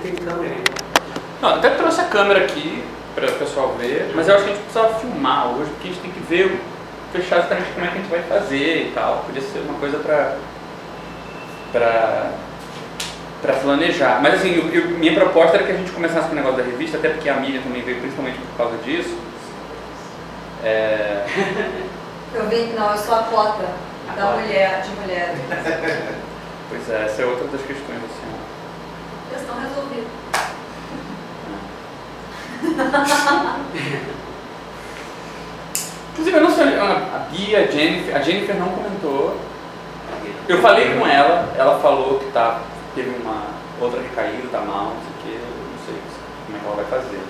tem câmera ainda. Não, até trouxe a câmera aqui para o pessoal ver, mas eu acho que a gente precisava filmar hoje, porque a gente tem que ver, fechar exatamente como é que a gente vai fazer e tal. Podia ser uma coisa para para para planejar. Mas assim, eu, eu, minha proposta era que a gente começasse com o negócio da revista, até porque a mídia também veio principalmente por causa disso. É, Eu vi, não, eu sou a cota A da cota. mulher, de mulher. pois é, essa é outra das questões assim. Questão resolvida. Inclusive, eu não sei, a Bia, a Jennifer, a Jennifer não comentou. Eu falei com ela, ela falou que tá, teve uma outra recaída, tá mal, não sei o que, eu não sei como é que ela vai fazer.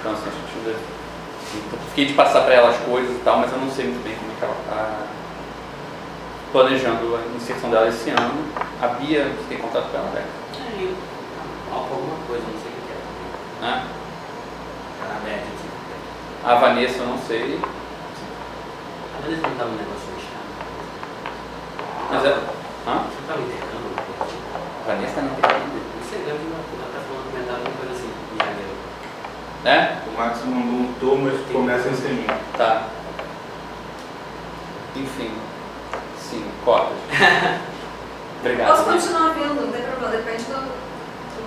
Então, assim, a gente ainda. eu Fiquei de passar pra ela as coisas e tal, mas eu não sei muito bem como é que ela tá planejando a inserção dela esse ano. A Bia, você tem contato com ela, né? É, eu falta alguma coisa, não sei o que é. Né? Tá na net aqui. A Vanessa, eu não sei. Às vezes não dá um negócio fechado. Mas é. Hã? Você tá me intercâmbio? A Vanessa tá na internet. Não sei, eu vi uma ela tá falando um comentário, alguma coisa assim, em janeiro. É? O Max mandou um Thomas que começa em cima. Tá. Enfim. Sim, cotas. Obrigado. Posso continuar vindo, não tem problema, depende do,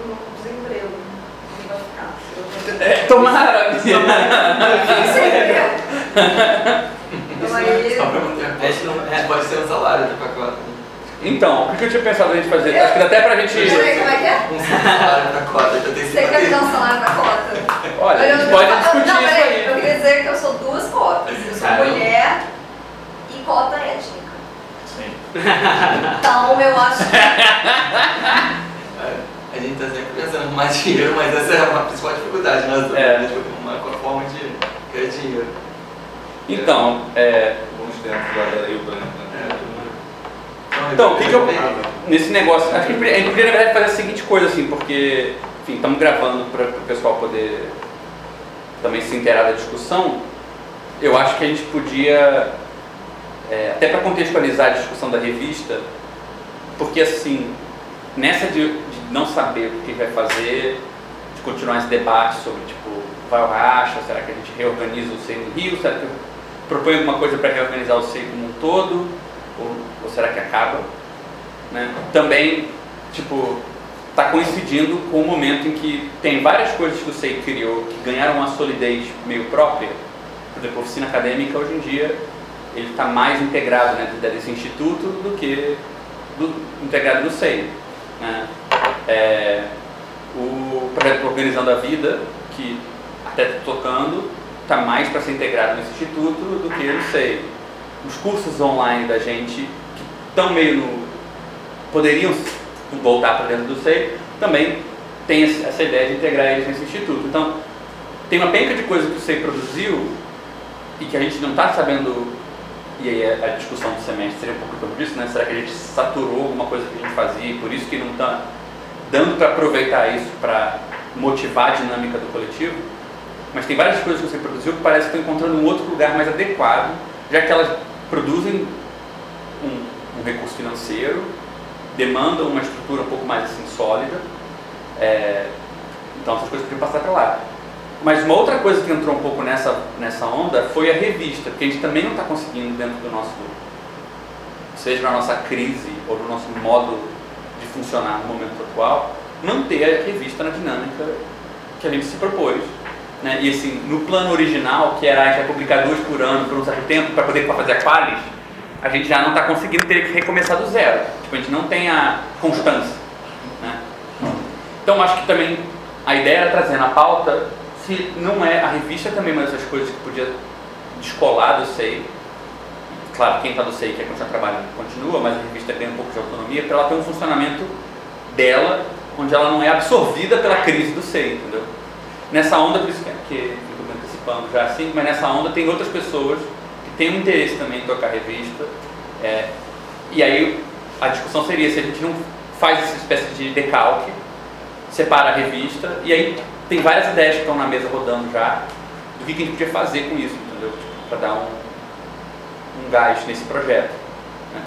do desemprego. Vai ficar. É, tomara! Então aí. Só pra manter Acho que não- a Pode ser um salário de pacote. Então, o que eu tinha pensado a gente fazer? Acho que dá até pra gente. Peraí, como é que é? Um salário pra cota, já tem Você quer me dar um salário cota? Olha, a Eu- gente eu- pode eu- discutir não, isso peraí, Eu aí. queria dizer que eu sou duas cotas. Eu sou Caramba. mulher e cota étnica. Sim. Então eu acho que. A gente tá sempre pensando em arrumar dinheiro, mas essa é a principal dificuldade nós dois, É. né? Tipo, uma forma de ganhar dinheiro. Então, é, Bons tempos lá da né? Então, o que, que eu. Nesse negócio. Acho que a gente poderia, na verdade, fazer a seguinte coisa, assim, porque, enfim, estamos gravando para o pessoal poder também se inteirar da discussão. Eu acho que a gente podia, é, até para contextualizar a discussão da revista, porque, assim, nessa de não saber o que vai fazer, de continuar esse debate sobre, tipo, vai ou racha, será que a gente reorganiza o SEI no Rio, será que propõe alguma coisa para reorganizar o SEI como um todo, ou, ou será que acaba? Né? Também, tipo, está coincidindo com o momento em que tem várias coisas que o SEI criou que ganharam uma solidez meio própria. Por exemplo, a oficina acadêmica, hoje em dia, ele está mais integrado né, dentro desse instituto do que do, integrado no SEI. Né? É, o projeto Organizando a Vida, que até tocando, está mais para ser integrado nesse instituto do que no SEI. Os cursos online da gente, que estão meio no. poderiam voltar para dentro do SEI, também tem essa ideia de integrar eles nesse instituto. Então, tem uma penca de coisa que o SEI produziu e que a gente não está sabendo. E aí a discussão do semestre seria um pouco torno disso, né? Será que a gente saturou alguma coisa que a gente fazia e por isso que não está dando para aproveitar isso para motivar a dinâmica do coletivo? Mas tem várias coisas que você produziu que parece que estão encontrando um outro lugar mais adequado, já que elas produzem um, um recurso financeiro, demandam uma estrutura um pouco mais assim, sólida. É, então essas coisas podiam passar para lá. Mas uma outra coisa que entrou um pouco nessa, nessa onda foi a revista, porque a gente também não está conseguindo dentro do nosso, seja na nossa crise ou no nosso modo de funcionar no momento atual, manter a revista na dinâmica que a gente se propôs. Né? E assim, no plano original, que era a gente publicar duas por ano por um certo tempo para poder fazer a qualis, a gente já não está conseguindo ter que recomeçar do zero. Tipo, a gente não tem a constância. Né? Então acho que também a ideia era trazer na pauta se não é a revista também uma dessas coisas que podia descolar do SEI. Claro, quem está do SEI quer continuar trabalhando continua, mas a revista tem um pouco de autonomia para ela ter um funcionamento dela, onde ela não é absorvida pela crise do SEI, entendeu? Nessa onda, por isso que, que eu estou me antecipando já assim, mas nessa onda tem outras pessoas que têm um interesse também em tocar revista. é, e aí a discussão seria se a gente não faz essa espécie de decalque, separa a revista, e aí tem várias ideias que estão na mesa rodando já do que, que a gente podia fazer com isso, entendeu? Para dar um gás nesse projeto.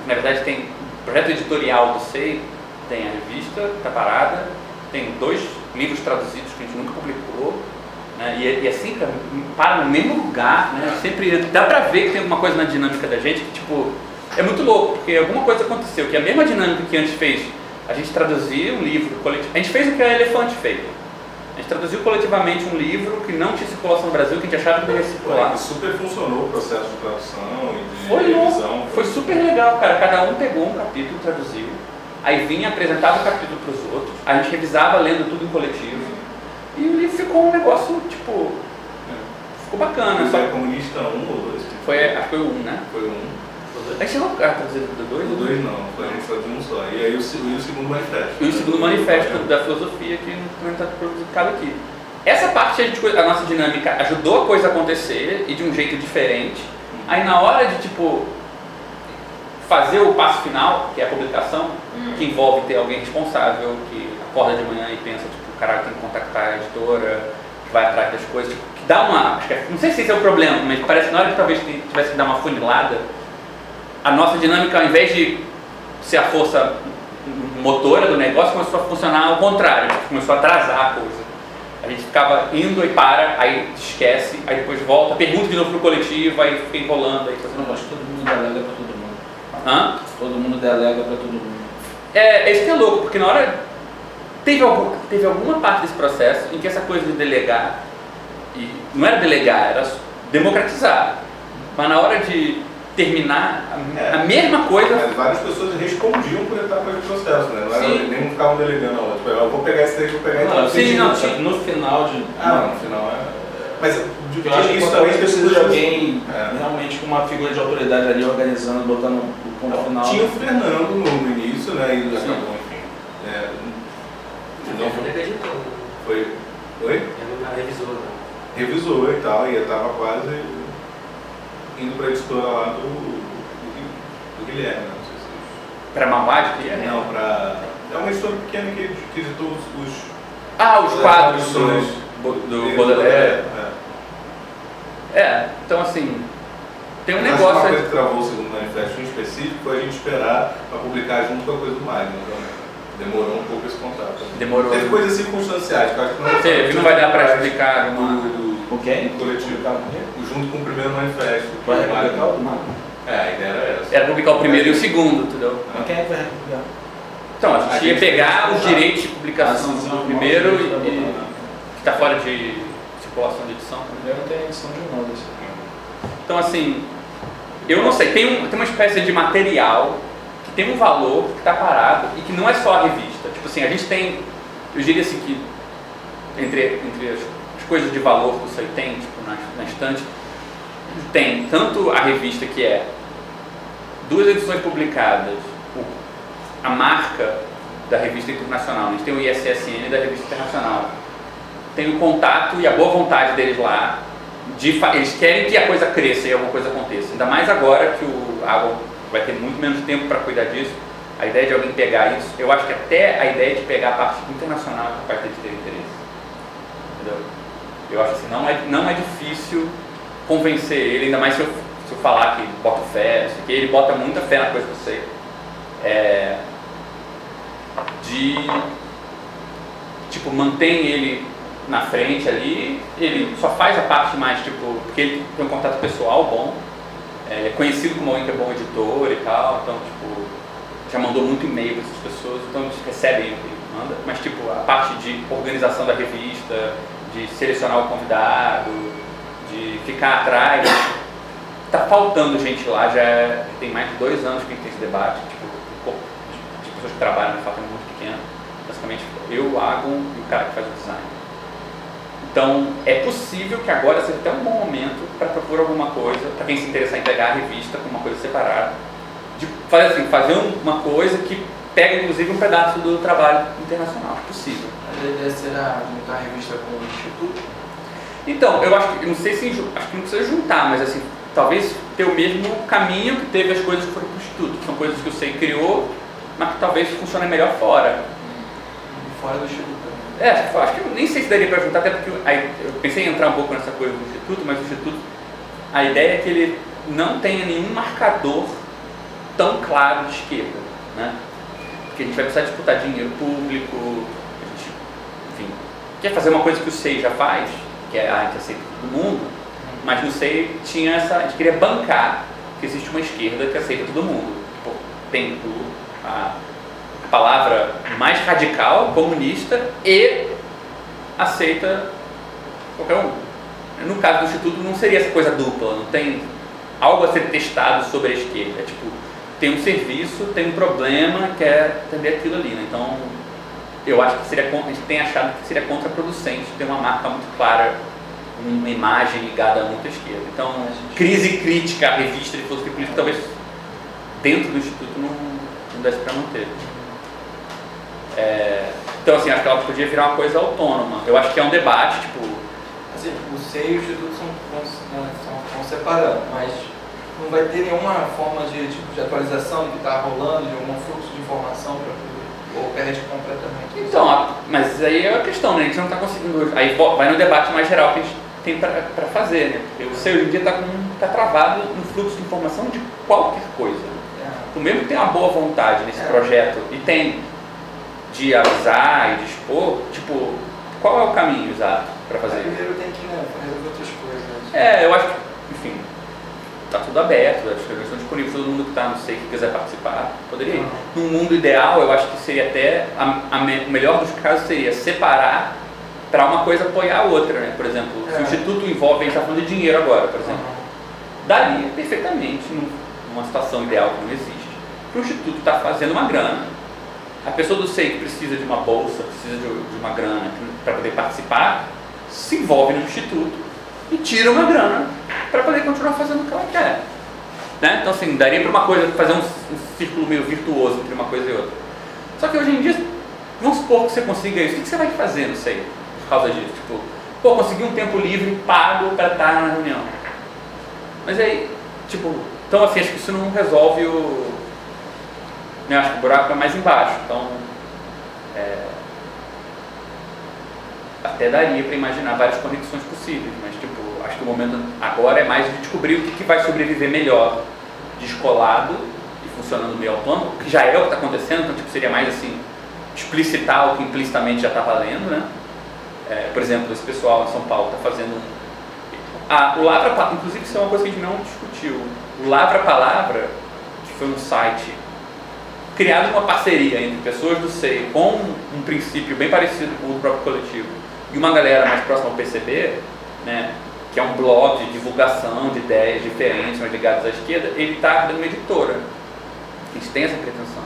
Na verdade, tem o projeto editorial do SEI, tem a revista, está parada, tem dois livros traduzidos que a gente nunca publicou, né? e, é- e é sempre para no mesmo lugar, né? sempre dá pra ver que tem alguma coisa na dinâmica da gente que tipo é muito louco, porque alguma coisa aconteceu, que a mesma dinâmica que antes fez a gente traduzir um livro coletivo, a gente fez o que a Elefante fez. A gente traduziu coletivamente um livro que não tinha circulação no Brasil, que a gente achava que deveria circular. E super funcionou o processo de tradução e de Foi revisão. foi super legal, cara. Cada um pegou um capítulo, traduziu, aí vinha, apresentava o capítulo para os outros, a gente revisava lendo tudo em coletivo, e o livro ficou um negócio, tipo, ficou bacana. Foi Só comunista 1 ou 2? foi, acho que foi o um, né? Foi um. A gente chegou a traduzir do dois? O 2 não, foi a gente traduziu um só. E aí o, e o segundo manifesto. E o segundo manifesto da filosofia que não está publicado aqui. Essa parte, a, gente, a nossa dinâmica ajudou a coisa a acontecer e de um jeito diferente. Aí na hora de, tipo, fazer o passo final, que é a publicação, que envolve ter alguém responsável, que acorda de manhã e pensa, tipo, caralho, tem que contactar a editora, que vai atrás das coisas, tipo, que dá uma... acho que é- Não sei se esse é o problema, mas parece que na hora que talvez tivesse que dar uma funilada, a nossa dinâmica, ao invés de ser a força motora do negócio, começou a funcionar ao contrário, começou a atrasar a coisa. A gente ficava indo e para, aí esquece, aí depois volta, pergunta de novo pro coletivo, aí fica enrolando, aí Eu fazendo acho que todo mundo delega pra todo mundo. Hã? Todo mundo delega pra todo mundo. É, é isso que é louco, porque na hora. Teve, algum, teve alguma parte desse processo em que essa coisa de delegar, e não era delegar, era democratizar. Mas na hora de terminar, a, É. a mesma coisa. Mas várias pessoas respondiam por etapas de processo, né? Não era, nem ficavam delegando a outra. Tipo, Eu vou pegar esse daí, vou pegar esse Não, daí. sim, não, sim, no final de. Ah, não, no final é. Mas de, Eu acho que isso talvez também precisa de alguém É. realmente com uma figura de autoridade ali organizando, botando o ponto final. Tinha o Fernando no, início, né? E Sim. acabou, enfim. É, Não não foi foi. né? oi? Revisor, não. Revisou e tal, e eu tava quase indo pra editora lá do, do, do Guilherme? Não sei se Para Mauad, que é. Não, pra. É uma editora pequena que, que editou os. os Ah, os as quadros do, do Baudelaire. É. É, então assim, tem um que negócio. Uma coisa que travou o segundo manifesto em específico foi a gente esperar para publicar junto com a coisa do Magno. Então, demorou um pouco esse contato. Demorou. Teve coisas circunstanciais que eu acho que não Teve, não vai dar para explicar uma. do, do, Com quem? do coletivo. Junto com o primeiro manifesto. Vai o republicar o do Magno? É, a ideia era essa. Era publicar o primeiro e o segundo, entendeu? Quem é que vai republicar? Então, a gente A ia gente pegar fez- os direitos de publicação Ah, do primeiro e, e que está fora de circulação de edição. Eu não tenho edição de nada desse aqui. Então, assim, eu não sei, tem, um, tem uma espécie de material que tem um valor que está parado e que não é só a revista. Tipo assim, a gente tem, eu diria assim que entre, entre as, as coisas de valor que o SAI tem, tipo, na, na estante, tem tanto a revista que é duas edições publicadas, a marca da revista internacional, a gente tem o ISSN da revista internacional, tem o contato e a boa vontade deles lá, de eles querem que a coisa cresça e alguma coisa aconteça, ainda mais agora que o Água vai ter muito menos tempo para cuidar disso, a ideia de alguém pegar isso, eu acho que até a ideia de pegar a parte internacional é capaz de ter interesse. Entendeu? Eu acho assim, não é, não é difícil convencer ele, ainda mais se eu, se eu falar que bota fé, aqui, ele bota muita fé na coisa que eu sei. É, de tipo, mantém ele na frente ali, ele só faz a parte mais, tipo, porque ele tem um contato pessoal bom, é conhecido como alguém que é bom editor e tal, então, tipo, já mandou muito e-mail para essas pessoas, então eles recebem o que ele manda, mas, tipo, a parte de organização da revista, de selecionar o convidado, de ficar atrás, tá faltando gente lá, já é- tem mais de dois anos que a gente tem esse debate, tipo, de, pessoas que trabalham, de fato, é muito pequeno, basicamente eu, o Agon e o cara que faz o design. Então, é possível que agora seja até um bom momento para propor alguma coisa, para quem se interessar em pegar a revista com uma coisa separada, de fazer assim, fazer um- uma coisa que pega inclusive um pedaço do trabalho internacional, possível. A ideia será juntar a revista com o Instituto. Então, eu acho que, não sei se, acho que não precisa juntar, mas assim, talvez ter o mesmo caminho que teve as coisas que foram para o Instituto, que são coisas que o SEI criou, mas que talvez funcionem melhor fora. Fora do Instituto. É, acho que- nem sei se daria para juntar, até porque eu pensei em entrar um pouco nessa coisa do Instituto, mas o Instituto, a ideia é que ele não tenha nenhum marcador tão claro de esquerda, né? Porque a gente vai precisar disputar dinheiro público, quer fazer uma coisa que o SEI já faz, que é a gente aceita todo mundo, mas no SEI tinha essa, a gente queria bancar que existe uma esquerda que aceita todo mundo. Tem a, a palavra mais radical, comunista, e aceita qualquer um. No caso do Instituto não seria essa coisa dupla, não tem algo a ser testado sobre a esquerda. É tipo, tem um serviço, tem um problema, quer atender aquilo ali. Né? Então, eu acho que seria, a gente tem achado que seria contraproducente ter uma marca muito clara, uma imagem ligada muito à esquerda. Então, crise crítica, a revista de filosofia política, talvez dentro do Instituto não, não desse para manter. É, então, assim, acho que ela podia virar uma coisa autônoma. Eu acho que é um debate, tipo, Assim, o SEI e o Instituto são, né, são, vão separando, mas não vai ter nenhuma forma de, tipo, de atualização do que está rolando, de algum fluxo de informação para ou perde completamente. Então, mas aí é a questão, né? A gente não está conseguindo. Aí vai no debate mais geral que a gente tem para fazer, né? Porque o seu hoje em dia está tá travado no fluxo de informação de qualquer coisa. É. Tu mesmo que tem uma boa vontade nesse É. projeto e tem de avisar e de expor, tipo, qual é o caminho exato para fazer isso? Primeiro tem que né, resolver outras coisas. né? É, eu acho que, enfim, tá tudo aberto, as coisas estão disponíveis, todo mundo que está no SEI que quiser participar, poderia ir. Num mundo ideal, eu acho que seria até, a, a me- o melhor dos casos seria separar para uma coisa apoiar a outra, né? Por exemplo, se o É. Instituto envolve, a gente está falando de dinheiro agora, por exemplo, daria perfeitamente, num- numa situação ideal que não existe, que o Instituto está fazendo uma grana. A pessoa do SEI que precisa de uma bolsa, precisa de, de uma grana para poder participar, se envolve no Instituto e tira uma grana para poder continuar fazendo o que ela quer. Né? Então, assim, daria para uma coisa, fazer um, um círculo meio virtuoso entre uma coisa e outra. Só que hoje em dia, vamos supor que você consiga isso, o que você vai fazer, não sei, por causa disso? Tipo, pô, consegui um tempo livre pago para estar na reunião. Mas aí, tipo, então assim, acho que isso não resolve o. Eu acho que o buraco é mais embaixo. Então, é, até daria para imaginar várias conexões possíveis, mas tipo, acho que o momento agora é mais de descobrir o que, que vai sobreviver melhor, descolado e funcionando meio autônomo, que já é o que está acontecendo, então tipo, seria mais assim, explicitar o que implicitamente já está valendo, né? É, por exemplo, esse pessoal em São Paulo está fazendo um. Ah, o Lavra inclusive isso é uma coisa que a gente não discutiu. O Lavra Palavra, que foi um site criado uma parceria entre pessoas do SEI com um princípio bem parecido com o do próprio coletivo e uma galera mais próxima ao PCB, né, que é um blog de divulgação de ideias diferentes, mas ligadas à esquerda, ele está dando uma editora. A gente tem essa pretensão.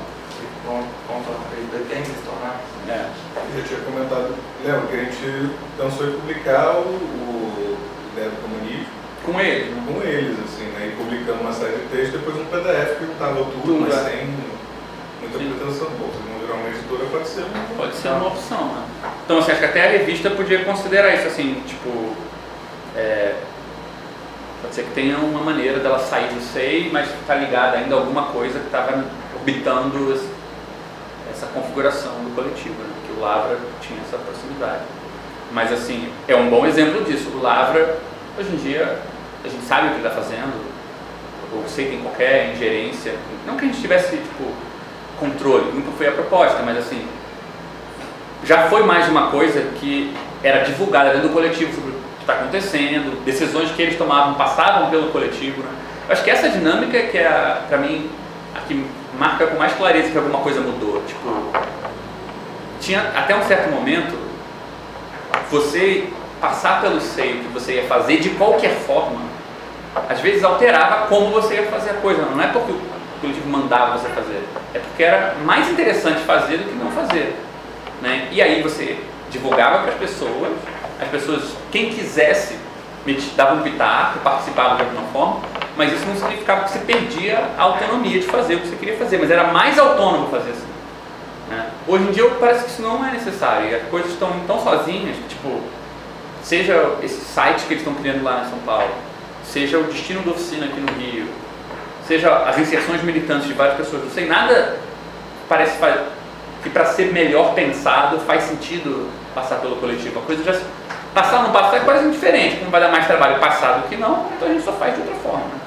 Ele, pretende se tornar. É. Eu já tinha comentado, lembra que a gente pensou em publicar o, o Ideia do Comunismo Com ele. com eles, assim, né? E publicando uma série de textos, depois um PDF que juntava tudo, Tudo, mas é. sem muita Sim. pretensão. Pô, se não virar uma editora, pode ser um. Pode ser uma opção, né? Então, assim, acho que até a revista podia considerar isso, assim, tipo... é, pode ser que tenha uma maneira dela sair do SEI, mas está ligada ainda a alguma coisa que estava orbitando essa configuração do coletivo, né? Que o Lavra tinha essa proximidade. Mas, assim, é um bom exemplo disso. O Lavra, hoje em dia, a gente sabe o que ele está fazendo, o SEI tem qualquer ingerência, não que a gente tivesse, tipo, controle, nunca foi a proposta, mas assim, já foi mais uma coisa que era divulgada dentro do coletivo sobre que está acontecendo, decisões que eles tomavam passavam pelo coletivo. Né? Acho que essa dinâmica é que é, para mim, a que marca com mais clareza que alguma coisa mudou. Tipo, tinha até um certo momento, você passar pelo seio que você ia fazer de qualquer forma, às vezes alterava como você ia fazer a coisa. Não é porque o coletivo mandava você fazer, é porque era mais interessante fazer do que não fazer. Né? E aí você divulgava para as pessoas, as pessoas, quem quisesse, meti- dava um pitaco, participava de alguma forma, mas isso não significava que você perdia a autonomia de fazer o que você queria fazer, mas era mais autônomo fazer assim. né? Hoje em dia parece que isso não é necessário, e as coisas estão tão sozinhas, tipo, seja esse site que eles estão criando lá em São Paulo, seja o destino da oficina aqui no Rio, seja as inserções militantes de várias pessoas, não sei, nada parece que para ser melhor pensado faz sentido passar pelo coletivo. A coisa já passar ou não passar é quase indiferente, como vai dar mais trabalho passar do que não, então a gente só faz de outra forma. né?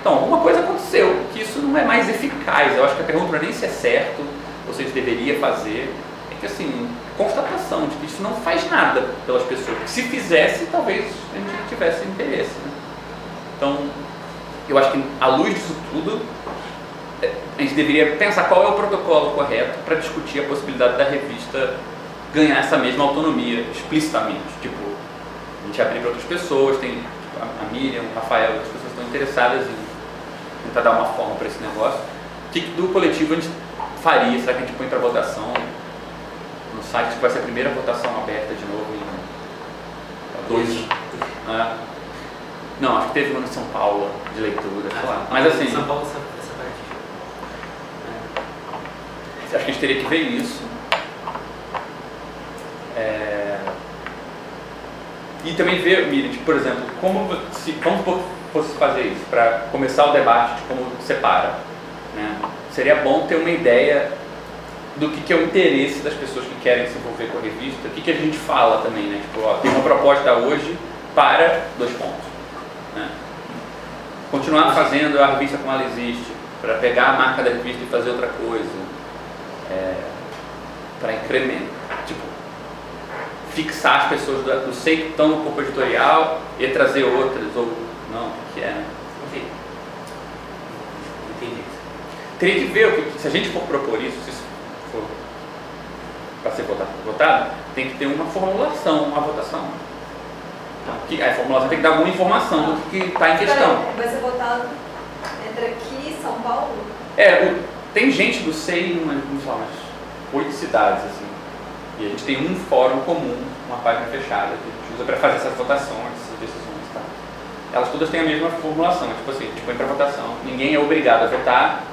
Então, alguma coisa aconteceu, que isso não é mais eficaz. Eu acho que a pergunta não é nem se é certo ou se a gente deveria fazer, é que assim, constatação de que isso não faz nada pelas pessoas. Se fizesse, talvez a gente tivesse interesse. Né? Então, eu acho que à luz disso tudo, é, a gente deveria pensar qual é o protocolo correto para discutir a possibilidade da revista ganhar essa mesma autonomia explicitamente. Tipo, a gente abrir para outras pessoas, tem tipo, a Miriam, o Rafael, as pessoas estão interessadas em tentar dar uma forma para esse negócio. O que que do coletivo a gente faria? Será que a gente põe para votação no site? Que vai ser a primeira votação aberta de novo em dois. né? Não, acho que teve uma em São Paulo de leitura, sei lá. Mas assim, São Paulo essa, essa parte. acho que a gente teria que ver isso. É, E também ver, Miriam, tipo, por exemplo, como se vamos fosse fazer isso, para começar o debate de como separa. Né? Seria bom ter uma ideia do que, que é o interesse das pessoas que querem se envolver com a revista, o que, que a gente fala também, né? Tipo, ó, tem uma proposta hoje para dois pontos. Né? Continuar fazendo a revista como ela existe, para pegar a marca da revista e fazer outra coisa, para incremento, fixar as pessoas do, do sei que estão no corpo editorial e trazer outras, ou não, o que é, né? Enfim. Entendi. Teria que ver o que, se a gente for propor isso, se isso for para ser votado, votado, tem que ter uma formulação, uma votação. Então, que, a formulação tem que dar alguma informação do que está em questão. Vai ser votado entre aqui e São Paulo? É, o- tem gente do SEI em umas, vamos falar, umas oito cidades, assim. E a gente tem um fórum comum, uma página fechada, que a gente usa para fazer essas votações, essas decisões, tá? Elas todas têm a mesma formulação, tipo assim, a gente põe para votação. Ninguém é obrigado a votar,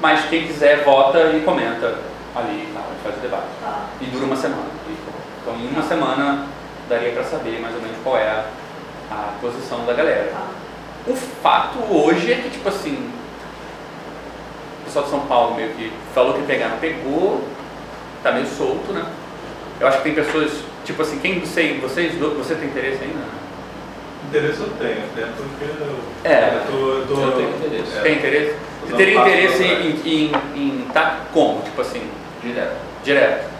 mas quem quiser vota e comenta ali, tá? a gente faz o debate. Tá. E dura uma semana. Então, em uma semana, daria para saber mais ou menos qual é a, a posição da galera. Tá. O fato hoje é que, tipo assim, o pessoal de São Paulo meio que falou que pegar, não pegou, tá meio solto, né? Eu acho que tem pessoas, tipo assim, quem não sei, vocês, você tem interesse ainda? Interesse eu tenho, até porque eu, É. eu tô, eu tô- Eu tenho interesse. é, Tem interesse? Você teria interesse pra em, em, em tá como? Tipo assim, Direto. direto?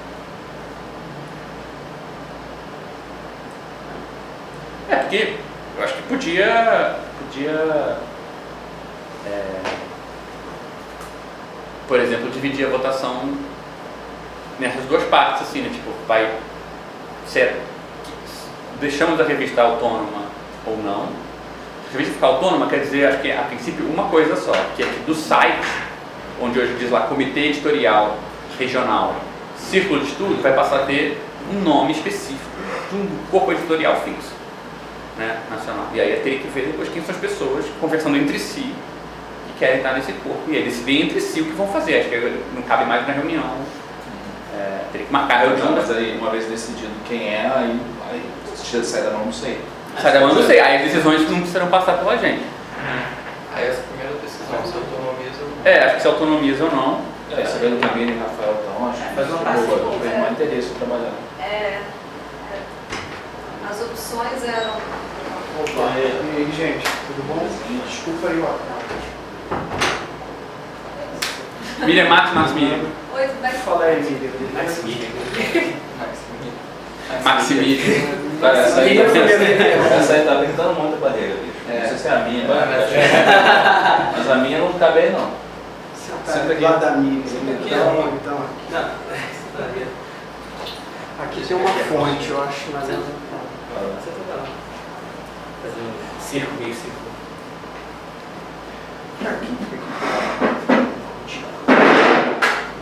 É, porque eu acho que podia. Podia. é, por exemplo, dividir a votação nessas duas partes, assim, né? Tipo, vai ser. Deixamos a revista autônoma ou não. A revista ficar autônoma, quer dizer, acho que a princípio, uma coisa só, que é que do site, onde hoje diz lá Comitê Editorial Regional Círculo de Estudo, vai passar a ter um nome específico de um corpo editorial fixo né, nacional. E aí teria que ver depois quem são as pessoas conversando entre si que querem estar nesse corpo. E aí decidir entre si o que vão fazer. Acho que não cabe mais na reunião. É, teria que marcar a reunião. Não, mas aí, uma vez decidido quem é, aí, aí se sai da mão, não sei. Sai da mão, não sei. Aí as decisões não precisarão passar pela gente. Aí essa primeira decisão se autonomiza ou É, acho que se autonomiza ou não. É, sabendo que a Miriam e Rafael estão, acho que Faz uma eu parte, vou- eu tenho é. mais interesse em trabalhar. É, é, as opções eram. Opa, e aí, gente, tudo bom? Desculpa aí, ó. Miriam Max, Max Miriam. Oi, tudo bem? Fala aí, Miriam. Maximilian. Maximilian. Cara, essa aí, tá essa aí tá muito a barreira, bicho. É. Não sei se é a minha, Vai, mas, a minha não cabe não. Senta Senta aqui. lado da Miriam. Senta aqui, Então, então, Não, isso daí. aqui tem uma fonte, eu acho, mas ela Você tá lá. Fazer um circo, meio circo.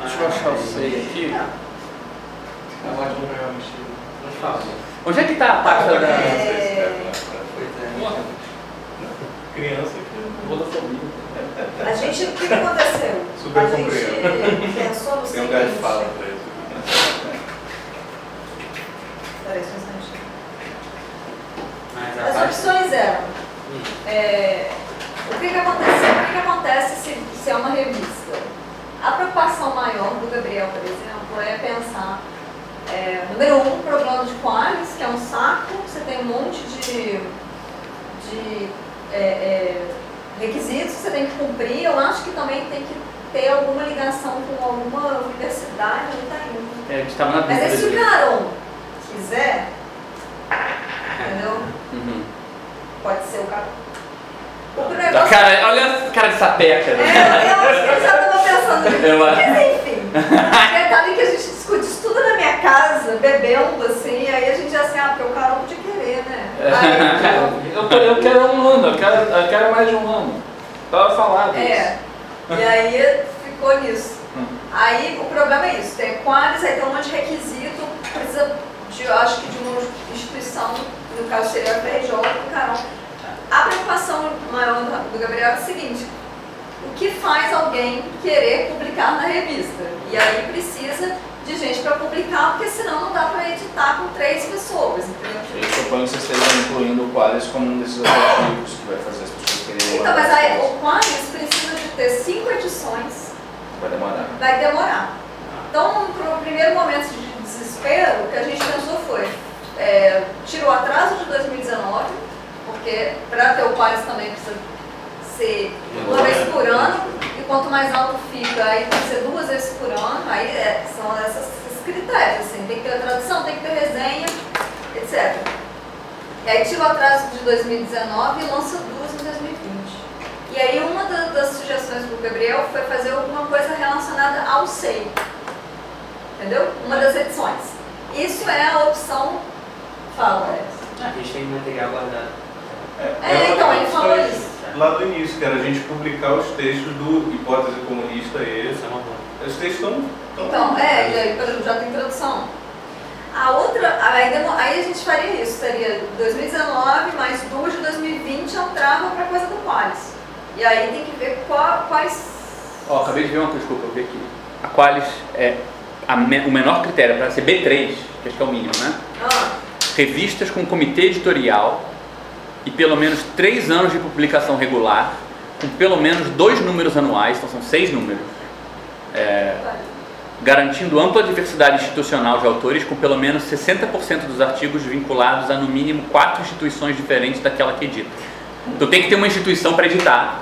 Deixa eu achar o sei aqui. Fala. Onde é que está a pasta da. É. Criança que Vodafobia. a gente, o que que aconteceu? Super a gente pensou no tem um seguinte. de fala pra isso. Peraí, só um instantinho. A As opções eram. Hum. é, o que, que acontece, o que, que acontece se, se é uma revista? A preocupação maior do Gabriel, por exemplo, é pensar, é, número um, plano de Qualis, que é um saco, você tem um monte de, de é, é, requisitos que você tem que cumprir. Eu acho que também tem que ter alguma ligação com alguma universidade, não tá indo. É, a gente estava na Mas se o. Caron quiser, entendeu? Uhum. Pode ser o Caron. O A negócio cara, olha a cara de sapeca. É, né? eu acho que eu já estava pensando nisso. Eu. Mas enfim, detalhe que a gente discute isso tudo na minha casa, bebendo, assim, aí a gente já assim, ah, porque o Carol podia querer, né? Aí, Eu, eu quero um ano, eu quero, eu quero mais de um ano. Tava falado isso. é, e aí ficou nisso. Hum. Aí o problema é isso, tem quadros, aí tem um monte de requisito, precisa de, eu acho que de uma instituição, no caso seria a FRJ, do Carol. A preocupação maior do Gabriel é o seguinte, o que faz alguém querer publicar na revista? E aí precisa de gente para publicar, porque senão não dá para editar com três pessoas, entendeu? Eu suponho que vocês estejam incluindo o Qualis como um desses objetivos que vai fazer as pessoas quererem Então, mas aí, o Qualis precisa de ter cinco edições Vai demorar. vai demorar. Então, para o primeiro momento de desespero, o que a gente pensou foi, é, tira o atraso de 2019, porque para ter o Qualis também precisa ser uma vez por ano, e quanto mais alto fica, aí tem que ser duas vezes por ano, aí é, são essas, esses critérios, assim, tem que ter a tradução, tem que ter resenha, etc. E aí tira o atraso de 2019 e lança duas em 2020. E aí uma da- das sugestões do Gabriel foi fazer alguma coisa relacionada ao SEI. Entendeu? Uma das edições. Isso é a opção. Fala, Alex. Ah, a gente tem material guardado. É, então, ele falou isso. Lá do início, que era a gente publicar os textos do Hipótese Comunista e Isso é uma boa. Os textos estão. Então, é, e aí, por exemplo, já tem tradução. A outra, aí, aí a gente faria isso, seria 2019 mais duas de 2020 entrava para coisa do Qualis. E aí tem que ver qual- quais. Ó, acabei de ver uma coisa, desculpa, eu vi aqui. A Qualis é a me- o menor critério para ser B3, que acho que é o mínimo, né? Ah, Revistas com comitê editorial e pelo menos três anos de publicação regular, com pelo menos dois números anuais, então são seis números. É, garantindo ampla diversidade institucional de autores, com pelo menos 60% dos artigos vinculados a no mínimo quatro instituições diferentes daquela que edita. Então tem que ter uma instituição para editar,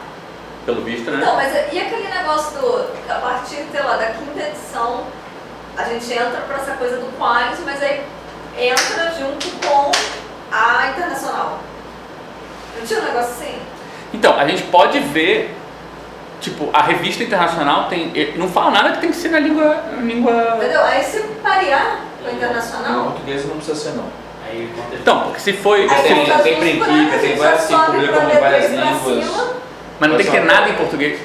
pelo visto, né? Então, mas e aquele negócio do. A partir, sei lá, da quinta edição, a gente entra para essa coisa do Qualis, mas aí entra junto com a internacional. Não tinha um negócio assim? Então, a gente pode ver, tipo, a revista internacional tem. Não fala nada que tem que ser na língua. na língua... Entendeu? Aí se parear com a No internacional. português não precisa ser, não. Aí Então, porque se foi. aí tem- tem ano, a tem várias que sobe publicam em várias B3 pra línguas. Mas não tem que ter nada em português.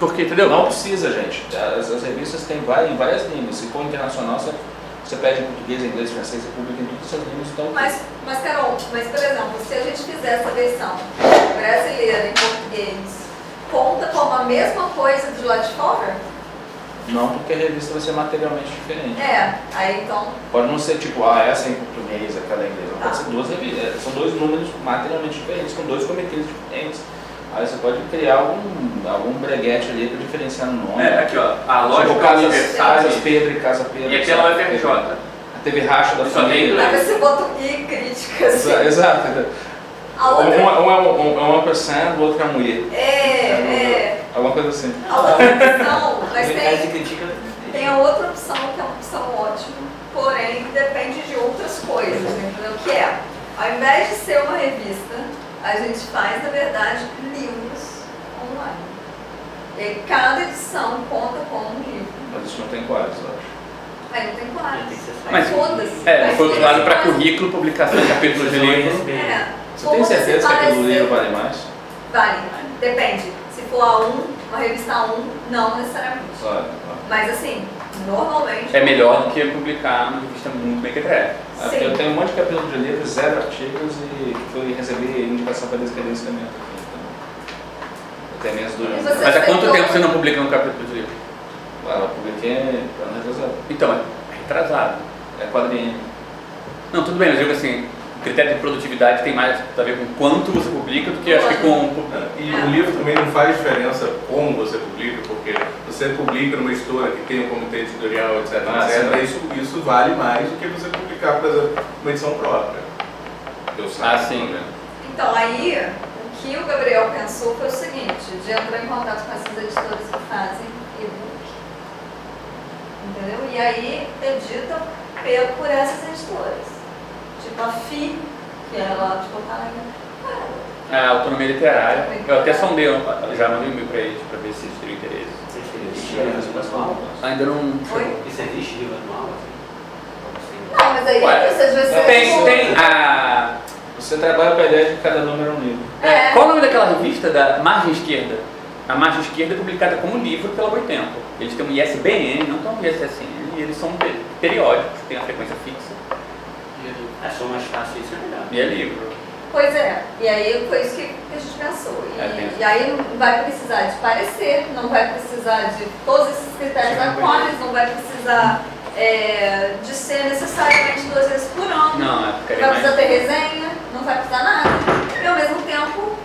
Porque, entendeu? Não precisa, gente. As, as revistas têm várias, em várias línguas. Se for internacional, você, você pede em português, inglês, francês, você publica em todas essas línguas. Então, Mas, mas, Carol, mas por exemplo, se a gente fizer essa versão brasileira em português, conta como a mesma coisa de lá de fora? não porque a revista vai ser materialmente diferente. É, aí então. Pode não ser tipo, ah, essa é em português, aquela é em inglês. Pode Tá. ser duas revistas. São dois números materialmente diferentes, com dois comitês diferentes. Aí você pode criar algum, algum breguete ali para diferenciar no nome. É, aqui ó, a lógica tipo, universal Casas Pedro e Casa Pedro. e aquela UFRJ. Teve racha da Só tem família. Aí você bota o i críticas. Exa- Exato. A Um, outra. um, é- um é um, um é percent, o outro é uma mulher. É, é. Alguma coisa assim. A outra opção, mas tem, tem a outra opção que é uma opção ótima, porém depende de outras coisas, entendeu? Que é, ao invés de ser uma revista, a gente faz, na verdade, livros online. E aí cada edição conta como um livro. Mas isso não tem quadros, eu acho. Aí não tem quadros. Mas- Foda-se. É, Mas foi usado para currículo, publicação de capítulos de livro. É. Você tem certeza que aquele livro vale mais? Vale, depende. Se for A1, uma revista A1, não necessariamente. Claro. Mas assim, normalmente. É melhor do que publicar uma revista muito bem criada. É, Sim. eu tenho um monte de capítulo de livro, zero artigos e que fui receber indicação para descredenciamento. Então, eu tenho minhas dúvidas. Mas há quanto tempo você não publica um capítulo de livro? Ah, eu publiquei ano retrasado. Então, é retrasado. É quadrinho. Não, tudo bem, eu digo assim, critério de produtividade tem mais a ver com quanto você publica do que acho que com. E o livro também não faz diferença como você publica, porque você publica numa editora que tem um comitê editorial, etc, Ah, etc. Isso, isso vale mais do que você publicar, por exemplo, uma edição própria. Eu sei. Ah, sim. Então, aí, o que o Gabriel pensou foi o seguinte, de entrar em contato com essas editoras que fazem e entendeu? E aí edita pelo, por essas editoras. Tipo a FI, que é lá de Porto. É, autonomia literária. Eu até sondei, eu já mandei um e-mail pra eles pra ver se eles teriam interesse. Existe livro anual? Ainda não. Oi? Isso existe livro anual? assim? Não, mas aí Ué, vocês vão ser. Tem, tipo- tem a. Você trabalha o PDF de cada número é um livro. É. Qual o nome daquela revista da Margem Esquerda? A Margem Esquerda é publicada como livro pela Boitempo. Eles têm um ISBN, não têm um ISSN, e eles são pe- periódicos, têm a frequência fixa. Achou mais fácil isso, é melhor. E é livro. Pois é, e aí foi isso que que a gente pensou. E, É, e aí não vai precisar de parecer, não vai precisar de todos esses critérios aquários, não vai precisar é, de ser necessariamente duas vezes por ano. Não, é Não ficaria vai precisar mais. ter resenha, não vai precisar nada. E ao mesmo tempo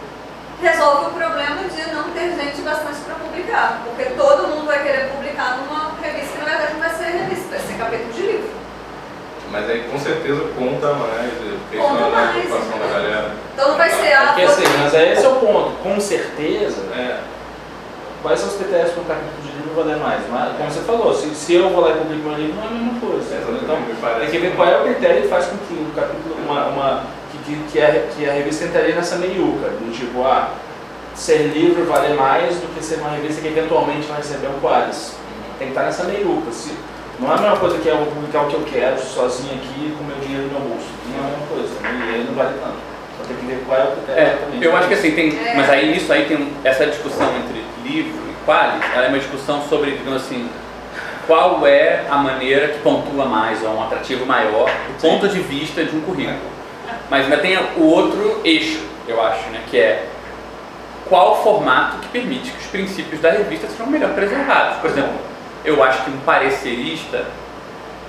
resolve o problema de não ter gente bastante para publicar. Porque todo mundo vai querer publicar numa revista que na verdade não vai ser revista, vai ser capítulo de livro. Mas aí com certeza conta mais, isso Conta não é a mais, preocupação da entendeu? galera. Então não vai ser a Porque assim, mas esse é o ponto. Com certeza, É, quais são os critérios para um capítulo de livro valer mais? Mas, como você falou, se, se eu vou lá e publico um livro, não é a mesma coisa. Exatamente, Então, tem que ver qual é o critério que faz com que o capítulo, uma, uma, que, que, que, a, que a revista entraria nessa meiuca, do tipo, ah, ser livro vale mais do que ser uma revista que eventualmente vai receber um Qualis. Tem que estar nessa meiuca. Se, não é a mesma coisa que eu vou publicar o que eu quero sozinho aqui com o meu dinheiro no meu bolso. Não é a mesma coisa, também, e aí não vale tanto. Então tem que ver qual é o critério É, eu acho que assim tem. É. Mas aí nisso aí tem essa discussão entre livro e quali, ela é uma discussão sobre, digamos assim, qual é a maneira que pontua mais, ou um atrativo maior, do ponto de vista de um currículo. Mas ainda tem o outro eixo, eu acho, né? Que é qual o formato que permite que os princípios da revista sejam melhor preservados. Por exemplo, eu acho que um parecerista,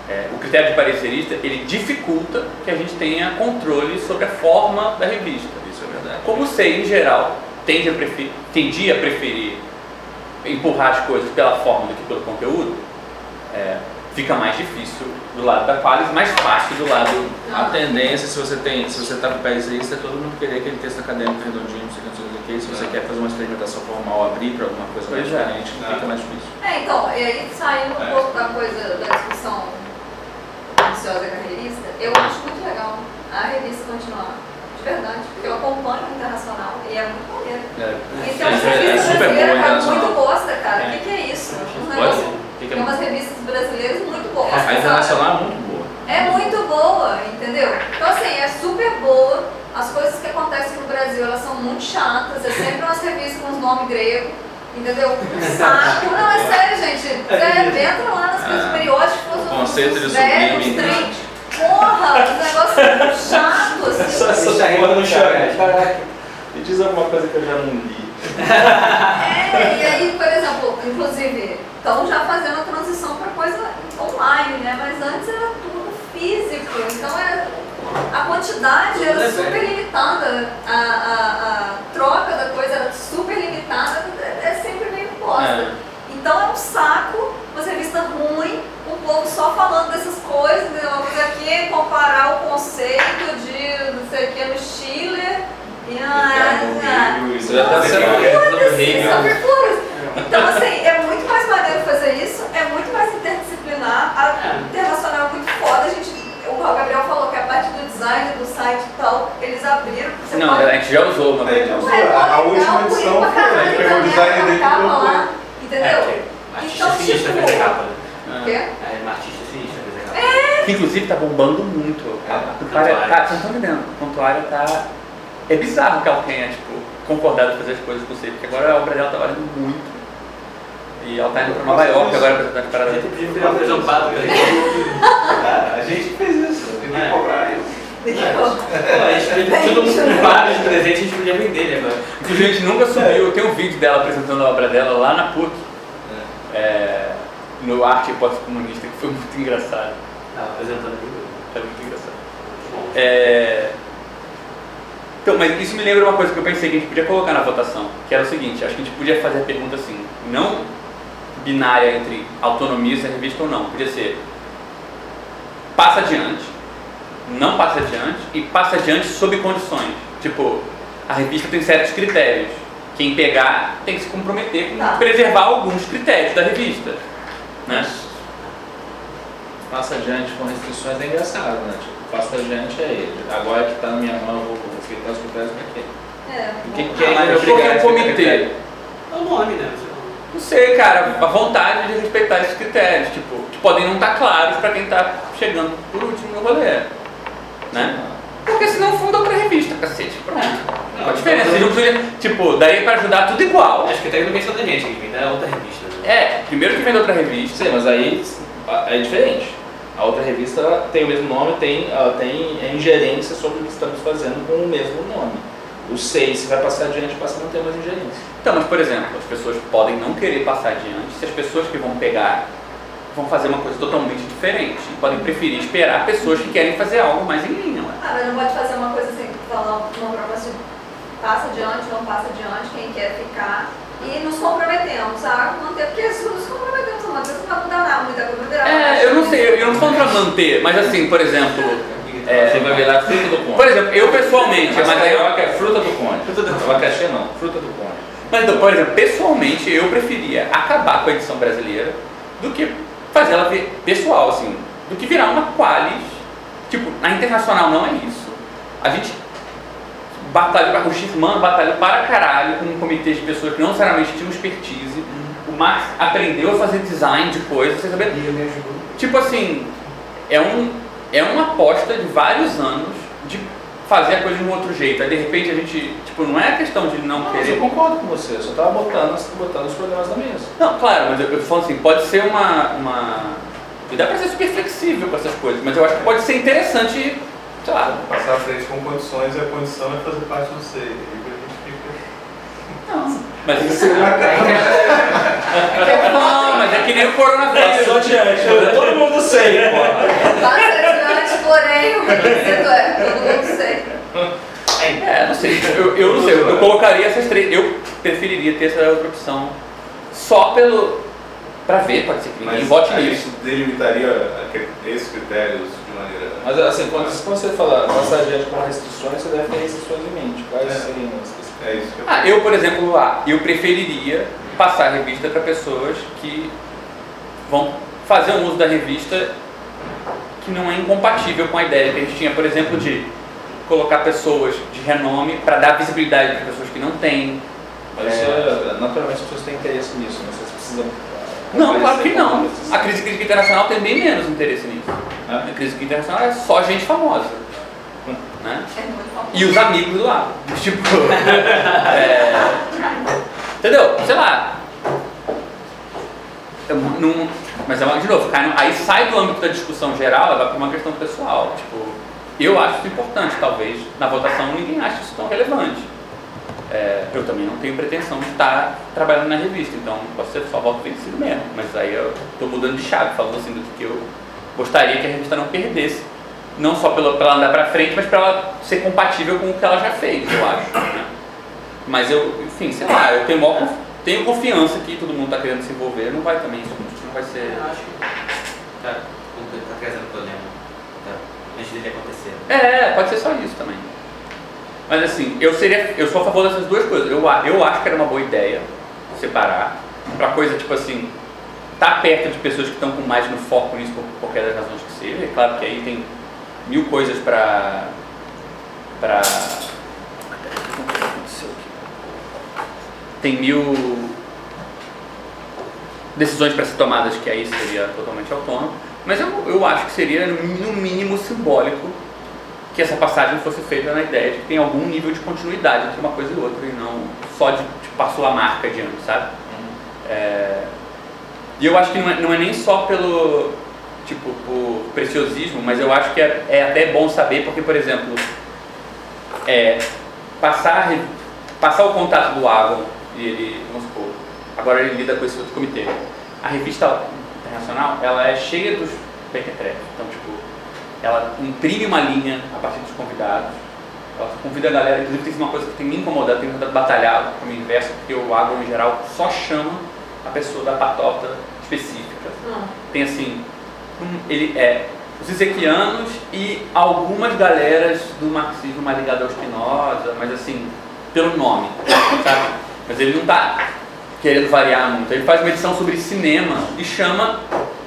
é, o critério de parecerista, ele dificulta que a gente tenha controle sobre a forma da revista. Isso é verdade. Como SEI, em geral, tende a preferir, tendia a preferir empurrar as coisas pela forma do que pelo conteúdo, é, fica mais difícil do lado da qualis, mais fácil do lado... A tendência, se você tem, se você está com parecerista, é todo mundo querer aquele texto acadêmico redondinho, não sei o que, se você quer fazer uma experimentação formal, abrir para alguma coisa mais é. diferente, fica mais difícil. É, então, e aí saindo um É. pouco da coisa da discussão ambiciosa carreirista, eu acho muito legal a revista continuar. De verdade, porque eu acompanho o internacional e é muito maneiro. É, E tem umas é, é revistas brasileiras cara, internacional. muito bosta, cara. O É. que, que é isso? Que tem é umas revistas brasileiras muito boas. A internacional é muito boa. É muito boa, entendeu? Então assim, é super boa. As coisas que acontecem no Brasil, elas são muito chatas. É sempre umas revistas com os nomes gregos, entendeu? Um saco. Não, é sério, gente. Sério, entra lá nas coisas Ah, periódicas, os, conceito de sublime. trem. Porra, os negócios chatos, Só assim. essa porra não chora. Caraca. Me diz alguma coisa que eu já não li. É, e aí, por exemplo, inclusive, estão já fazendo a transição para coisa online, né? Mas antes era tudo físico, então é, a quantidade era super limitada, a, a, a troca da coisa era super limitada, é, é bosta. É. Então é um saco, uma revista ruim, o povo só falando dessas coisas, né? aqui, comparar o conceito de não sei o que no e ah, ah, Isso já tá sendo. Virtudes. Então, assim, é muito mais maneiro fazer isso, é muito mais interdisciplinar. A internacional é muito foda. A gente, o Gabriel falou que a parte do design do site e tal, eles abriram. Você Não, pode... a gente já usou uma vez. É, né? Ué, a- a pô, última edição foi, caralho ele pegou o também, design a dele capa colocou. lá, Entendeu? É, artista Então, sinistra tipo- fez a capa. né? O quê? É, uma artista sinistra fez a capa. Que inclusive tá bombando muito. É, A Pontuária. tá, vocês estão entendendo? A Pontuária tá. É bizarro que ela tenha, tipo, concordado em fazer as coisas com você, porque agora a obra dela tá valendo muito. E ela tá indo pra Nova York agora pra apresentar as A paradas. gente. Ah, a gente fez isso, tem que É. cobrar isso. Pô, a gente podia todo mundo com vários presentes, a gente podia vender ele agora. Inclusive a gente nunca subiu, tem um vídeo dela apresentando a obra dela lá na PUC, é, no Arte e Hipótese Comunista, que foi muito engraçado. Tava apresentando aqui. Foi muito engraçado. É... Então, mas isso me lembra uma coisa que eu pensei que a gente podia colocar na votação, que era o seguinte, acho que a gente podia fazer a pergunta assim, não binária entre autonomia e revista ou não, podia ser passa adiante, não passa adiante e passa adiante sob condições. Tipo, a revista tem certos critérios. Quem pegar tem que se comprometer com Tá. preservar alguns critérios da revista. Né? passa adiante com restrições é engraçado, né? Tipo, passa adiante é ele. Agora que tá na minha mão, eu vou respeitar os critérios pra quê? É, O que, que é mas me por que obrigar a um comitê? É o nome, né? Não sei, cara, a vontade de respeitar esses critérios, tipo, que podem não estar claros para quem tá chegando por último no rolê. Né? Porque senão funda outra revista, cacete. Pronto. Qual a diferença? Não precisa- tipo, daí pra ajudar tudo igual. Acho que até não vem só da gente, que vem da outra revista. Né? É, primeiro que vem da outra revista. Sim, mas aí é diferente. A outra revista tem o mesmo nome, tem, ela tem a ingerência sobre o que estamos fazendo com o mesmo nome. O 6, se vai passar adiante, passa a não ter mais ingerência. Então, mas por exemplo, as pessoas podem não querer passar adiante se as pessoas que vão pegar vão fazer uma coisa totalmente diferente. E podem preferir esperar pessoas que querem fazer algo mais em linha. Ué. Ah, mas não pode fazer uma coisa assim, falar uma proposta de passa adiante, não passa adiante, quem quer ficar. E nos comprometemos a manter, porque se nos comprometemos a manter, você não vai mudar nada, muita coisa. É, eu não sei, eu, eu não falando pra manter, mas assim, por exemplo, É, Você vai virar fruta do conde. por exemplo, eu pessoalmente, Mas mas aí eu- carioca é fruta do conde. Fruta do conde. Abacaxi não, fruta do conde. Mas então, por exemplo, pessoalmente eu preferia acabar com a edição brasileira do que fazer ela ver pessoal, assim, do que virar uma qualis. Tipo, na internacional não é isso. A gente batalhou, o Schiffman batalhou para caralho com um comitê de pessoas que não necessariamente tinham expertise. O Max aprendeu a fazer design de coisas? E me ajudou. Tipo assim, é, um, é uma aposta de vários anos de fazer a coisa de um outro jeito. Aí de repente a gente, tipo, não é questão de não, Não, mas querer. eu concordo com você, eu só estava botando, botando os problemas na mesa. Não, claro, mas eu, eu falando assim, pode ser uma, uma. E dá pra ser super flexível com essas coisas, mas eu acho que pode ser interessante, sei lá. Passar à frente com condições e a condição é fazer parte do seio. E a gente fica. Não. Mas Isso é. Não, mas é que nem o coronavírus. adiante, todo mundo sei, pô. Passa porém, o requisito é todo mundo sei. É, não sei. Eu, eu não sei, eu colocaria essas três. Eu preferiria ter essa outra opção só pelo. pra ver, pode ser que ninguém Mas vote a nisso. gente delimitaria esses critérios de maneira. Mas assim, quando, quando você fala passar adiante com restrições, você deve ter restrições em mente. Quais É. seriam as restrições? É isso que eu Ah, eu, por exemplo, ah, eu preferiria passar a revista para pessoas que vão fazer um uso da revista que não é incompatível com a ideia que a gente tinha, por exemplo, de colocar pessoas de renome para dar visibilidade para pessoas que não têm. Mas isso é, naturalmente as pessoas têm interesse nisso, né? Vocês precisam. Não, claro que não. A crise crítica internacional tem bem menos interesse nisso. É? A crise crítica internacional é só gente famosa. Né? É. E os amigos do lado. Tipo. é, entendeu? Sei lá. Eu não- mas é uma- de novo, cai aí sai do âmbito da discussão geral, vai para uma questão pessoal. Tipo, eu acho isso importante, talvez na votação ninguém acha isso tão relevante. É, eu também não tenho pretensão de estar trabalhando na revista, então pode ser só voto vencido mesmo. Mas aí eu estou mudando de chave, falando assim do que eu gostaria que a revista não perdesse. Não só pela, pra ela andar para frente, mas para ela ser compatível com o que ela já fez, eu acho. né? Mas eu, enfim, sei lá, eu tenho, maior tenho confiança que todo mundo está querendo se envolver, não vai também, isso não vai ser. Eu acho que tá, tá trazendo problema. Tá, antes dele acontecer. É, pode ser só isso também. Mas assim, eu seria, eu sou a favor dessas duas coisas. Eu, eu acho que era uma boa ideia separar para coisa tipo assim, tá perto de pessoas que estão com mais no foco nisso por qualquer das razões que seja. É claro que aí tem mil coisas para para tem mil decisões para ser tomadas que aí seria totalmente autônomo. Mas eu, eu acho que seria no mínimo simbólico que essa passagem fosse feita na ideia de que tem algum nível de continuidade entre uma coisa e outra e não só de, de passou a marca adiante, sabe? É, e eu acho que não é, não é nem só pelo tipo por preciosismo, mas eu acho que é, é até bom saber porque, por exemplo, é, passar, passar o contato do Avon e ele, vamos supor, agora ele lida com esse outro comitê. A revista internacional, ela é cheia dos Bequetref, então tipo, ela imprime uma linha a partir dos convidados, ela convida a galera, inclusive tem uma coisa que tem me incomodado, tem me batalhado com o inverso, porque o Agro em geral só chama a pessoa da patota específica. Hum. Tem assim, um- ele é os Ezequianos e algumas galeras do marxismo mais ligado ao Spinoza, mas assim, pelo nome, sabe? Mas ele não está querendo variar muito. Ele faz uma edição sobre cinema e chama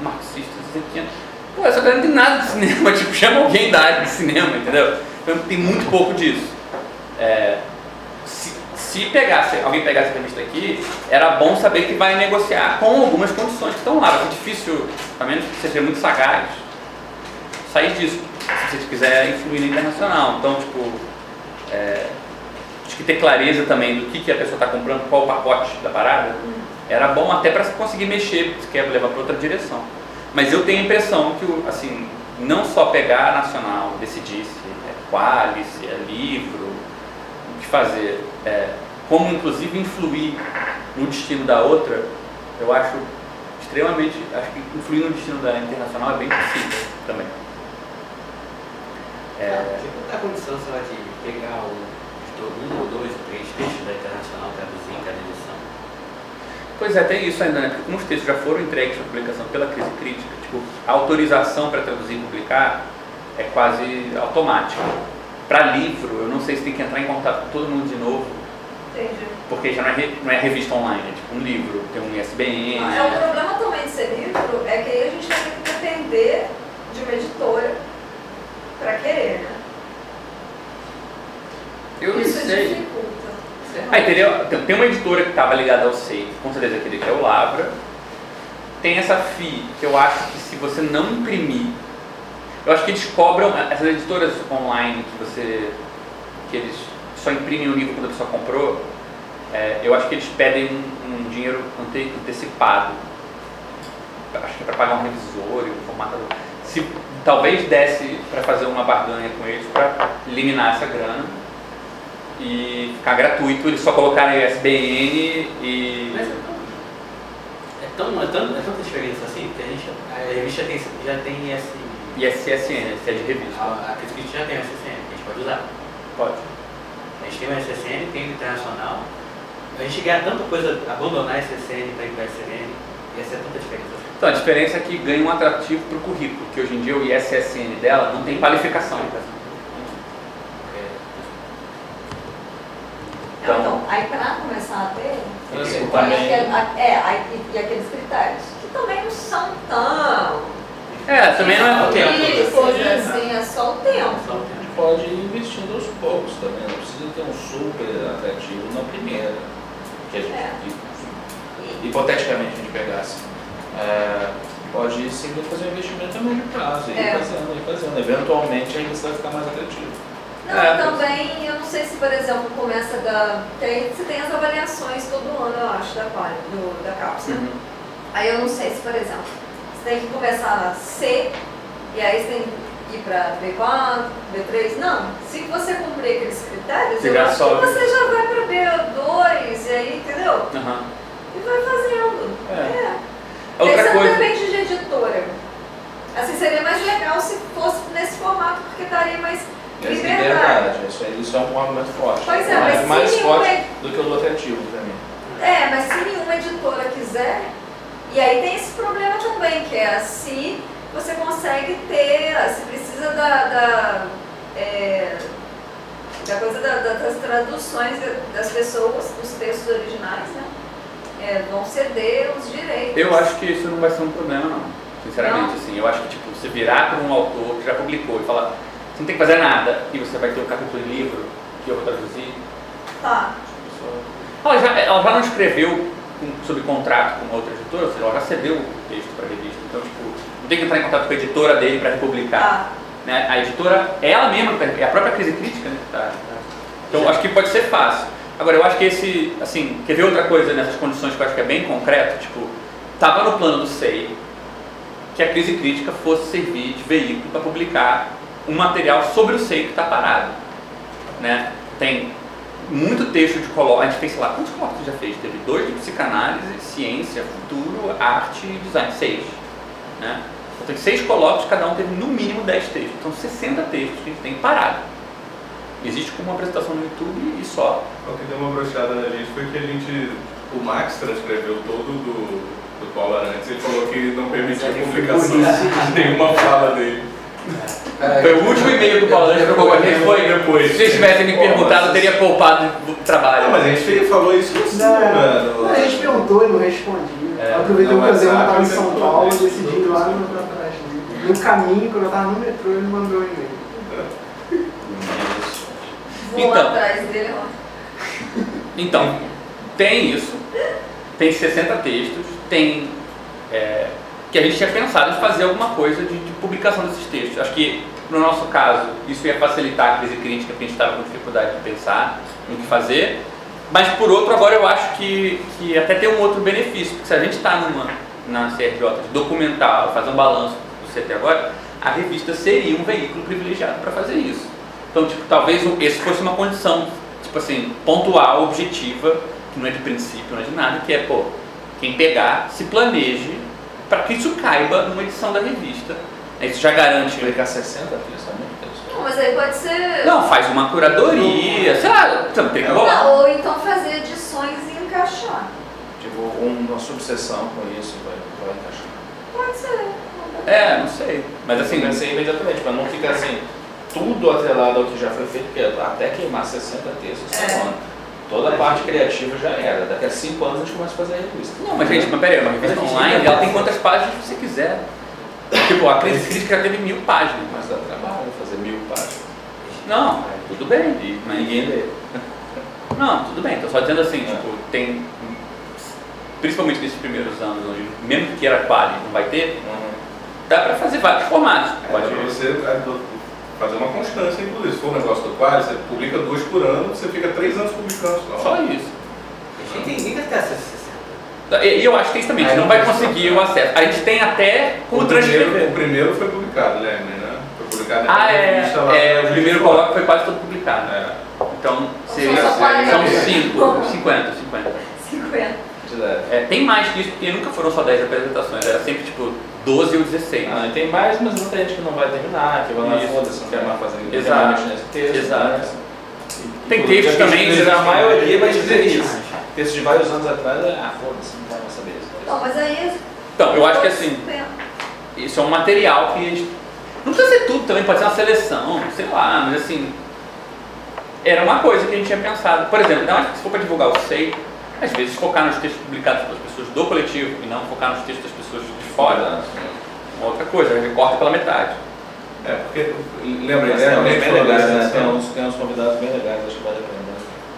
marxistas ezequianos. Pô, essa galera não tem nada de cinema, tipo, chama alguém da área de cinema, entendeu? Então, tem muito pouco disso. É, se, se pegasse, alguém pegasse a revista aqui, era bom saber que vai negociar com algumas condições que estão lá. Ser difícil, a menos que seja muito sagaz, sair disso, se você quiser influir no internacional. Então, tipo, é, que ter clareza também do que, que a pessoa está comprando, qual o pacote da parada, era bom até para conseguir mexer, se quer levar para outra direção. Mas eu tenho a impressão que, assim, não só pegar a nacional, decidir se é quali, se é livro, o que fazer, é, como inclusive influir no destino da outra, eu acho extremamente, acho que influir no destino da internacional é bem possível também. É, Tipo, dá condição, sei lá, de pegar o, um ou dois ou três textos da Internacional, traduzir em cada edição. Pois é, tem isso ainda, né? Porque os textos já foram entregues para publicação pela crise crítica, tipo, a autorização para traduzir e publicar é quase automática. Para livro, eu não sei se tem que entrar em contato com todo mundo de novo, Entendi. porque já não é, não é revista online, é tipo um livro, tem um ISBN. É, o problema também de ser livro é que aí a gente vai ter que depender de uma editora para querer, né? Eu não Isso sei. dificulta. Ah, entendeu? Tem- Tem uma editora que estava ligada ao SEI, com certeza aquele que é o Labra. Tem essa FI, que eu acho que se você não imprimir, eu acho que eles cobram, essas editoras online que você, que eles só imprimem o livro quando a pessoa comprou, é, eu acho que eles pedem um, um dinheiro ante- antecipado. Acho que é para pagar um revisor e um formatador. Se talvez desse para fazer uma barganha com eles para eliminar essa grana e ficar gratuito, eles só colocarem o ISBN e. Mas é tão, é, tão, é, tão, é tanta diferença assim que a gente. A revista tem, já tem esse. E SSN, se é de revista. A, a Crítica já tem o SSN, que a gente pode usar. Pode. A gente tem o SSN, tem o Internacional. A gente ganha tanta coisa, abandonar SSN para ir para SSN, ia ser tanta diferença. Então, a diferença é que ganha um atrativo para o currículo, que hoje em dia o ISSN dela não tem qualificação. Então, Então- aí para começar a ter, é, aí, e, e aqueles critérios, que também não são tão É, também não é o tempo. difíceis, assim, é só o tempo. Só o A tempo. gente pode ir investindo aos poucos também, não precisa ter um super atrativo na primeira. Que a gente, É. hipoteticamente a gente pegasse. É, pode ir sim fazer um investimento a médio prazo, e ir É. fazendo, ir fazendo. Eventualmente a revista vai ficar mais atrativa. Não, É, também, eu não sei se, por exemplo, começa da. Aí você tem as avaliações todo ano, eu acho, da do, da né? Uhum. Aí eu não sei se, por exemplo, você tem que começar a C, e aí você tem que ir para B4, B3. Não, se você cumprir aqueles critérios, Você eu já acho sobe. que você já vai para B2, e aí, entendeu? Aham. E vai fazendo. É. É. Outra você coisa. depende de editora. Assim, seria mais legal se fosse nesse formato, porque daria mais liberdade. liberdade, isso, aí- isso é um argumento forte. Pois é, mais, mas mais se forte nenhuma- do que o pra mim. É, mas se nenhuma editora quiser, e aí tem esse problema também, que é se você consegue ter, se precisa da, da, é, da coisa da- da- das traduções das pessoas, dos textos originais, né? É, vão ceder os direitos. Eu acho que isso não vai ser um problema, não. Sinceramente, Não? assim. Eu acho que, tipo, você virar para um autor que já publicou e falar, você não tem que fazer nada, e você vai ter um capítulo de livro que eu vou traduzir. Tá. Ela já, ela já não escreveu com- sob contrato com uma outra editora, ou seja, ela já cedeu o texto para a revista. Então, tipo, não tem que entrar em contato com a editora dele para republicar. Tá. né? A editora, é ela mesma, é a própria crise crítica, né? que tá- Então, acho que pode ser fácil. Agora, eu acho que esse, assim, quer ver outra coisa nessas condições que eu acho que é bem concreto? Tipo, tava no plano do SEI que a crise crítica fosse servir de veículo para publicar um material sobre o SEI que está parado, né? Tem muito texto de colóquio, a gente fez, sei lá, quantos colóquios já fez? Teve dois de psicanálise, ciência, futuro, arte e design, seis, né? Então tem seis colóquios, cada um teve no mínimo 10 textos. Então 60 textos que a gente tem parado. Existe como uma apresentação no YouTube e só. O que deu uma brochada na gente foi que a gente. O Max transcreveu todo do, do Paulo Arantes e falou que não permitia a publicação de nenhuma fala dele. Foi o último e-mail do Paulo Anjo que eu coloquei, foi. depois. Se vocês tivessem me perguntado, eu teria poupado o trabalho. Não, mas a gente fez- falou isso no Não, mano. a gente perguntou e não respondia. É, Aproveitei no a ocasião, eu WhatsApp tava em ele São Paulo, né? decidi ir lá no trás. né? No caminho, quando eu tava no metrô, ele mandou um e-mail. Vou Então. lá atrás dele, ó. Então, tem isso, tem 60 textos, tem é, que a gente tinha pensado em fazer alguma coisa de, de publicação desses textos. Acho que no nosso caso isso ia facilitar a crise crítica, porque a gente estava com dificuldade de pensar no que fazer. Mas por outro, agora eu acho que, que até tem um outro benefício, porque se a gente está numa na CRJ de documentar, fazer um balanço do CT agora, a revista seria um veículo privilegiado para fazer isso. Então, tipo, talvez esse fosse uma condição, tipo assim, pontual, objetiva, que não é de princípio, não é de nada, que é, pô, quem pegar, se planeje para que isso caiba numa edição da revista. Isso já garante. Publicar 60 textos também? mas aí pode ser. Não, faz uma curadoria, sei lá, então, tem que rolar. Não, ou então fazer edições e encaixar. Tipo, uma subseção com isso vai, vai encaixar. Pode ser. É, não sei. Mas assim, Pensei imediatamente, para não ficar assim, tudo atrelado ao que já foi feito, porque até queimar 60 textos É. por ano. Toda a parte criativa já era. Daqui a 5 anos a gente começa a fazer a revista. Não, mas gente, mas peraí, uma revista online, ela tem quantas páginas você quiser. Tipo, a crise crítica já teve mil páginas. Mas dá trabalho fazer mil páginas. Não, tudo bem. E Mas ninguém lê. Não, tudo bem, tô só dizendo assim, É. tipo, tem. Principalmente nesses primeiros anos, onde mesmo que era quali não vai ter, dá pra fazer vários formatos. Pode Pode você é, fazer uma constância, inclusive. Se for um negócio do quadro, você publica duas por ano, você fica três anos publicando só. Só isso. A gente ninguém deve ter acesso a 60. E eu acho que é isso também, a gente não vai conseguir o acesso. A gente tem até como o, primeiro, transcrever. o primeiro foi publicado, né? Foi publicado Ah, é, revista lá é, da o primeiro coloque foi quase todo publicado. É. Então, seria, só 40. são 5, 50, 50. 50. É, tem mais que isso, porque nunca foram só 10 apresentações, era sempre tipo 12 ou 16. Ah, e tem mais, mas muita gente que não vai terminar, que vai lá foda-se, não quer mais fazer Exato. texto. Exato. né? Tem E, textos inclusive, também, A maioria vai dizer isso. mais. Texto de vários anos atrás, é, ah, foda-se, não vai mais saber isso. Não, mas aí. Então, eu acho que assim, isso é um material que a gente. Não precisa ser tudo também, pode ser uma seleção, sei lá, mas assim. Era uma coisa que a gente tinha pensado. Por exemplo, não, acho que se for para divulgar o SEI, às vezes focar nos textos publicados pelas pessoas do coletivo e não focar nos textos das pessoas fora. Uma outra coisa, recorta pela metade. É, porque, lembra, a uns realmente bem legais, né? Tem uns, tem uns convidados bem legais, acho que vale a pena.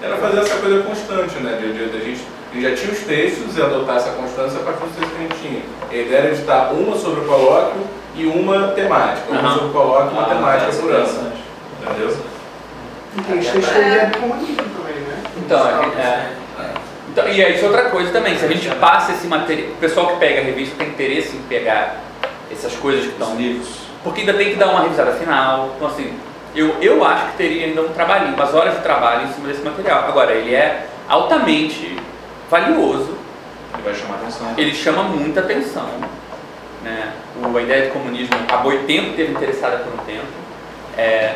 Era fazer essa coisa constante, né? De, de, de a gente, a gente já tinha os textos e adotar essa constância a partir dos textos que a gente tinha. A ideia era editar uma sobre o colóquio e uma temática. Uma Aham. sobre o colóquio e uma temática essa é por ano. interessante. Entendeu? E tem é do comunismo também, né? Então, a gente- é. Então, e isso é outra coisa também, se a gente passa esse material, o pessoal que pega a revista tem interesse em pegar essas coisas que estão Os livros. porque ainda tem que dar uma revisada final. Então, assim, eu, eu acho que teria ainda um trabalhinho, umas horas de trabalho em cima desse material. Agora, ele é altamente valioso, Ele vai chamar atenção. ele chama muita atenção. Né? O- a ideia de comunismo, a Boitempo teve interessada por um tempo. É,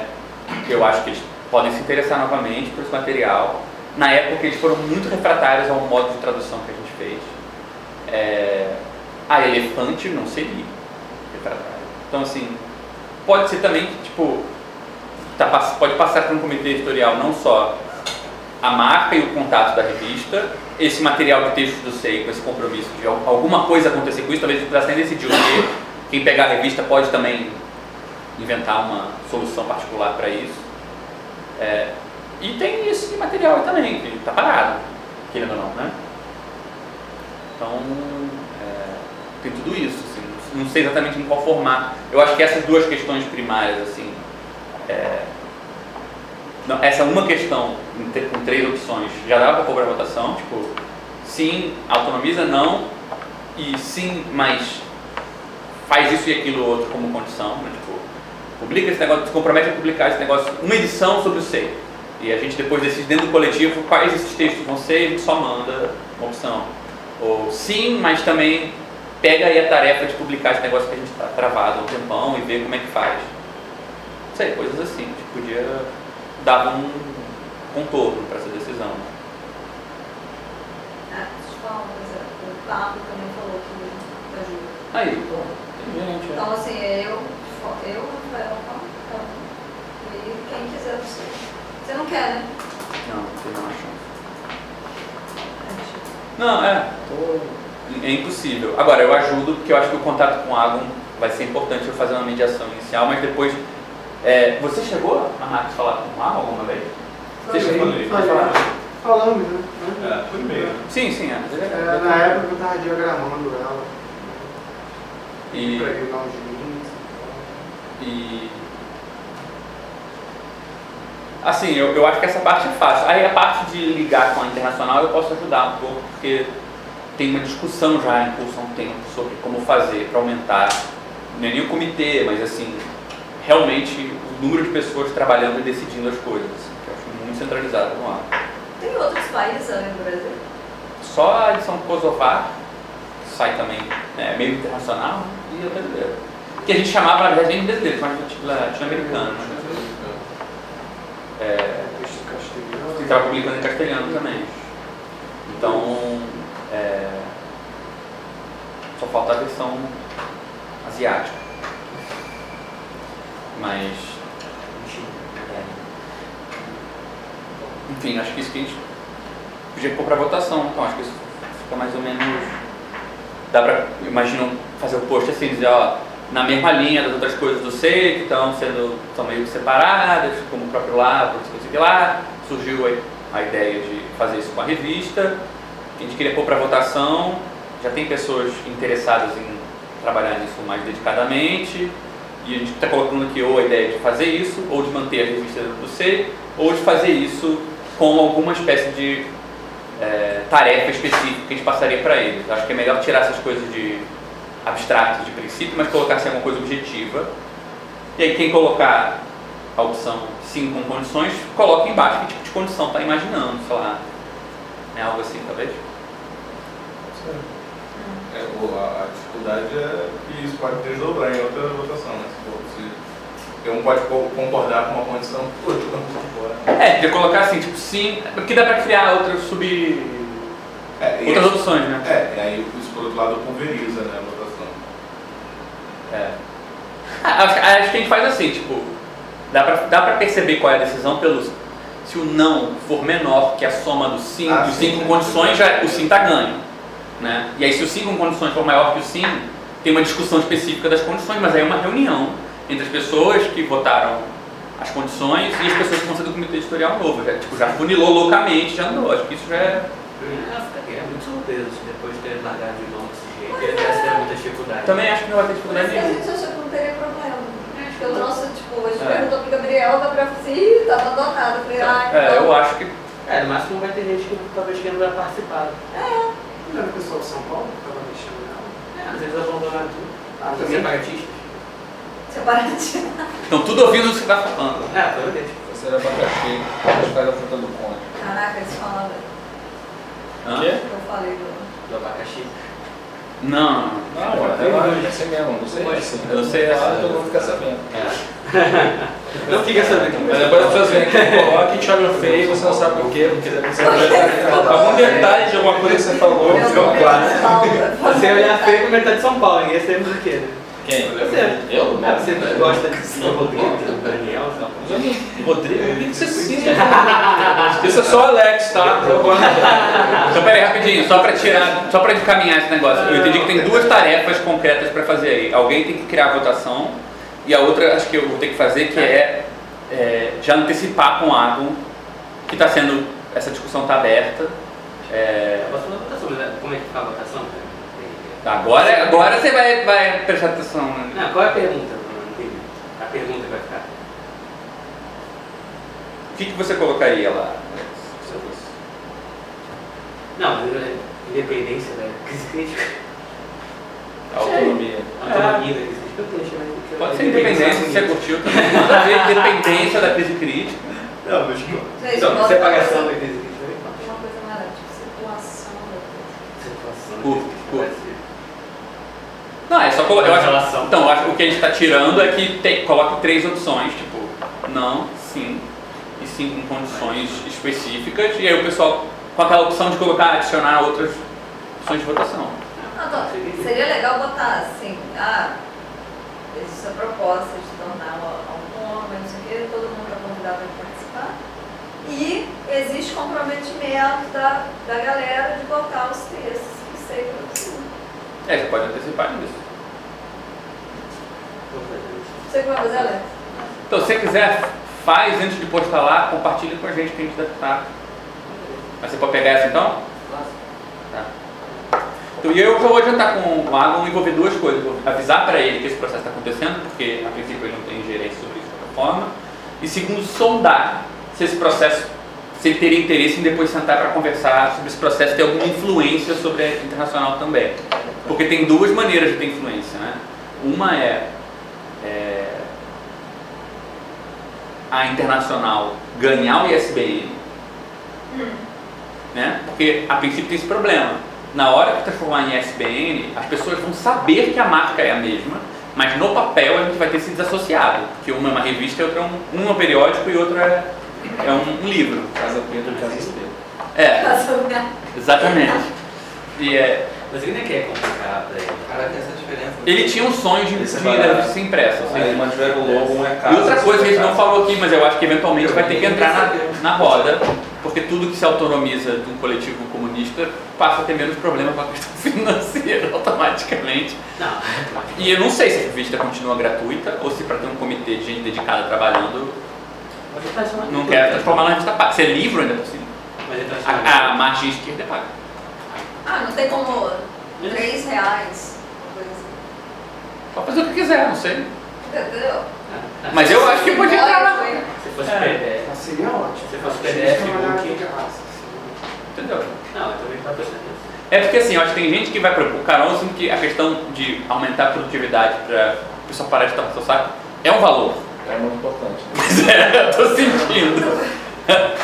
eu acho que eles podem se interessar novamente por esse material. Na época, eles foram muito refratários ao modo de tradução que a gente fez. É, a elefante não seria refratário. Então, assim, pode ser também que, tipo, tá, pode passar por um comitê editorial não só a marca e o contato da revista, esse material de texto do SEI com esse compromisso de al- alguma coisa acontecer com isso, talvez o nem decidiu que quem pegar a revista pode também inventar uma solução particular para isso. É, e tem esse material aí também, que está parado, querendo ou não, né? Então, é, tem tudo isso, assim, não sei exatamente em qual formato. Eu acho que essas duas questões primárias, assim, é, não, essa uma questão com três opções já dava para a votação, tipo, sim, autonomiza, não, e sim, mas faz isso e aquilo outro como condição, né? tipo, publica esse negócio, se compromete a publicar esse negócio, uma edição sobre o SEI. E a gente depois decide dentro do coletivo quais esses textos vão ser e a gente só manda uma opção. Ou sim, mas também pega aí a tarefa de publicar esse negócio que a gente está travado há um tempão e ver como é que faz. Não sei, coisas assim. A gente podia dar um contorno para essa decisão. Ah, deixa eu falar uma coisa. O Pablo também falou que ajuda. Aí, tem gente. é. Então, assim, eu, eu, Rafael, e quem quiser você. Você não quer, né? Não, tem uma chance. Não, é. É impossível. Agora, eu ajudo porque eu acho que o contato com o Agon vai ser importante eu fazer uma mediação inicial, mas depois. é, você chegou a Max falar com o Mar alguma vez? Você chegou falar? Falamos, né? É, por e-mail. Sim, sim, é. É, na época eu tava diagramando ela, E, pra ele dar uns links. e assim, eu, eu acho que essa parte é fácil. Aí a parte de ligar com a internacional eu posso ajudar um pouco, porque tem uma discussão já em curso há um tempo sobre como fazer para aumentar, não é nem o comitê, mas assim, realmente o número de pessoas trabalhando e decidindo as coisas, assim, que eu acho muito centralizado no ar. Tem outros países além do Brasil? Só a edição Kosovar, que sai também, né, meio internacional, e a brasileira. Que a gente chamava, na verdade, nem de brasileiro, mas latino-americano. né? É, que estava publicando em castelhano também. Então, é, só falta a versão asiática. Mas, enfim, acho que isso que a gente podia pôr para votação. Então, acho que isso fica mais ou menos. Dá para, imagino, fazer o post assim, dizer, ó, na mesma linha das outras coisas do SEI, que estão sendo estão meio separadas, como o próprio o que lá, surgiu a, a ideia de fazer isso com a revista. A gente queria pôr para votação, já tem pessoas interessadas em trabalhar nisso mais dedicadamente, e a gente está colocando aqui ou a ideia de fazer isso, ou de manter a revista do SEI, ou de fazer isso com alguma espécie de é, tarefa específica que a gente passaria para eles. Acho que é melhor tirar essas coisas de abstratos de princípio, mas colocar assim, alguma coisa objetiva. E aí quem colocar a opção sim com condições, coloca embaixo que tipo de condição está imaginando, sei lá. É algo assim, talvez? É, o- a, dificuldade é que isso pode desdobrar em outra votação, né? Se, um pode co- concordar com uma condição, o outro não concorda. É, de colocar assim, tipo sim, porque dá para criar outras sub. É, outras opções, né? É, e aí isso por outro lado pulveriza né. É. Acho, acho que a gente faz assim, tipo, dá pra, dá pra perceber qual é a decisão pelos. Se o não for menor que a soma do sim, Ah, dos sim. sim com condições, já, o sim tá ganho. Né? E aí se o sim com condições for maior que o sim, tem uma discussão específica das condições, mas aí é uma reunião entre as pessoas que votaram as condições e as pessoas que vão ser do comitê editorial novo. Já, tipo, já funilou loucamente, já andou. Acho que isso já é. Eu ficaria muito surpreso se depois de ter largado de mão desse jeito, dificuldade. Também acho que não vai ter Mas dificuldade a nenhuma. gente achou que não teria problema. Porque o nosso, tipo, a gente É. perguntou pro Gabriel, da pra ih, tá abandonado. Eu falei, ah, É, então. eu acho que. É, no máximo vai ter gente que talvez que não vai participar. Não era o pessoal de São Paulo que tava mexendo nela? É, às vezes abandonaram tudo. Ah, também? separatistas. Separatista. Estão tudo ouvindo o que você está falando. É, toda vez. Você era abacaxi, os caras frutando contra. Caraca, eles falaram. Hã? Quê? Eu falei do. Do abacaxi. Não, Não, é assim mesmo, não sei. Eu sei essa. Todo mundo fica sabendo. Não fica sabendo. Mas depois as pessoas vêm aqui e colocam e te olham feio e você não sabe por quê, porque ser algum detalhe de alguma coisa que você falou. Ficou claro. é Paula. Você olhar feio com metade de São Paulo, ninguém sabe que, né? Quem? Você. Eu? É, você gosta de Rodrigo, Daniel, não? Rodrigo, o que que você precisa? Isso é só Alex, tá? Então, peraí, rapidinho, só pra tirar, só pra encaminhar esse negócio. Eu entendi que tem duas tarefas concretas pra fazer aí. Alguém tem que criar a votação e a outra, acho que eu vou ter que fazer, que é, é, já antecipar com o Argon, que está sendo, essa discussão está aberta. É, Eu posso votação, mas é- como é que fica a votação? Agora, agora você vai, vai prestar atenção. né? Não, qual é a pergunta? A pergunta vai ficar. O que, que você colocaria lá? Não, é independência da crise crítica. Autonomia. Autonomia da crise crítica. Pode ser independência, se você curtiu também. Manda ver independência da crise crítica. Não, mas tipo... Então, separação da crise crítica fala. Uma coisa mais tipo, circulação da coisa. Situação da Curto, crise crítica curto. vai ser- Não, é só colocar. Acho, então, eu acho que o que a gente está tirando é que tem, coloque três opções, tipo, não, sim, e sim com condições específicas, e aí o pessoal, com aquela opção de colocar, adicionar outras opções de votação. Ah, tá. Seria legal botar assim, ah, existe a proposta de tornar autônoma, não sei o quê, todo mundo é convidado a participar. E existe comprometimento da, da galera de botar os textos que sei produzir. É, você pode antecipar isso. Vou fazer isso. Você que vai fazer, Alex? Então, se você quiser, faz antes de postar lá, compartilha com a gente que a gente deve estar. Mas você pode pegar essa então? Tá. Então, e eu já vou adiantar com o Agon e envolver duas coisas. Vou avisar para ele que esse processo está acontecendo, porque a princípio ele não tem gerência sobre isso de qualquer forma. E segundo, sondar se esse processo, se ele teria interesse em depois sentar para conversar sobre esse processo, ter alguma influência sobre a internacional também. Porque tem duas maneiras de ter influência, né? Uma é, é a internacional ganhar o ISBN, né? Porque a princípio tem esse problema. Na hora que transformar em ISBN, as pessoas vão saber que a marca é a mesma, mas no papel a gente vai ter se desassociado, porque uma é uma revista outra é um, um é um periódico e outra é, é um, livro. Casa Pedro, Casa Espelho. É, exatamente. E é, Mas ele nem quer complicar pra ele. Cara, tem essa diferença. ele tinha um sonho de, é revista impressa. assim. Aí mantiveram o logo, um é E casa. outra coisa que a gente não falou aqui, mas eu acho que eventualmente vai ter que entrar na, na roda, porque tudo que se autonomiza de um coletivo comunista passa a ter menos problema com a questão financeira automaticamente. Não, E eu não sei se a revista continua gratuita ou se para ter um comitê de gente dedicada trabalhando mas ele faz uma não quer transformar na revista paga. Se é livro ainda por cima. Mas transforma. A, a margem esquerda é paga. Ah, não tem como 3 reais, uma coisa assim. Pode fazer o que quiser, não sei. Entendeu? Mas eu acho que pode entrar na. Foi. Se fosse É. PDF. Mas seria ótimo. Se fosse A PDF, book. assim. Entendeu? Não, eu também nisso. É porque assim, eu acho que tem gente que vai propor. O Carol assim, que a questão de aumentar a produtividade para o pessoal parar de tomar seu saco é um valor. É muito importante. É, eu tô sentindo.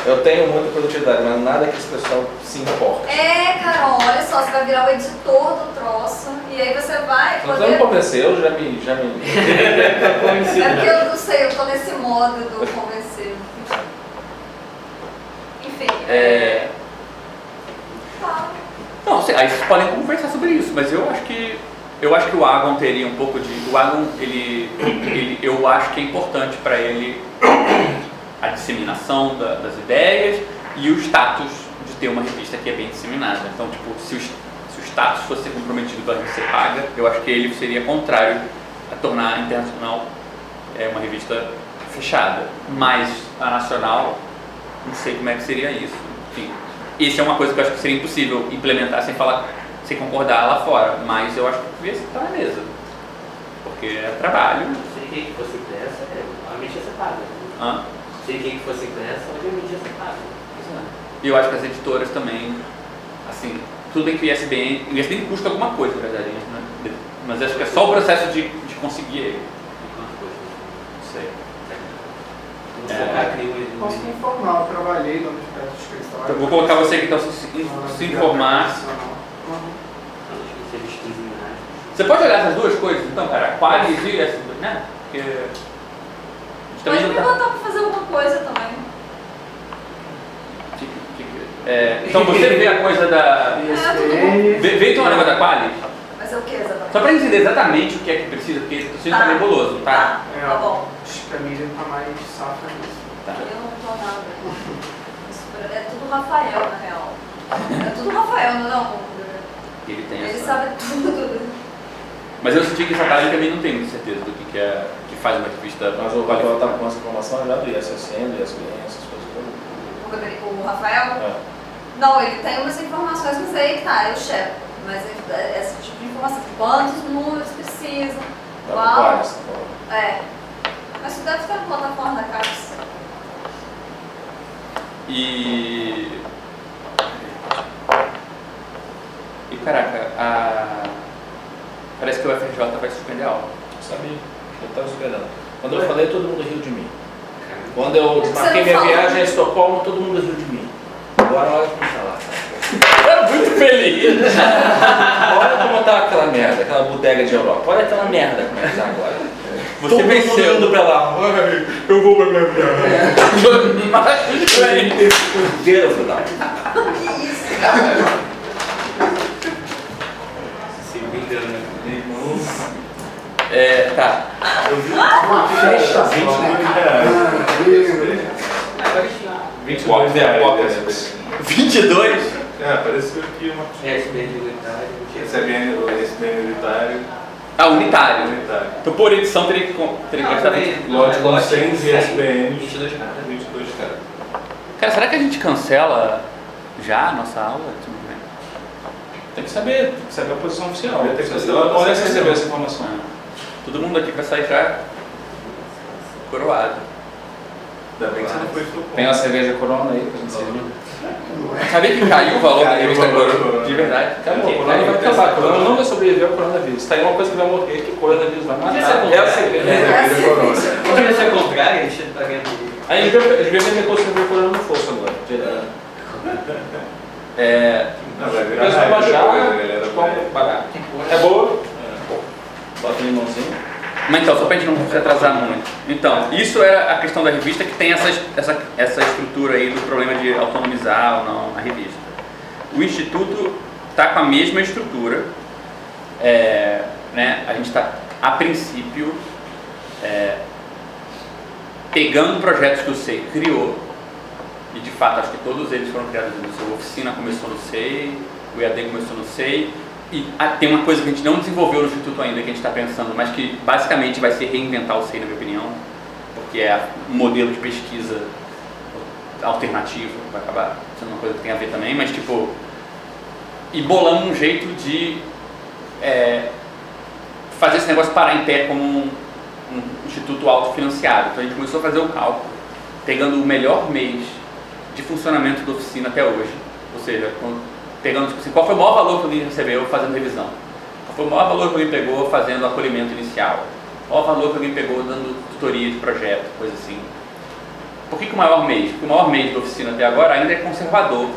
Eu tenho muita produtividade, mas nada que esse pessoal se importe. É, Carol, olha só, você vai virar o editor do troço e aí você vai Não precisa me poder. convencer, eu já me. Já me... É porque eu não sei, eu tô nesse modo do convencer. Enfim. É, Tá. Não, aí vocês podem conversar sobre isso, mas eu acho que eu acho que o Agon teria um pouco de. O Agon, ele, ele eu acho que é importante para ele a disseminação da- das ideias e o status de ter uma revista que é bem disseminada. Então, tipo, se o, se o status fosse comprometido para ser paga, eu acho que ele seria contrário a tornar a internacional é, uma revista fechada. Mas a nacional, não sei como é que seria isso. Enfim, isso é uma coisa que eu acho que seria impossível implementar sem falar, sem concordar lá fora. Mas eu acho que devia estar na mesa. Porque é trabalho. Se quem que fosse impressa, é, a mídia você paga. Hã? Se quem que fosse impressa, hoje a mídia paga. E eu acho que as editoras também, assim, tudo bem que o ISBN, o ISBN custa alguma coisa, na verdade, né? Mas acho que é só o processo de, de conseguir ele. Não sei. É. Posso me informar, eu trabalhei no Universidade de Cristal. Então, eu vou colocar você que então se, se, se informar. Você pode olhar essas duas coisas, então, cara, Qualis e essas duas, né? Porque. a Pode me tá. botar pra fazer alguma coisa também. é, então você vê a coisa da. Vê, vê então o negócio da Qualis. Mas é o que exatamente? Só pra entender exatamente o que é que precisa, porque o sendo tá Tá. nebuloso, tá? Tá, tá bom. Acho que a mídia tá mais safra nisso. Tá. Eu não tô nada. É tudo Rafael, na real. É tudo Rafael, não é não? Ele tem Ele essa. sabe tudo. Mas eu senti que essa cara também não tem muita certeza do que, que é que faz uma revista. Mas o Rafael tá com essa informação já do ISSN, do ISBN, essas coisas todas. O O Rafael? É. Não, ele tem umas informações, mas aí tá, eu checo. Mas é- esse tipo de informação, quantos números precisam, Tá qual. tá. É. Mas isso deve estar na plataforma da CAPES. E. E caraca, a... parece que o FRJ vai suspender a aula. Sabia, eu estava esperando. Quando eu falei, todo mundo riu de mim. Quando eu Você marquei minha falou. viagem a Estocolmo, todo mundo riu de mim. Agora olha como tá lá. É muito feliz! Olha como tá aquela merda, aquela bodega de Europa. Olha aquela merda como é que tá agora. Você todo mundo venceu. indo pra lá. Ai, eu vou pra minha viagem. Mas, bem, Deus, não. Que isso, cara? Vingando. É, tá. Uma festa só. 29 Ah, reais. beleza. Agora tinha. 22 reais. 22? É, apareceu aqui uma. É, SBN militar. Esse é bem, esse bem militário. Ah, unitário. Unitário. Então por edição teria que, gastar também- 20. Lote com Lote 100 100, ISBNs. 22 cada. 22 cada. Cara, será que a gente cancela já a nossa aula? Tem que saber, tem que saber a posição oficial. Tem que saber a podem posição receber oficial. essa informação. Todo mundo aqui vai sair já coroado. Ainda bem que você não foi estupor. Tem uma cerveja corona aí pra gente servir. Sabia que caiu o valor da Caiu o revista Corona? De verdade. Acabou, a corona vai acabar. A corona não vai sobreviver ao coronavírus. Tá aí uma coisa que vai morrer, que coronavírus vai Podia matar. contrário. É a cerveja. É, É cerveja. Poderia ser o contrário, a gente tá vendo. Aí eles devem eles devem meter o corona no fosso agora. É, Não, vai virar vai baixar, a galera pagar. É boa? Bota um limãozinho. mas então, só pra gente não se atrasar muito. Então, isso era a questão da revista que tem essas- essa, essa estrutura aí do problema de autonomizar ou não a revista. O Instituto está com a mesma estrutura. É, né, a gente está, a princípio, é, pegando projetos que o SEI criou, e de fato acho que todos eles foram criados no SEI. A oficina começou no SEI, o EAD começou no SEI, e ah, tem uma coisa que a gente não desenvolveu no Instituto ainda, que a gente está pensando, mas que basicamente vai ser reinventar o SEI, na minha opinião, porque é um modelo de pesquisa alternativo, vai acabar sendo uma coisa que tem a ver também, mas tipo, e bolando um jeito de é, fazer esse negócio parar em pé como um, um instituto autofinanciado. Então a gente começou a fazer o cálculo, pegando o melhor mês de funcionamento da oficina até hoje, ou seja, pegando tipo assim, qual foi o maior valor que alguém recebeu fazendo revisão, qual foi o maior valor que alguém pegou fazendo acolhimento inicial, qual o valor que alguém pegou dando tutoria de projeto, coisa assim. Por que, que o maior mês? Porque o maior mês da oficina até agora ainda é conservador,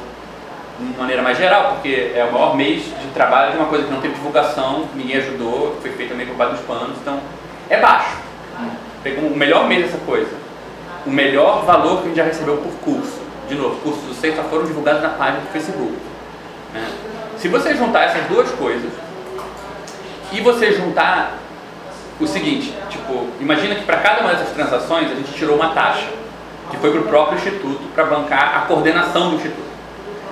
de maneira mais geral, porque é o maior mês de trabalho de uma coisa que não teve divulgação, ninguém ajudou, foi feita meio por dos panos, então é baixo. Pegou o melhor mês dessa coisa, o melhor valor que a gente já recebeu por curso. De novo, cursos do SEI só foram divulgados na página do Facebook. né? Se você juntar essas duas coisas e você juntar o seguinte, tipo, imagina que para cada uma dessas transações a gente tirou uma taxa que foi para o próprio instituto para bancar a coordenação do instituto.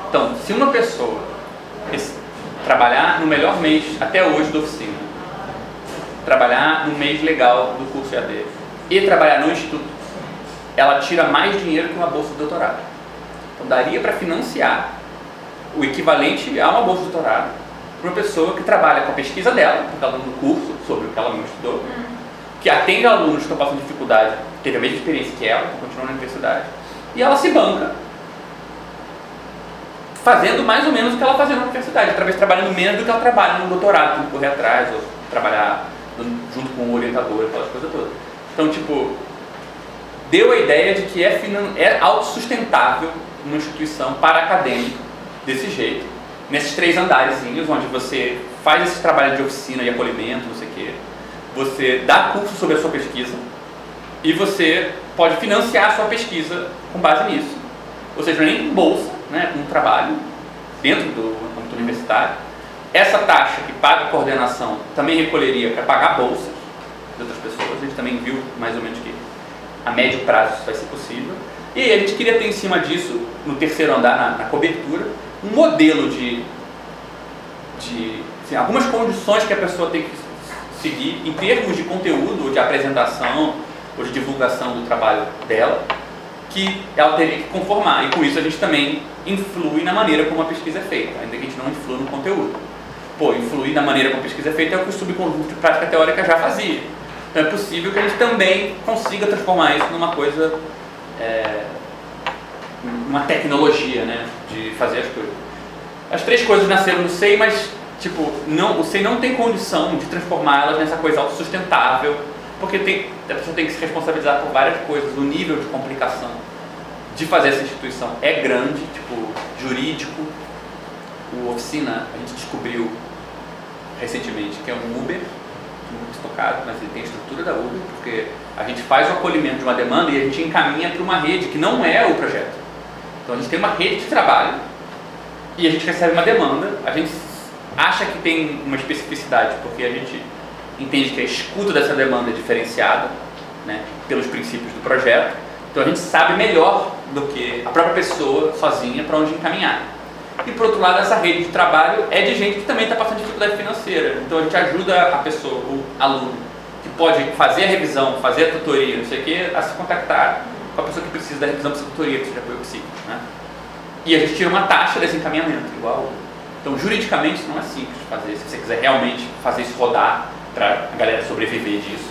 Então, se uma pessoa trabalhar no melhor mês até hoje da oficina, trabalhar no mês legal do curso EAD e trabalhar no instituto, ela tira mais dinheiro que uma bolsa de doutorado. Daria para financiar o equivalente a uma bolsa de doutorado para uma pessoa que trabalha com a pesquisa dela, porque ela está dando curso sobre o que ela não estudou, que atende alunos que estão passando dificuldade, teve a mesma experiência que ela, que continua na universidade, e ela se banca fazendo mais ou menos o que ela fazia na universidade, talvez trabalhando menos do que ela trabalha no doutorado, tendo que correr atrás, ou trabalhar junto com o orientador, aquelas coisas todas. Então, tipo, deu a ideia de que é, é autossustentável uma instituição para acadêmico desse jeito, nesses três andarezinhos, onde você faz esse trabalho de oficina e acolhimento, não sei o quê, você dá curso sobre a sua pesquisa e você pode financiar a sua pesquisa com base nisso. Ou seja, nem bolsa, né, um trabalho dentro do âmbito universitário. Essa taxa que paga a coordenação também recolheria para pagar bolsas de outras pessoas. A gente também viu mais ou menos que a médio prazo isso vai ser possível. E a gente queria ter em cima disso, no terceiro andar, na, na cobertura, um modelo de, de assim, algumas condições que a pessoa tem que seguir em termos de conteúdo, ou de apresentação, ou de divulgação do trabalho dela, que ela teria que conformar. E com isso a gente também influi na maneira como a pesquisa é feita, ainda que a gente não influa no conteúdo. Pô, influir na maneira como a pesquisa é feita é o que o subconjunto de prática teórica já fazia. Então é possível que a gente também consiga transformar isso numa coisa, é, uma tecnologia, né, de fazer as coisas. As três coisas nasceram no SEI, mas tipo, não, o SEI não tem condição de transformá-las nessa coisa autossustentável, porque tem, a pessoa tem que se responsabilizar por várias coisas, o nível de complicação de fazer essa instituição é grande, tipo, jurídico. O Oficina, a gente descobriu recentemente que é um Uber, estocado, mas ele tem a estrutura da Uber, porque a gente faz o acolhimento de uma demanda e a gente encaminha para uma rede que não é o projeto. Então a gente tem uma rede de trabalho e a gente recebe uma demanda, a gente acha que tem uma especificidade, porque a gente entende que a escuta dessa demanda é diferenciada né, pelos princípios do projeto, então a gente sabe melhor do que a própria pessoa sozinha para onde encaminhar. E por outro lado, essa rede de trabalho é de gente que também está passando dificuldade financeira. Então a gente ajuda a pessoa, o aluno, que pode fazer a revisão, fazer a tutoria, não sei o quê, a se contactar com a pessoa que precisa da revisão dessa tutoria, que seja apoio psíquico. Né? E a gente tira uma taxa desse encaminhamento, igual. Então, juridicamente, não é simples de fazer. Se você quiser realmente fazer isso rodar para a galera sobreviver disso,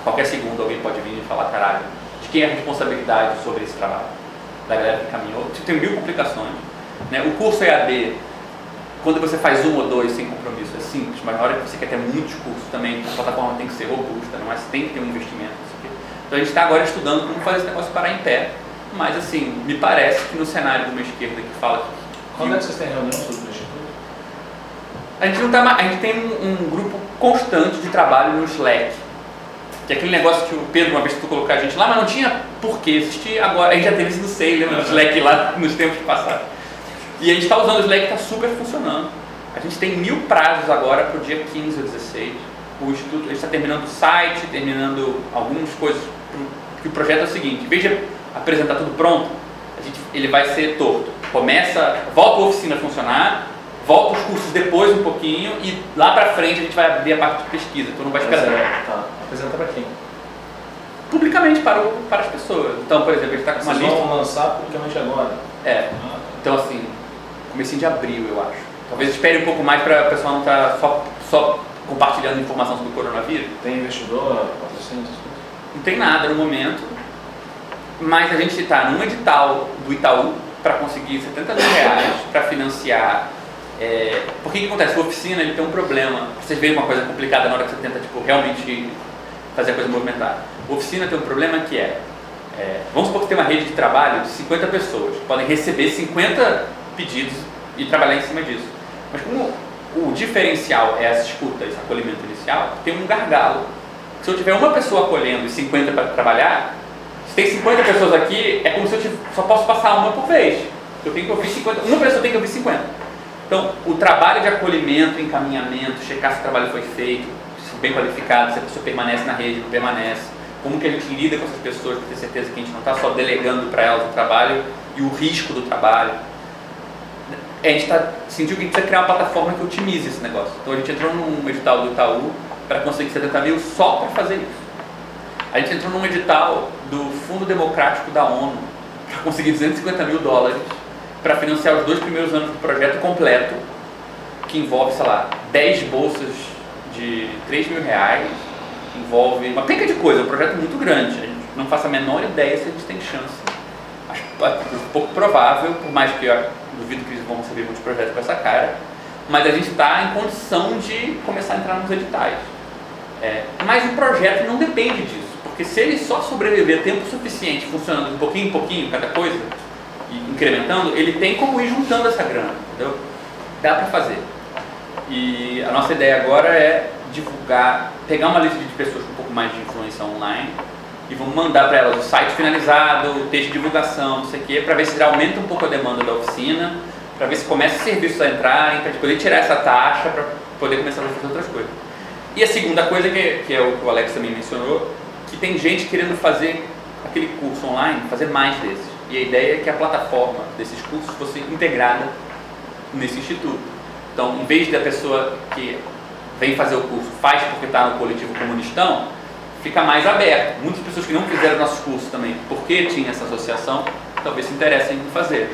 a qualquer segundo alguém pode vir e falar: caralho, de quem é a responsabilidade sobre esse trabalho? Da galera que encaminhou. Tipo, tem mil complicações. Né? O curso EAD, quando você faz um ou dois sem compromisso, é simples, mas na hora que você quer ter muitos cursos também, a plataforma tem que ser robusta, não é? Você tem que ter um investimento. Então a gente está agora estudando como fazer esse negócio parar em pé, mas assim, me parece que no cenário de uma esquerda que fala que Quando é que vocês têm reunião sobre o Instituto? a gente, não tá, a gente tem um, um grupo constante de trabalho no Slack. Que é aquele negócio que o Pedro uma vez tentou colocar a gente lá, mas não tinha por que existir agora. A gente já teve isso no SEI, lembra? No Slack lá nos tempos passados. E a gente está usando o Slack está super funcionando. A gente tem mil prazos agora para o dia 15 ou 16. O Instituto, a gente está terminando o site, terminando algumas coisas. Que o projeto é o seguinte, em vez de apresentar tudo pronto, a gente, ele vai ser torto. Começa, volta a oficina a funcionar, volta os cursos depois um pouquinho e lá para frente a gente vai abrir a parte de pesquisa. Então não vai esperar Tá. Apresenta pra quem? publicamente para, o- para as pessoas. Então, por exemplo, a gente está com uma Vocês lista. vão lançar publicamente agora? É, Ah, então assim, comecinho de abril, eu acho. Talvez espere um pouco mais para o pessoal não estar só, só compartilhando informação sobre o coronavírus. Tem investidor, patrocínio? Não tem nada no momento, mas a gente está num edital do Itaú para conseguir 70 mil reais para financiar. É, por que que acontece? O oficina ele tem um problema. Vocês veem uma coisa complicada na hora que você tenta tipo, realmente fazer a coisa movimentar. O oficina tem um problema que é, é, vamos supor que tem uma rede de trabalho de 50 pessoas, podem receber 50 pedidos e trabalhar em cima disso. Mas como o diferencial é essa escuta, esse acolhimento inicial, tem um gargalo. Se eu tiver uma pessoa acolhendo e 50 para trabalhar, se tem 50 pessoas aqui, é como se eu tiv- só posso passar uma por vez. Eu tenho que ouvir 50, uma pessoa tem que ouvir 50. Então, o trabalho de acolhimento, encaminhamento, checar se o trabalho foi feito, se bem qualificado, se a pessoa permanece na rede, não permanece, como que a gente lida com essas pessoas para ter certeza que a gente não está só delegando para elas o trabalho e o risco do trabalho. A gente tá, sentiu que a gente precisa criar uma plataforma que otimize esse negócio. Então, a gente entrou num edital do Itaú para conseguir 70 mil só para fazer isso. A gente entrou num edital do Fundo Democrático da ONU para conseguir 250 mil dólares para financiar os dois primeiros anos do projeto completo, que envolve, sei lá, 10 bolsas de 3 mil reais, envolve uma penca de coisa, é um projeto muito grande. A gente não faço a menor ideia se a gente tem chance. Acho um pouco provável, por mais que duvido que eles vão receber muitos projetos com essa cara, mas a gente está em condição de começar a entrar nos editais. É, mas o projeto não depende disso, porque se ele só sobreviver tempo suficiente funcionando de pouquinho em pouquinho cada coisa, e incrementando, ele tem como ir juntando essa grana, entendeu? Dá para fazer. E a nossa ideia agora é divulgar, pegar uma lista de pessoas com um pouco mais de influência online e vamos mandar para elas o site finalizado, o texto de divulgação, não sei o quê, para ver se aumenta um pouco a demanda da oficina, para ver se começa serviços a entrarem, para poder tirar essa taxa, para poder começar a fazer outras coisas. E a segunda coisa, que, que é o que o Alex também mencionou, que tem gente querendo fazer aquele curso online, fazer mais desses. E a ideia é que a plataforma desses cursos fosse integrada nesse instituto. Então, em vez da pessoa que vem fazer o curso faz porque está no coletivo comunistão, fica mais aberto. Muitas pessoas que não fizeram nossos cursos também, porque tinha essa associação, talvez se interessem em fazer.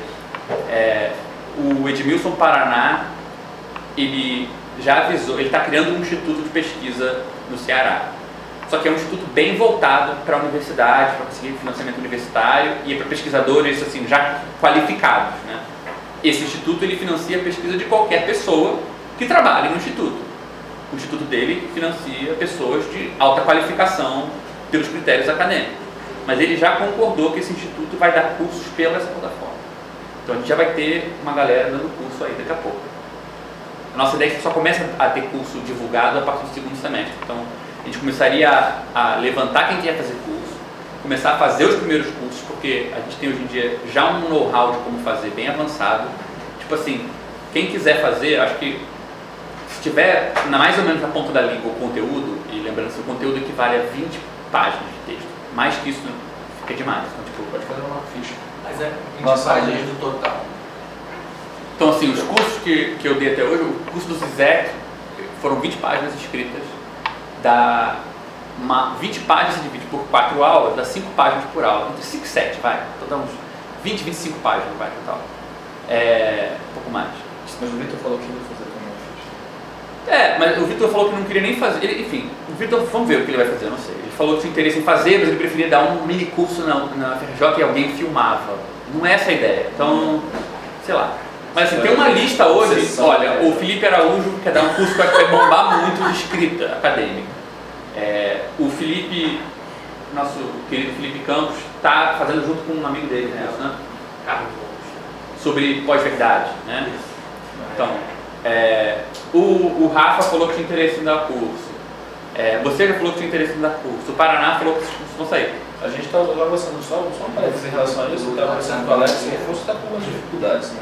É, o Edmilson Paraná, ele já avisou, ele está criando um instituto de pesquisa no Ceará. Só que é um instituto bem voltado para a universidade, para conseguir financiamento universitário e para pesquisadores assim já qualificados. Né? Esse instituto ele financia a pesquisa de qualquer pessoa que trabalhe no instituto. O instituto dele financia pessoas de alta qualificação pelos critérios acadêmicos. Mas ele já concordou que esse instituto vai dar cursos pela essa plataforma. Então a gente já vai ter uma galera dando curso aí daqui a pouco. A nossa ideia é que só começa a ter curso divulgado a partir do segundo semestre. Então a gente começaria a, a levantar quem quer fazer curso, começar a fazer os primeiros cursos, porque a gente tem hoje em dia já um know-how de como fazer bem avançado. Tipo assim, quem quiser fazer, acho que se tiver na mais ou menos na ponta da língua o conteúdo, e lembrando que o conteúdo equivale a 20 páginas de texto, mais que isso fica demais. Então, tipo, Pode fazer uma ficha. Mas é 20 Nossa, páginas do total. Então, assim, os cursos que, que eu dei até hoje, o curso do Zizek foram 20 páginas escritas, dá uma, 20 páginas se divide por 4 aulas, dá 5 páginas por aula, entre 5 e 7, vai, então dá uns 20, 25 páginas, vai, total. É, um pouco mais. Mas o Vitor falou que. É, mas o Vitor falou que não queria nem fazer. Ele, enfim, o Vitor, vamos ver o que ele vai fazer, eu não sei. Ele falou que tinha interesse em fazer, mas ele preferia dar um mini curso na, na FRJ e alguém filmava. Não é essa a ideia. Então, sei lá. Mas assim, tem uma lista hoje, olha, é. o Felipe Araújo quer dar um curso que eu acho que vai bombar muito de escrita acadêmica. É, o Felipe, nosso querido Felipe Campos, está fazendo junto com um amigo dele, né? né? Carlos Sobre pós-verdade, né? Então, é, o, o Rafa falou que tinha interesse em dar curso. É, você já falou que tinha interesse em dar curso. O Paraná falou que vão sair. A gente está gostando só, só um parênteses em relação a isso, eu estava conversando com o Alex, o curso está com algumas dificuldades, né?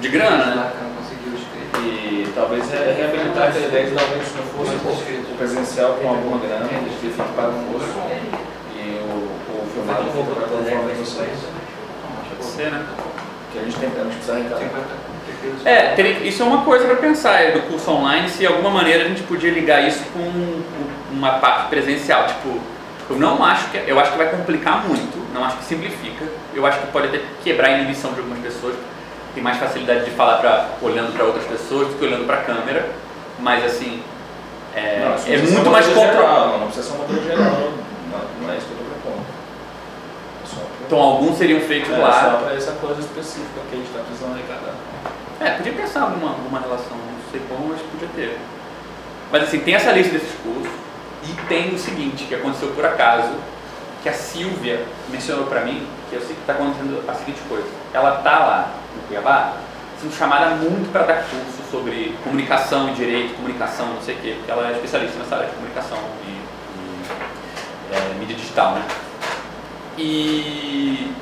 De grana, né? Lacan conseguiu escrever. E talvez é reabilitar a ideia de talvez se não fosse o presencial com alguma grana, de ter feito para o curso e o, o filmado for para a plataforma de vocês. Pode ser, né? Que a gente tem, a gente precisa É, isso é uma coisa para pensar é, do curso online, se de alguma maneira a gente podia ligar isso com uma parte presencial. Tipo, eu não acho que. Eu acho que vai complicar muito, não acho que simplifica. Eu acho que pode até quebrar a inibição de algumas pessoas. Tem mais facilidade de falar pra, olhando para outras pessoas do que olhando para a câmera. Mas assim, é, Não, é muito mais controlado. Não, não precisa ser uma coisa geral, não, não é isso que eu estou propondo. É Então alguns seriam feitos é, lá. só para essa coisa específica que a gente está precisando arrecadar. É, podia pensar alguma, alguma relação, não sei como, mas podia ter. Mas assim, tem essa lista desses cursos e tem o seguinte, que aconteceu por acaso, que a Silvia mencionou pra mim, que eu sei que está acontecendo a seguinte coisa. Ela tá lá no Cuiabá sendo chamada muito para dar curso sobre comunicação e direito, comunicação, não sei o quê, porque ela é especialista nessa área de comunicação e, e, é, mídia digital, né? E,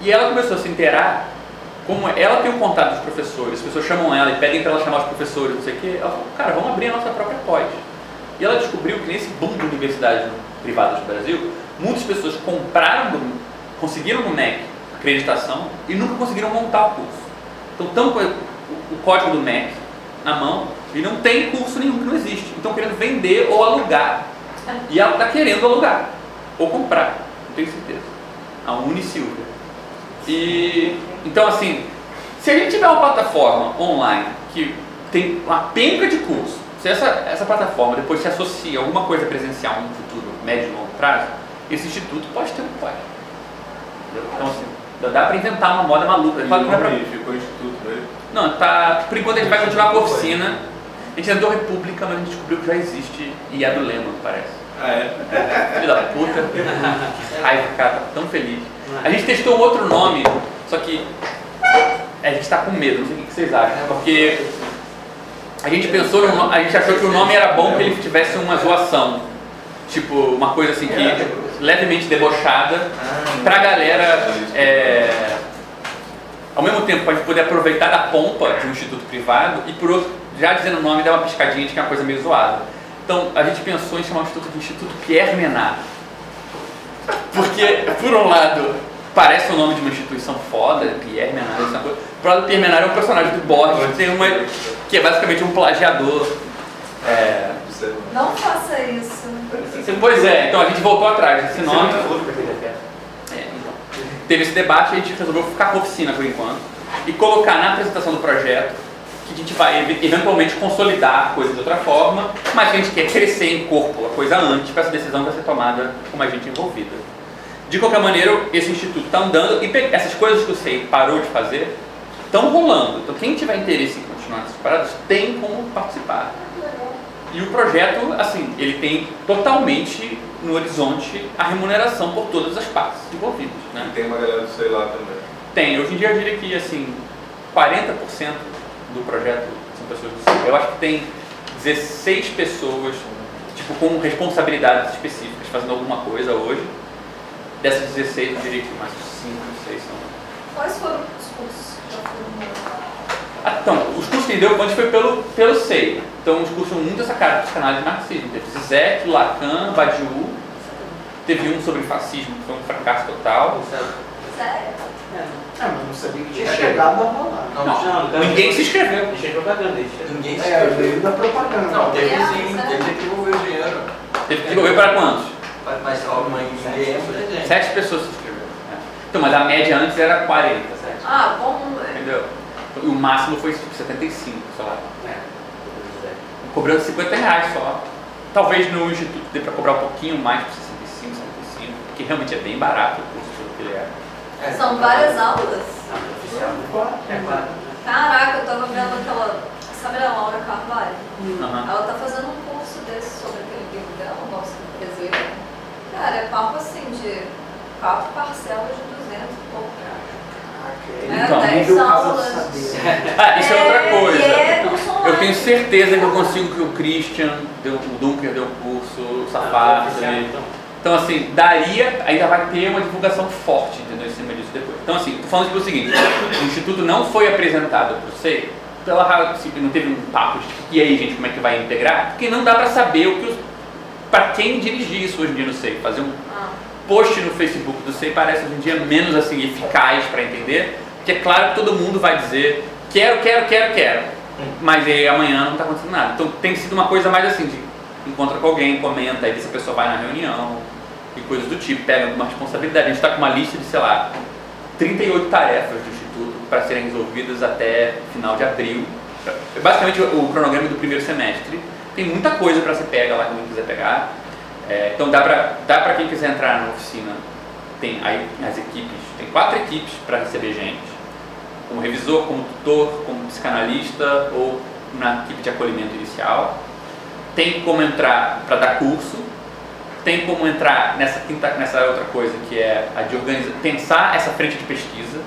e ela começou a se inteirar como ela tem o contato dos professores, as pessoas chamam ela e pedem para ela chamar os professores, não sei o quê, ela falou, cara, vamos abrir a nossa própria pós. E ela descobriu que nesse boom de universidades privadas do Brasil, muitas pessoas compraram, conseguiram no MEC acreditação e nunca conseguiram montar o curso. Então estão com o, código do MEC na mão e não tem curso nenhum que não existe. Então querendo vender ou alugar. E ela está querendo alugar ou comprar, não tenho certeza. A Unisilvia. E então assim, se a gente tiver uma plataforma online que tem uma penca de curso, se essa, essa plataforma depois se associa a alguma coisa presencial no futuro, médio e longo prazo, esse instituto pode ter um. Entendeu? Então assim, dá- para inventar uma moda maluca. E não pra- ficou instituto mesmo. não, tá. Por enquanto a gente vai continuar com a oficina. A gente tentou República, mas a gente descobriu que já existe e é do Lema, parece. Ah, é? Filho da puta. Que raiva, cara, tá tão feliz. A gente testou um outro nome, só que a gente tá com medo, não sei o que vocês acham. Porque a gente pensou no a gente achou que o nome era bom que ele tivesse uma zoação. Tipo, uma coisa assim que levemente debochada pra galera. é, ao mesmo tempo, pra gente poder aproveitar da pompa de um instituto privado e por outro, já dizendo o nome, dar uma piscadinha de que é uma coisa meio zoada. Então, a gente pensou em chamar o instituto de Instituto Pierre Menard. Porque, por um lado, parece o nome de uma instituição foda, Pierre Menard, essa coisa. Outro lado, Pierre Menard é um personagem do Borges, que, tem uma, que é basicamente um plagiador. É, Não faça isso. Pois é, então a gente voltou atrás desse nome. É, então. Teve esse debate e a gente resolveu ficar com a oficina por enquanto e colocar na apresentação do projeto que a gente vai ev- eventualmente consolidar a coisa de outra forma, mas que a gente quer crescer em corpo a coisa antes para essa decisão vai ser tomada com mais gente envolvida. De qualquer maneira, esse instituto está andando e essas coisas que o SEI parou de fazer estão rolando. Então, quem tiver interesse em continuar essas paradas tem como participar. E o projeto, assim, ele tem totalmente no horizonte a remuneração por todas as partes envolvidas. Né? E tem uma galera do sei lá também. Tem, hoje em dia eu diria que assim, 40% do projeto são pessoas do CIO. Eu acho que tem 16 pessoas tipo, com responsabilidades específicas fazendo alguma coisa hoje. Dessas 16, eu diria que mais 5, 6 são. Quais foram os cursos que já foram Ah, então, os cursos que deu antes foi pelo, pelo SEI. Então, os cursos são muito essa cara dos canais de marxismo. Teve Zizek, Lacan, Badiou. Teve um sobre fascismo, que foi um fracasso total. Sério? É, não, não sabia que tinha chegado a rolar. Não, Não, Não, ninguém se inscreveu. Deixa de propaganda, ninguém É, escreveu. veio da propaganda. Não, teve É, sim, mas é. teve que envolver o dinheiro. Teve que desenvolver para quantos? Mas, mas ninguém é. Sete pessoas se inscreveram. né? Então, mas a média antes era 40, certo? Ah, bom. Entendeu? E o máximo foi tipo 75, sei lá. É. Cobrando 50 reais só. Talvez no instituto dê para cobrar um pouquinho mais, por 65, 75, porque realmente é bem barato o curso pelo que ele é. É, São várias aulas. É oficial. É claro. Caraca, eu tava vendo aquela. Sabe a Laura Carvalho? Aham. Ela tá fazendo um curso desse sobre aquele livro dela, o nosso brasileiro. Cara, é papo assim de quatro parcelas de 200 e pouco. É, Então, 10 nível Casa aulas. do Saber. Ah, isso é, outra coisa. É. Eu tenho certeza que eu consigo que o Christian, deu, o Dunker deu curso, o Safari. Oficial, então. Então, assim, daria, ainda vai ter uma divulgação forte, entendeu? Em cima disso depois. Então, assim, tô falando tipo, o seguinte: o Instituto não foi apresentado para você pela assim, não teve um papo de tipo, e aí, gente, como é que vai integrar? Porque não dá para saber o que os. Para quem dirigir isso hoje em dia no SEI. Fazer um Ah, post no Facebook do SEI parece hoje em dia menos assim eficaz para entender, porque é claro que todo mundo vai dizer quero, quero, quero, quero, mas aí amanhã não está acontecendo nada. Então tem sido uma coisa mais assim de encontra com alguém, comenta, aí vê se a pessoa vai na reunião e coisas do tipo, pega uma responsabilidade. A gente está com uma lista de, sei lá, 38 tarefas do Instituto para serem resolvidas até final de abril. É basicamente o cronograma do primeiro semestre. Tem muita coisa para você pegar lá, quem quiser pegar. É, então dá para dá pra quem quiser entrar na oficina, tem aí as equipes, tem quatro equipes para receber gente, como revisor, como tutor, como psicanalista ou na equipe de acolhimento inicial. Tem como entrar para dar curso, tem como entrar nessa nessa outra coisa que é a de organizar, pensar essa frente de pesquisa.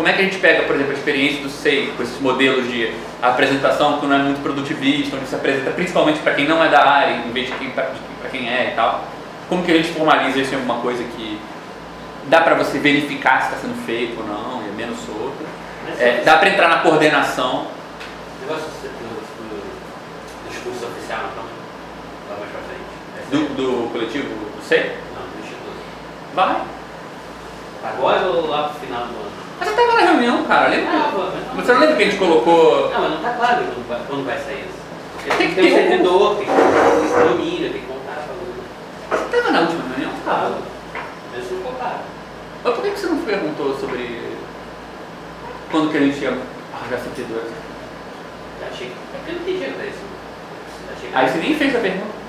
Como é que a gente pega, por exemplo, a experiência do SEI com esses modelos de apresentação que não é muito produtivista, onde se apresenta principalmente para quem não é da área, em vez de para quem é e tal. Como que a gente formaliza isso em alguma coisa que dá para você verificar se está sendo feito ou não, e é menos solto. É, dá para entrar na coordenação. O negócio do, discurso oficial, então, mais pra frente. É Do, do coletivo do SEI? Não, do Instituto. Vai. Agora ou lá pro final do ano? Mas você estava na reunião, cara. Lembra? Ah, pô, mas não- Você não lembra que a gente colocou. Não, mas não tá claro quando vai, quando vai sair isso. Porque Tem que que ter um um- servidor, tem que ter domínio, tem que contar pra Você estava na última reunião? Claro. Mesmo não contar. Mas por que que você não perguntou sobre quando que a gente ia arranjar servidores? Eu achei que. É porque eu não entendi pra isso. Eu que- Aí você nem fez a pergunta.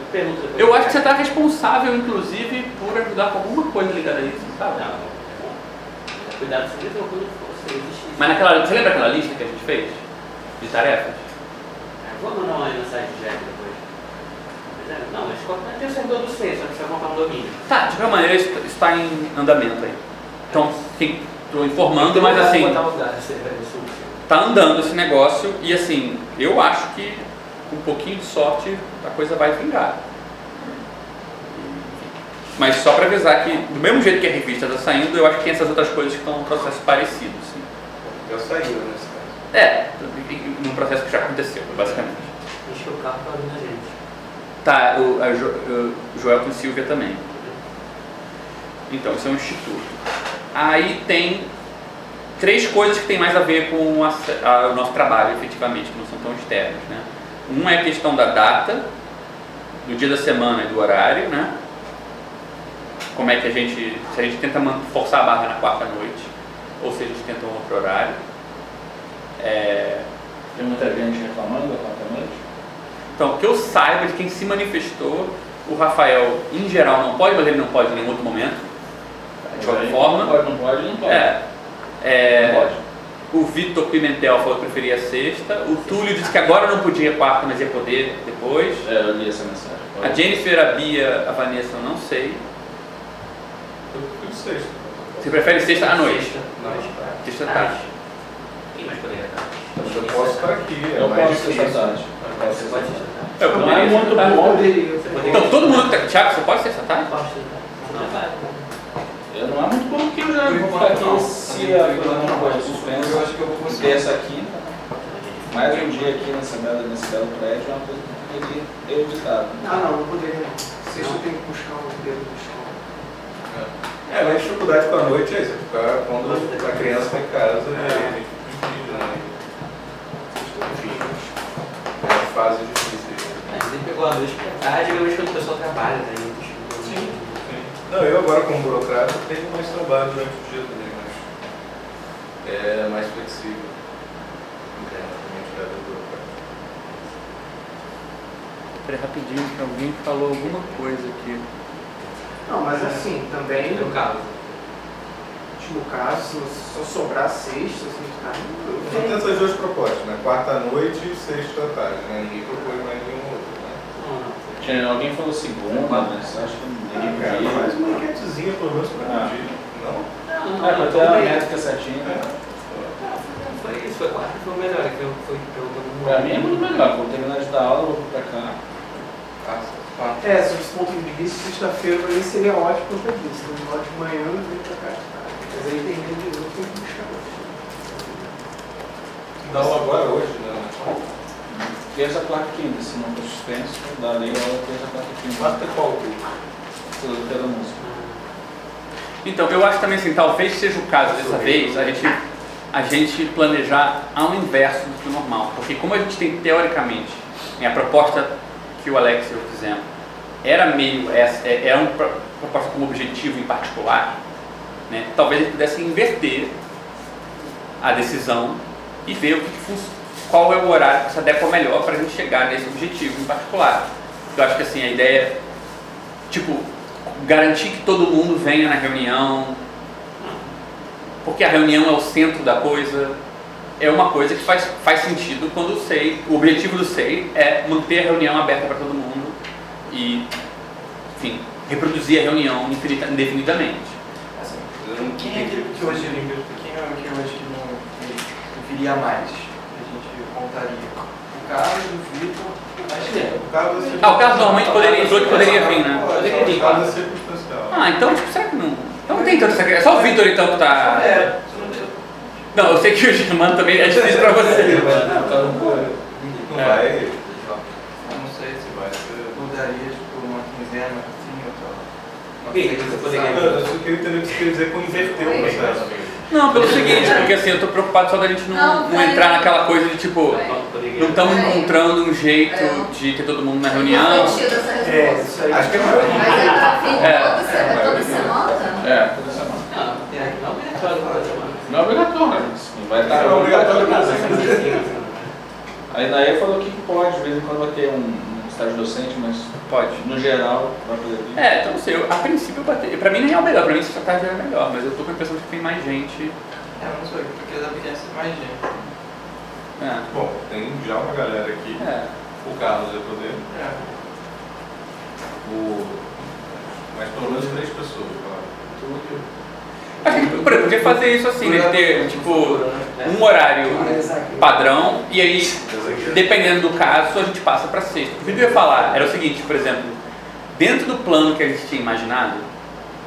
Eu pergunto. Eu acho que você está responsável, inclusive, por ajudar com alguma coisa ligada a isso, sabe? Não. Cuidado quando existir. Mas naquela, você lembra aquela lista que a gente fez? De tarefas? É, Vou mandar uma mensagem de Jack depois. Mas é, não, mas tem o servidor do C, só que você vai montar um domínio. Tá, de qualquer maneira, isso está em andamento aí. Então, estou informando, mas assim, esse último. tá andando esse negócio e assim, eu acho que com um pouquinho de sorte a coisa vai vingar. Mas só para avisar que, do mesmo jeito que a revista está saindo, eu acho que tem essas outras coisas que estão num processo parecido. Assim. Já saiu nesse caso. É, num processo que já aconteceu, basicamente. Acho que o carro ouvindo a gente. Tá, o, a jo, o Joelton Silvia também. Então, isso é um instituto. Aí tem três coisas que tem mais a ver com a- a- o nosso trabalho, efetivamente, que não são tão externas. Né? Um é a questão da data, do dia da semana e do horário, né? Como é que a gente, se a gente tenta forçar a barra na quarta noite, ou se a gente tenta um outro horário. É, Tem muita gente reclamando da quarta-noite? Então, que eu saiba de quem se manifestou, o Rafael, em geral, não pode, mas ele não pode em nenhum outro momento. De qualquer Não forma. pode, não pode, não pode. É, é, Não pode. o Vitor Pimentel falou que preferia sexta. O Túlio disse que agora não podia quarta, mas ia poder depois. É, eu li essa mensagem. A Jennifer, a Bia, a Vanessa, eu não sei. Eu fui sexta. Você prefere sexta à noite? Sexta, noite. Sexta à tarde. Quem mais poderia estar? Eu posso estar aqui, é Eu posso sexta tarde. Você pode sexta tarde. Eu Não é poderia muito bom. Poderia- Então, todo mundo que tá. Thiago, você pode sexta à tarde? Pode sexta tarde. Não vai. Eu não é muito bom porque eu já vou ficar aqui não. se a coisa não for Eu suspensa. acho que eu vou conseguir. Terça, quinta, mais um dia aqui nessa bela, nesse belo prédio é uma coisa que eu teria evitado. Ah, não, não poderia. Sexta eu tenho que buscar o dedo do escola. É, É, mas a dificuldade com a noite é isso, é ficar quando a criança está em casa e a gente divide, né? Enfim, é uma fase difícil. É, Você pegou a noite pra tarde, geralmente quando o pessoal trabalha, né? Sim, sim. Não, eu agora como burocrata tenho mais trabalho durante o dia também, mas é mais flexível. Peraí, rapidinho, que alguém falou alguma coisa aqui. Não, mas assim, também, No caso. no caso, se só sobrar sexta, assim, cara, Só tem essas duas propostas, né? Quarta à noite e sexta à tarde, né? Ninguém propôs mais nenhum outro, né? Não, não. Tinha- Alguém falou segunda, mas acho que ninguém Cara, viu. faz uma enquetezinha pelo menos pra Ah. medir, não? Não, não, É, não, pra ter métrica certinha. É. Não, Foi isso, foi quarta, foi o melhor, que eu fui pelo todo mundo. Pra mim é muito melhor, vou terminar de dar aula, vou pra cá. Ah, É, se esse ponto de vista, sexta-feira pra mim seria ótimo por causa disso. Então, lá de manhã eu venho pra cá de tarde. Mas aí termina de novo, tem que buscar hoje. Dá aula agora hoje, né? Terça, quarta e quinta, se não for suspenso, dá lei aula terça, quarta e quinta. Quarta é qual? Filosofia da música. Então, eu acho também assim, talvez seja o caso dessa vez a gente, a gente planejar ao inverso do que o normal. Porque como a gente tem, teoricamente, né, a proposta que o Alex e eu fizemos era meio, essa- é- era pro- proposta com um objetivo em particular, né, talvez a gente pudesse inverter a decisão e ver o que, qual é o horário que se adequa melhor para a gente chegar nesse objetivo em particular. Eu acho que assim, a ideia é, tipo, garantir que todo mundo venha na reunião, porque a reunião é o centro da coisa, é uma coisa que faz, faz sentido quando o SEI, o objetivo do SEI é manter a reunião aberta para todo mundo e, enfim, reproduzir a reunião infinita, indefinidamente. Assim, quem é aquele que hoje, quem é que hoje não viria mais? A gente contaria? O Carlos, o Vitor, acho que é. O caso é Ah, o caso normalmente poderia, falou que poderia vir, né? Poderia vir. O caso é circunstancial. Ah, então, tipo, será que não... Então não tem tanta essa... É só o Vitor, então, que tá... É, Não, eu sei que o Germano também é difícil para você. Não vai. eu não sei se Vai ser. mudaria tipo uma quinzena, assim, ou tal. Uma? Eu queria entender o que você quer dizer com inverter o processo. Não, pelo seguinte, porque assim, eu tô preocupado só da gente não, Não, não vai. entrar naquela coisa de tipo... Vai. Não estamos Vai. encontrando um jeito É. de ter todo mundo na reunião. Refletir essa É, isso aí. Acho que é Mas é É. é toda semana? É, toda semana. Não, é, não é obrigatório toda semana. Não é obrigatório, mas vai estar. Não é obrigatório Não, assim, Aí daí falou que pode, de vez em quando vai ter um, estágio docente, mas Pode. no geral vai poder vir. É, então não sei, eu, a princípio bati. Pra mim nem é o melhor, pra mim essa tarde era melhor, mas eu tô com a impressão de que tem mais gente. É, não sei, porque deve ter mais gente. É. Bom, tem já uma galera aqui. É. O Carlos vai poder. É. O... Mas pelo menos três pessoas, claro. Que, por exemplo, podia fazer isso assim, né? Ter tipo um horário padrão e aí, dependendo do caso, a gente passa pra sexta. O que eu ia falar era o seguinte, por exemplo, dentro do plano que a gente tinha imaginado,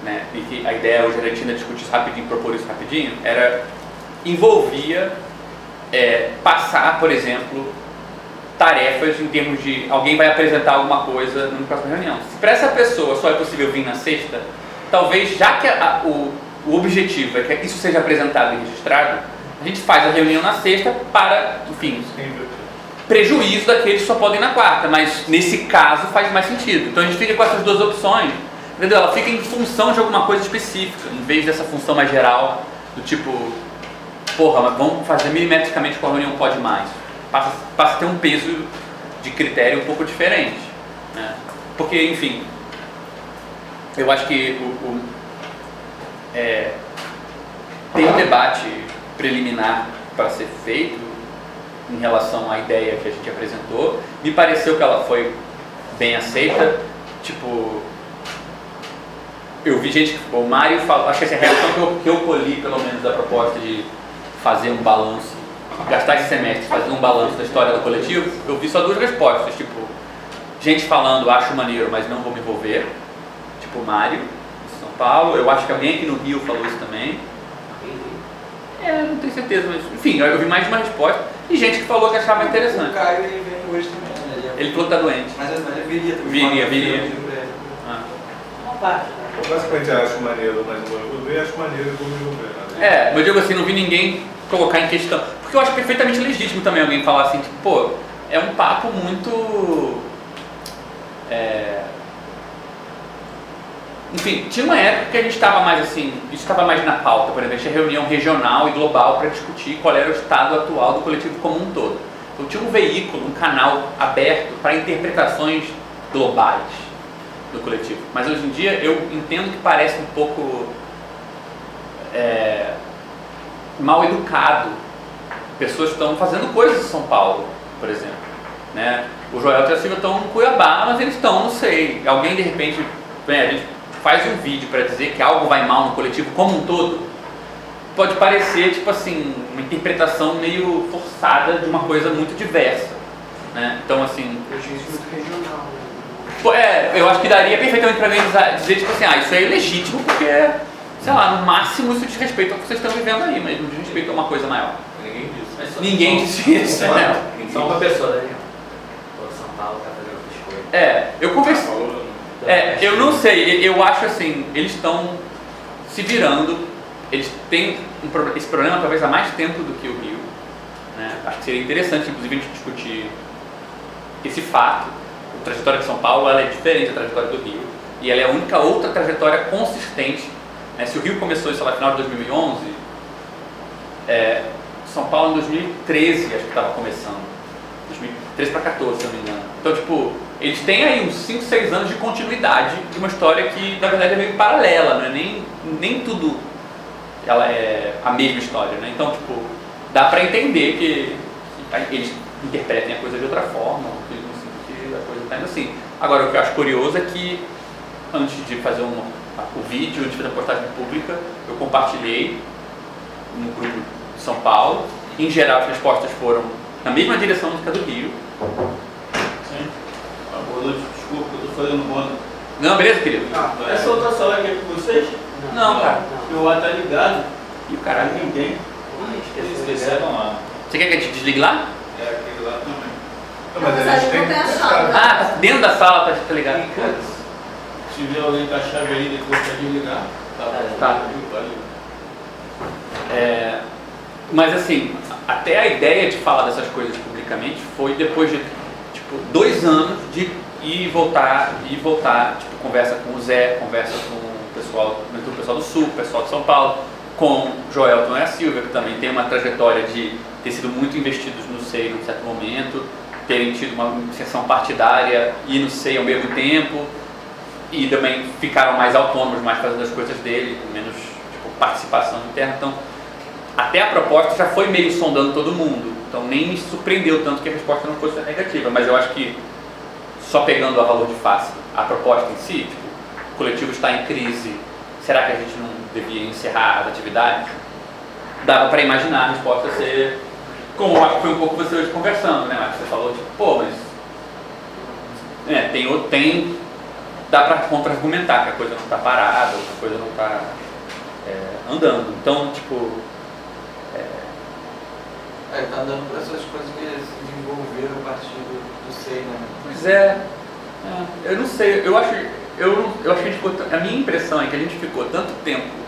né, e que a ideia hoje era a gente ainda discutir isso rapidinho, propor isso rapidinho, era envolvia é, passar, por exemplo, tarefas em termos de alguém vai apresentar alguma coisa numa próxima reunião. Se para essa pessoa só é possível vir na sexta, talvez já que a- o, o objetivo é que isso seja apresentado e registrado, a gente faz a reunião na sexta para, enfim, prejuízo daqueles que só podem na quarta, mas nesse caso faz mais sentido. Então a gente fica com essas duas opções, entendeu? Ela fica em função de alguma coisa específica, em vez dessa função mais geral, do tipo, porra, mas vamos fazer milimetricamente com a reunião pode mais. Passa, passa a ter um peso de critério um pouco diferente. Né? Porque, enfim, eu acho que o, o- é, tem um debate preliminar para ser feito em relação à ideia que a gente apresentou. Me pareceu que ela foi bem aceita. Tipo, eu vi gente, o Mário falou, acho que essa é a reação que eu, que eu colhi, pelo menos, da proposta de fazer um balanço, gastar esse semestre fazer um balanço da história do coletivo. Eu vi só duas respostas, tipo, gente falando, acho maneiro, mas não vou me envolver. Tipo, Mário, de São Paulo. Eu acho que alguém aqui no Rio falou isso também. É, não tenho certeza, mas enfim, eu vi mais de uma resposta. E gente que falou que achava O interessante. Caio ele vem hoje também, né? Ele é- Ele falou que tá doente. Mas mas ele viria também. Viria, viria. eu. Ah. Basicamente acho maneiro, mas vou envolver, acho maneiro e vou me envolver. Né? É, mas eu digo assim, não vi ninguém colocar em questão. Porque eu acho perfeitamente legítimo também alguém falar assim, tipo, pô, é um papo muito. é, Enfim, tinha uma época que a gente estava mais assim, isso estava mais na pauta, por exemplo, tinha reunião regional e global para discutir qual era o estado atual do coletivo como um todo. Então tinha um veículo, um canal aberto para interpretações globais do coletivo. Mas hoje em dia eu entendo que parece um pouco é, mal educado. Pessoas estão fazendo coisas em São Paulo, por exemplo. Né? O Joel e a Silvia estão em Cuiabá, mas eles estão, não sei. Alguém de repente, vem, a gente faz um vídeo para dizer que algo vai mal no coletivo como um todo. Pode parecer, tipo assim, uma interpretação meio forçada de uma coisa muito diversa. Né? Então, assim, isso muito regional. né? É, eu acho que daria perfeitamente pra mim dizer, tipo assim, ah, isso é ilegítimo porque, sei lá, no máximo isso diz respeito ao que vocês estão vivendo aí, mas não diz respeito a uma coisa maior. Ninguém disse. Só- Ninguém só- disse isso, só- né? Só uma pessoa, Daniel. Pô, São Paulo tá fazendo outras coisas. É, eu conversei. É, eu não sei, eu acho assim, eles estão se virando, eles têm um esse problema talvez há mais tempo do que o Rio. Né? Acho que seria interessante, inclusive, a gente discutir esse fato. A trajetória de São Paulo ela é diferente da trajetória do Rio e ela é a única outra trajetória consistente. né? Se o Rio começou isso lá no final de 2011, é, São Paulo em 2013 acho que estava começando. 2013 para 14, se não me engano. Então, tipo, eles têm aí uns 5, 6 anos de continuidade de uma história que, na verdade, é meio paralela, não é nem, nem tudo ela é a mesma história, né? Então, tipo, dá pra entender que, que eles interpretem a coisa de outra forma, que, que a coisa tá indo assim. Agora, o que eu acho curioso é que, antes de fazer o vídeo, antes de fazer a postagem pública, eu compartilhei no grupo de São Paulo. Em geral, as respostas foram na mesma direção do que a do Rio. Noite, desculpa, eu tô fazendo boa Não, beleza, querido? Ah, Essa outra sala aqui é com vocês? Não, cara. Meu ar tá ligado. E o caralho? Ninguém. Eles esqueceram lá. Você quer que a gente desligue lá? É aquele lá também. Não, Mas mas a eles gente têm não que. Ah, tá dentro da sala, tá, tá ligado? Se vier alguém com a chave aí, depois pra desligar. Tá bom. Tá. Valeu. É, mas assim, até a ideia de falar dessas coisas publicamente foi depois de dois anos de ir e voltar, ir e voltar, tipo, conversa com o Zé, conversa com o pessoal, o pessoal do Sul, o pessoal de São Paulo, com Joelton e a Silvia, que também tem uma trajetória de ter sido muito investidos no SEI num certo momento, terem tido uma inserção partidária e no SEI ao mesmo tempo, e também ficaram mais autônomos, mais fazendo as coisas dele, com menos tipo, participação interna. Então, até a proposta já foi meio sondando todo mundo. Então, nem me surpreendeu tanto que a resposta não fosse negativa. Mas eu acho que, só pegando a valor de face, a proposta em si, tipo, o coletivo está em crise, será que a gente não devia encerrar as atividades? Dava para imaginar a resposta ser, como acho que foi um pouco você hoje conversando, né, Marcos? Você falou, tipo, pô, mas. É, tem, tem dá para contra-argumentar que a coisa não está parada, que a coisa não está andando. Então, tipo, É, tá andando por essas coisas que se desenvolveram a partir do, do SEI, né? pois é, é, eu não sei, eu acho, eu, eu acho que a gente a minha impressão é que a gente ficou tanto tempo,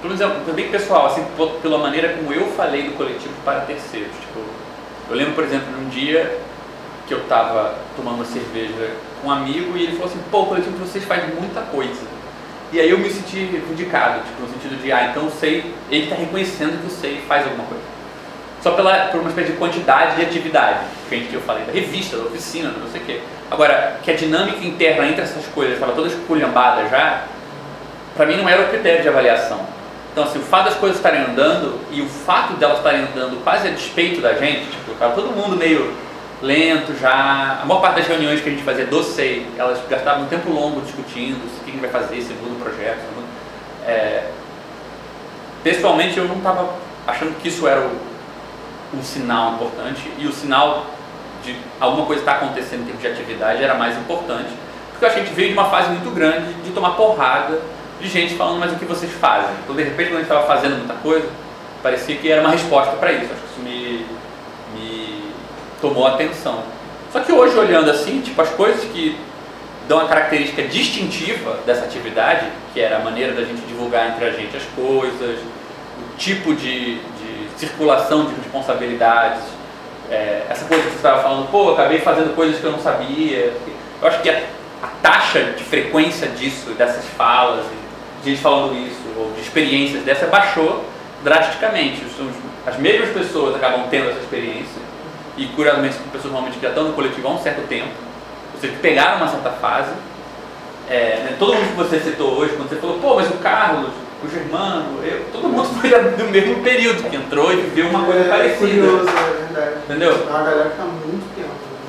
pelo menos é bem pessoal, assim, pela maneira como eu falei do coletivo para terceiros. Tipo, eu lembro, por exemplo, num dia que eu estava tomando uma cerveja com um amigo e ele falou assim, pô, o coletivo de vocês faz muita coisa. E aí eu me senti reivindicado, tipo, no sentido de, ah, então o SEI, ele está reconhecendo que o SEI faz alguma coisa. Só pela, por uma espécie de quantidade de atividade, que eu falei, da revista, da oficina, não sei o quê. Agora, que a dinâmica interna entre essas coisas estava toda esculhambada já, para mim não era o critério de avaliação. Então, assim, o fato das coisas estarem andando e o fato delas estarem andando quase a despeito da gente, tipo, estava todo mundo meio lento já. A maior parte das reuniões que a gente fazia do SEI, elas gastavam um tempo longo discutindo o que a gente vai fazer, se muda o projeto. É, pessoalmente, eu não estava achando que isso era o, um sinal importante e o sinal de alguma coisa estar acontecendo em termos de atividade era mais importante, porque a gente veio de uma fase muito grande de tomar porrada de gente falando, mas o que vocês fazem? Então, de repente, quando a gente estava fazendo muita coisa, parecia que era uma resposta para isso. Acho que isso me, me tomou atenção. Só que hoje, olhando assim, tipo, as coisas que dão a característica distintiva dessa atividade, que era a maneira da gente divulgar entre a gente as coisas, o tipo de circulação de responsabilidades, é, essa coisa que você estava falando, pô, eu acabei fazendo coisas que eu não sabia. Eu acho que a, a taxa de frequência disso, dessas falas, de gente falando isso, ou de experiências dessa, baixou drasticamente. As mesmas pessoas acabam tendo essa experiência, e curiosamente pessoas normalmente que já estão no coletivo há um certo tempo, ou seja, que pegaram uma certa fase. É, né, todo mundo que você citou hoje, quando você falou, pô, mas o Carlos, o Germano, eu, todo mundo foi da- do mesmo período que entrou e viveu uma coisa é, parecida. curioso, é verdade. Entendeu? Uma galera tá há muito tempo.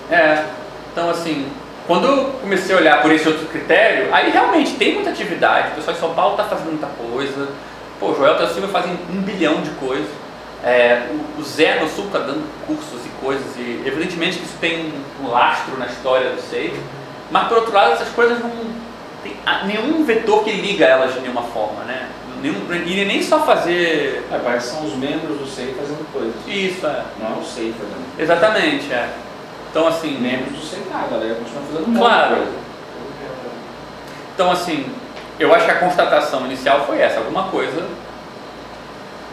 né? É, então assim, quando eu comecei a olhar por esse outro critério, aí realmente tem muita atividade, o pessoal em São Paulo está fazendo muita coisa, pô, o Joel o Silva fazem um bilhão de coisas, É, o, o Zé no Sul está dando cursos e coisas, e evidentemente que isso tem um, um lastro na história do SEI, mas por outro lado essas coisas não tem ah, nenhum vetor que liga elas de nenhuma forma, né? Nenhum, e nem só fazer É, parece que são os membros do SEI fazendo coisas. isso, é. Não é o SEI fazendo. Exatamente, é. Então assim, Membros do SEI nada, a galera continua fazendo Claro. coisa. Então, assim, eu acho que a constatação inicial foi essa: alguma coisa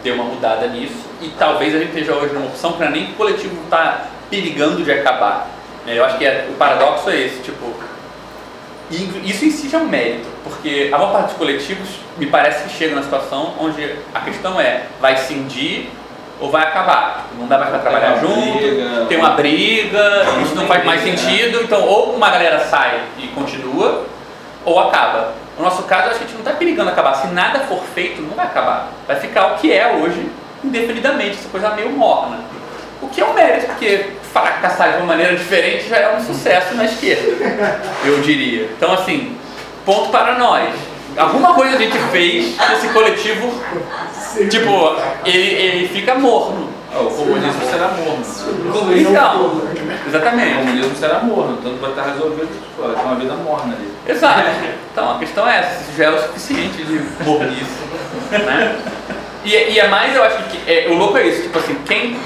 deu uma mudada nisso e talvez a gente esteja hoje numa opção para nem que o coletivo está perigando de acabar. Eu acho que é- o paradoxo é esse: tipo, e isso em si já é um mérito, porque a maior parte dos coletivos me parece que chega na situação onde a questão é: vai cindir ou vai acabar? Não dá mais para trabalhar Tem junto, briga. tem uma briga, isso não faz mais sentido, então ou uma galera sai e continua, ou acaba. No nosso caso, acho que a gente não está perigando acabar. Se nada for feito, não vai acabar. Vai ficar o que é hoje, indefinidamente, essa coisa meio morna. O que é um mérito, porque fracassar de uma maneira diferente já é um sucesso na esquerda, eu diria. Então, assim, ponto para nós. Alguma coisa a gente fez que esse coletivo, tipo, ele, ele fica morno. Ah, o comunismo será morno. né? Então, O exatamente. comunismo será morno, então vai estar resolvido, tipo, vai ter uma vida morna ali. Exato. Então a questão é essa, se já é o suficiente de mornice. Né? E, e é mais, eu acho que é, o louco é isso, tipo assim, quem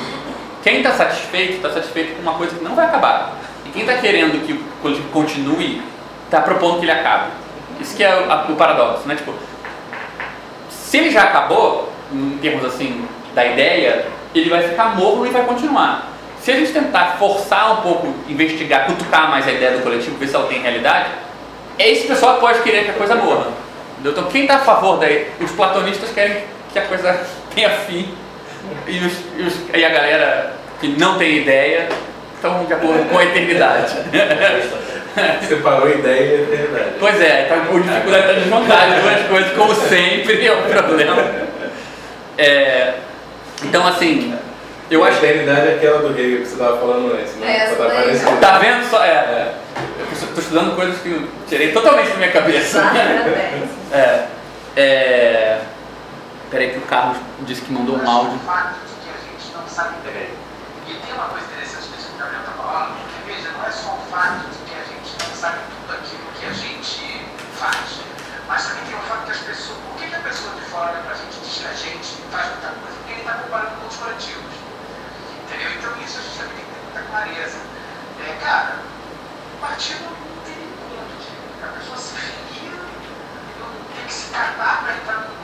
quem está satisfeito, está satisfeito com uma coisa que não vai acabar. E quem está querendo que o coletivo continue, está propondo que ele acabe. Isso que é o, o paradoxo, né? Tipo, se ele já acabou, em termos assim, da ideia, ele vai ficar morno e vai continuar. Se a gente tentar forçar um pouco, investigar, cutucar mais a ideia do coletivo, ver se ela tem realidade, esse pessoal pode querer que a coisa morra. Entendeu? Então quem está a favor daí? Os platonistas querem que a coisa tenha fim. E, os- e os- e a galera que não tem ideia estão de acordo com a eternidade. Separou a ideia e a eternidade. pois é, está com dificuldade de desmontar as duas coisas, como sempre, é um problema. É, então assim, eu a acho que. eternidade é aquela do Hegel que você estava falando antes, né? É, tá. Tá vendo só? É, eu estou estudando coisas que eu tirei totalmente da minha cabeça. Parabéns. É, é, peraí que o Carlos disse que mandou um áudio. O fato de que a gente não sabe entender. E tem uma coisa interessante disso que o Gabriel está falando, porque veja, não é só o fato de que a gente não sabe tudo aquilo que a gente faz, mas também tem o fato que as pessoas. Por que, que a pessoa de fora olha pra gente e diz que a gente faz muita coisa? Porque ele está comparando com os coletivos. Entendeu? Então isso a gente também tem que ter muita clareza. É, cara, o partido não tem encontro de. A pessoa se filia, não tem que se catar para entrar num-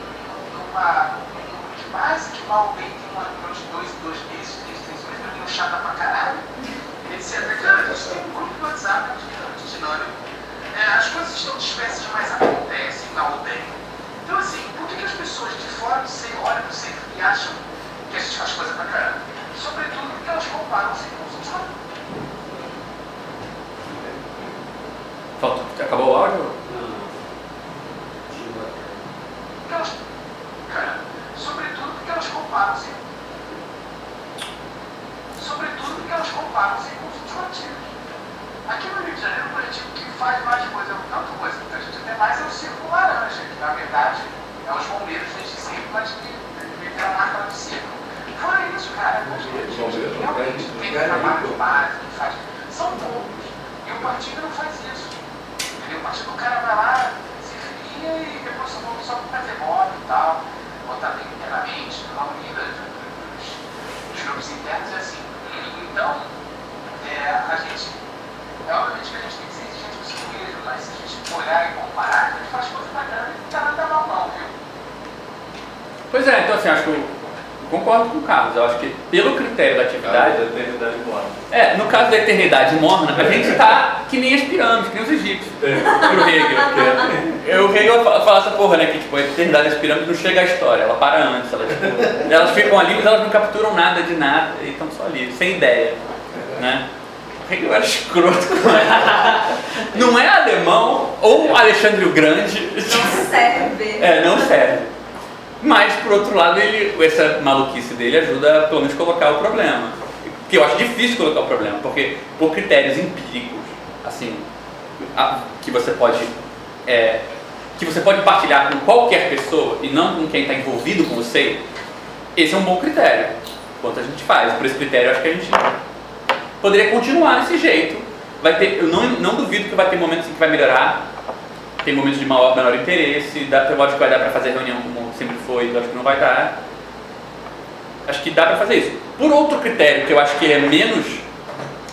numa, num grupo de base, que mal bem tem uma reunião de dois, dois meses, três, três meses, reunião chata pra caralho, etc. Cara, a gente tem um grupo de WhatsApp gigante, dinâmico. É, as coisas estão dispersas demais, acontecem, mal ou bem. Então, assim, por que, que as pessoas de fora do centro olham pro centro e acham que a gente faz coisa pra caramba? Sobretudo porque elas comparam o centro com os outros. Falta- Acabou o áudio? Porque elas, cara, sobretudo porque elas comparam-se. Sobretudo porque elas comparam-se com os coletivos. Aqui no Rio de Janeiro, o coletivo que faz mais coisa, tanto coisa que a gente tem mais é o Círculo Laranja, que na verdade é os bombeiros desde sempre, mas que viveram a marca do círculo. Fora isso, cara, os coletivos que realmente têm trabalho de base, que faz. São poucos. E o partido não faz isso. Entendeu? O partido, o cara vai lá, e depois só, só pra fazer moda e tal, botar bem internamente, na unida dos grupos internos é assim. Então, é, a gente, é obviamente que a gente tem que ser exigente com isso mesmo, mas se a gente olhar e comparar, a gente faz coisa bacana e não tá nada mal não, viu? Pois é, então assim, acho que concordo com o Carlos. Eu acho que pelo critério da atividade. da eternidade morna. É, no caso da eternidade morna, a gente está que nem as pirâmides, que nem os egípcios. Pro Hegel. Eu, o Hegel fala fala essa porra, né? Que tipo, a eternidade das pirâmides não chega à história, ela para antes. Elas, tipo, elas ficam ali, mas elas não capturam nada de nada e estão só ali, sem ideia. Né? O Hegel era escroto com ela. Não é alemão ou Alexandre o Grande. Não serve. É, não serve. Mas, por outro lado, ele, essa maluquice dele ajuda a pelo menos colocar o problema. Que eu acho difícil colocar o problema, porque por critérios empíricos, assim, a- que você pode é, que você pode partilhar com qualquer pessoa e não com quem está envolvido com você, esse é um bom critério. Quanto a gente faz. Por esse critério, eu acho que a gente poderia continuar desse jeito. Vai ter, eu não, não duvido que vai ter momentos em que vai melhorar, tem momentos de maior menor interesse, dá, eu acho que vai dar para fazer reunião como sempre foi, eu acho que não vai dar. Acho que dá para fazer isso. Por outro critério que eu acho que é menos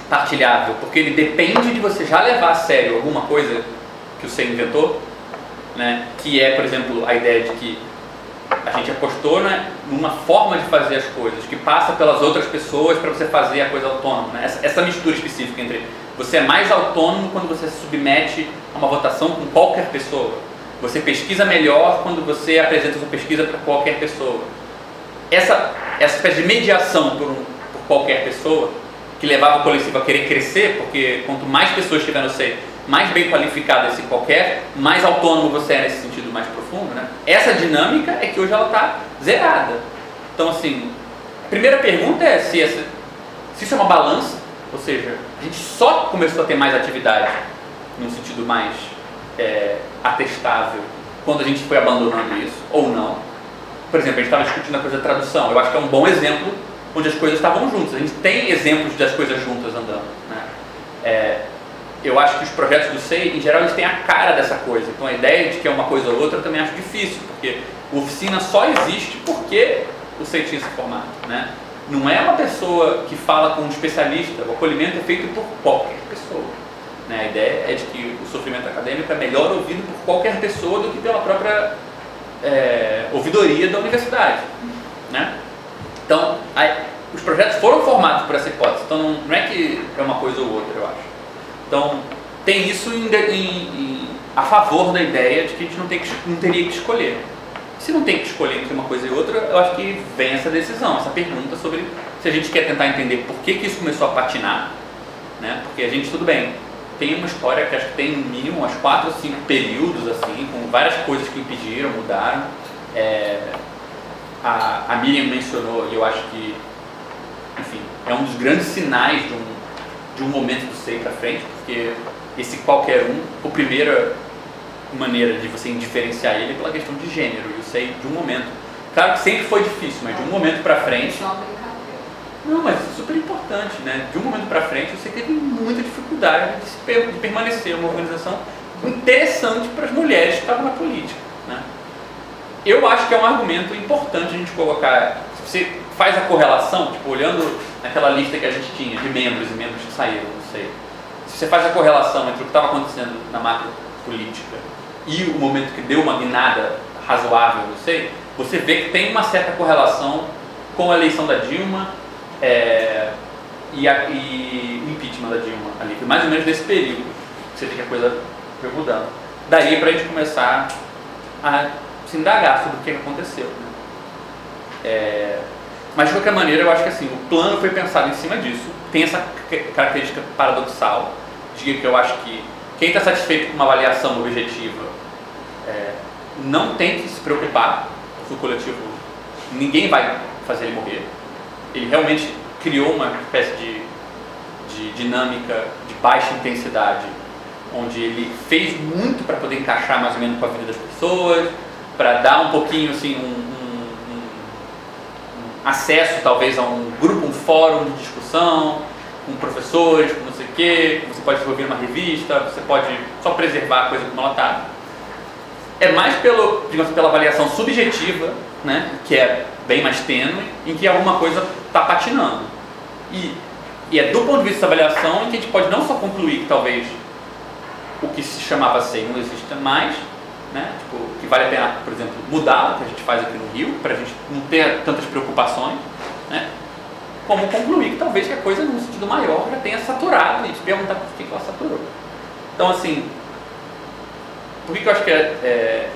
partilhável, porque ele depende de você já levar a sério alguma coisa que você inventou, né? que é, por exemplo, a ideia de que a gente apostou né, numa forma de fazer as coisas que passa pelas outras pessoas para você fazer a coisa autônoma. Né? Essa, essa mistura específica entre você é mais autônomo quando você se submete a uma votação com qualquer pessoa. Você pesquisa melhor quando você apresenta sua pesquisa para qualquer pessoa. Essa, essa espécie de mediação por, um, por qualquer pessoa, que levava o coletivo a querer crescer, porque quanto mais pessoas tiver no seio, mais bem qualificado esse qualquer, mais autônomo você é nesse sentido mais profundo. Né? Essa dinâmica é que hoje ela está zerada. Então, assim, a primeira pergunta é se, essa, se isso é uma balança, ou seja, a gente só começou a ter mais atividade num sentido mais é, atestável quando a gente foi abandonando isso, ou não. Por exemplo, a gente estava discutindo a coisa da tradução. Eu acho que é um bom exemplo onde as coisas estavam juntas. A gente tem exemplos das coisas juntas andando. Né? É, eu acho que os projetos do SEI, em geral, eles têm a cara dessa coisa. Então, a ideia de que é uma coisa ou outra eu também acho difícil, porque oficina só existe porque o SEI tinha se formado. Né? Não é uma pessoa que fala com um especialista, o acolhimento é feito por qualquer pessoa. Né? A ideia é de que o sofrimento acadêmico é melhor ouvido por qualquer pessoa do que pela própria é, ouvidoria da universidade. Né? Então, os projetos foram formados por essa hipótese, então não, não é que é uma coisa ou outra, eu acho. Então, tem isso em, em, em, a favor da ideia de que a gente não, tem que, não teria que escolher. Se não tem que escolher entre uma coisa e outra, eu acho que vem essa decisão, essa pergunta sobre se a gente quer tentar entender por que, que isso começou a patinar, né? porque a gente, tudo bem, tem uma história que acho que tem no mínimo umas quatro ou cinco períodos, assim, com várias coisas que impediram, mudaram. É, a, a Miriam mencionou, e eu acho que, enfim, é um dos grandes sinais de um, de um momento do SEI para frente, porque esse qualquer um, a primeira maneira de você diferenciar ele é pela questão de gênero, e o SEI de um momento. Claro que sempre foi difícil, mas de um momento para frente. Não, mas é super importante, né? De um momento para frente você teve muita dificuldade de, per- de permanecer uma organização interessante para as mulheres que estavam na política, né? Eu acho que é um argumento importante a gente colocar. Se você faz a correlação, tipo, olhando naquela lista que a gente tinha de membros e membros que saíram, não sei. Se você faz a correlação entre o que estava acontecendo na macro política e o momento que deu uma guinada razoável, não sei, você vê que tem uma certa correlação com a eleição da Dilma é, e, a, e o impeachment da Dilma ali, mais ou menos nesse período você vê que a coisa foi mudando. Daí para a gente começar a se indagar sobre o que aconteceu. né? É, mas de qualquer maneira, eu acho que assim, o plano foi pensado em cima disso. Tem essa ca- característica paradoxal de que eu acho que quem está satisfeito com uma avaliação objetiva é, não tem que se preocupar se o coletivo ninguém vai fazer ele morrer. Ele realmente criou uma espécie de, de dinâmica de baixa intensidade, onde ele fez muito para poder encaixar mais ou menos com a vida das pessoas, para dar um pouquinho assim um, um- um- acesso talvez a um grupo, um fórum de discussão, com professores, com não sei o quê, você pode desenvolver uma revista, você pode só preservar a coisa como ela está. É mais pelo, digamos, pela avaliação subjetiva, né, que é bem mais tênue, em que alguma coisa está patinando. E, e é do ponto de vista dessa avaliação em que a gente pode não só concluir que talvez o que se chamava SEI não existe mais, né? Tipo, que vale a pena, por exemplo, mudar o que a gente faz aqui no Rio, para a gente não ter tantas preocupações, né? Como concluir que talvez que a coisa, num sentido maior, já tenha saturado e se perguntar por que ela saturou. Então, assim, por que, que eu acho que é, é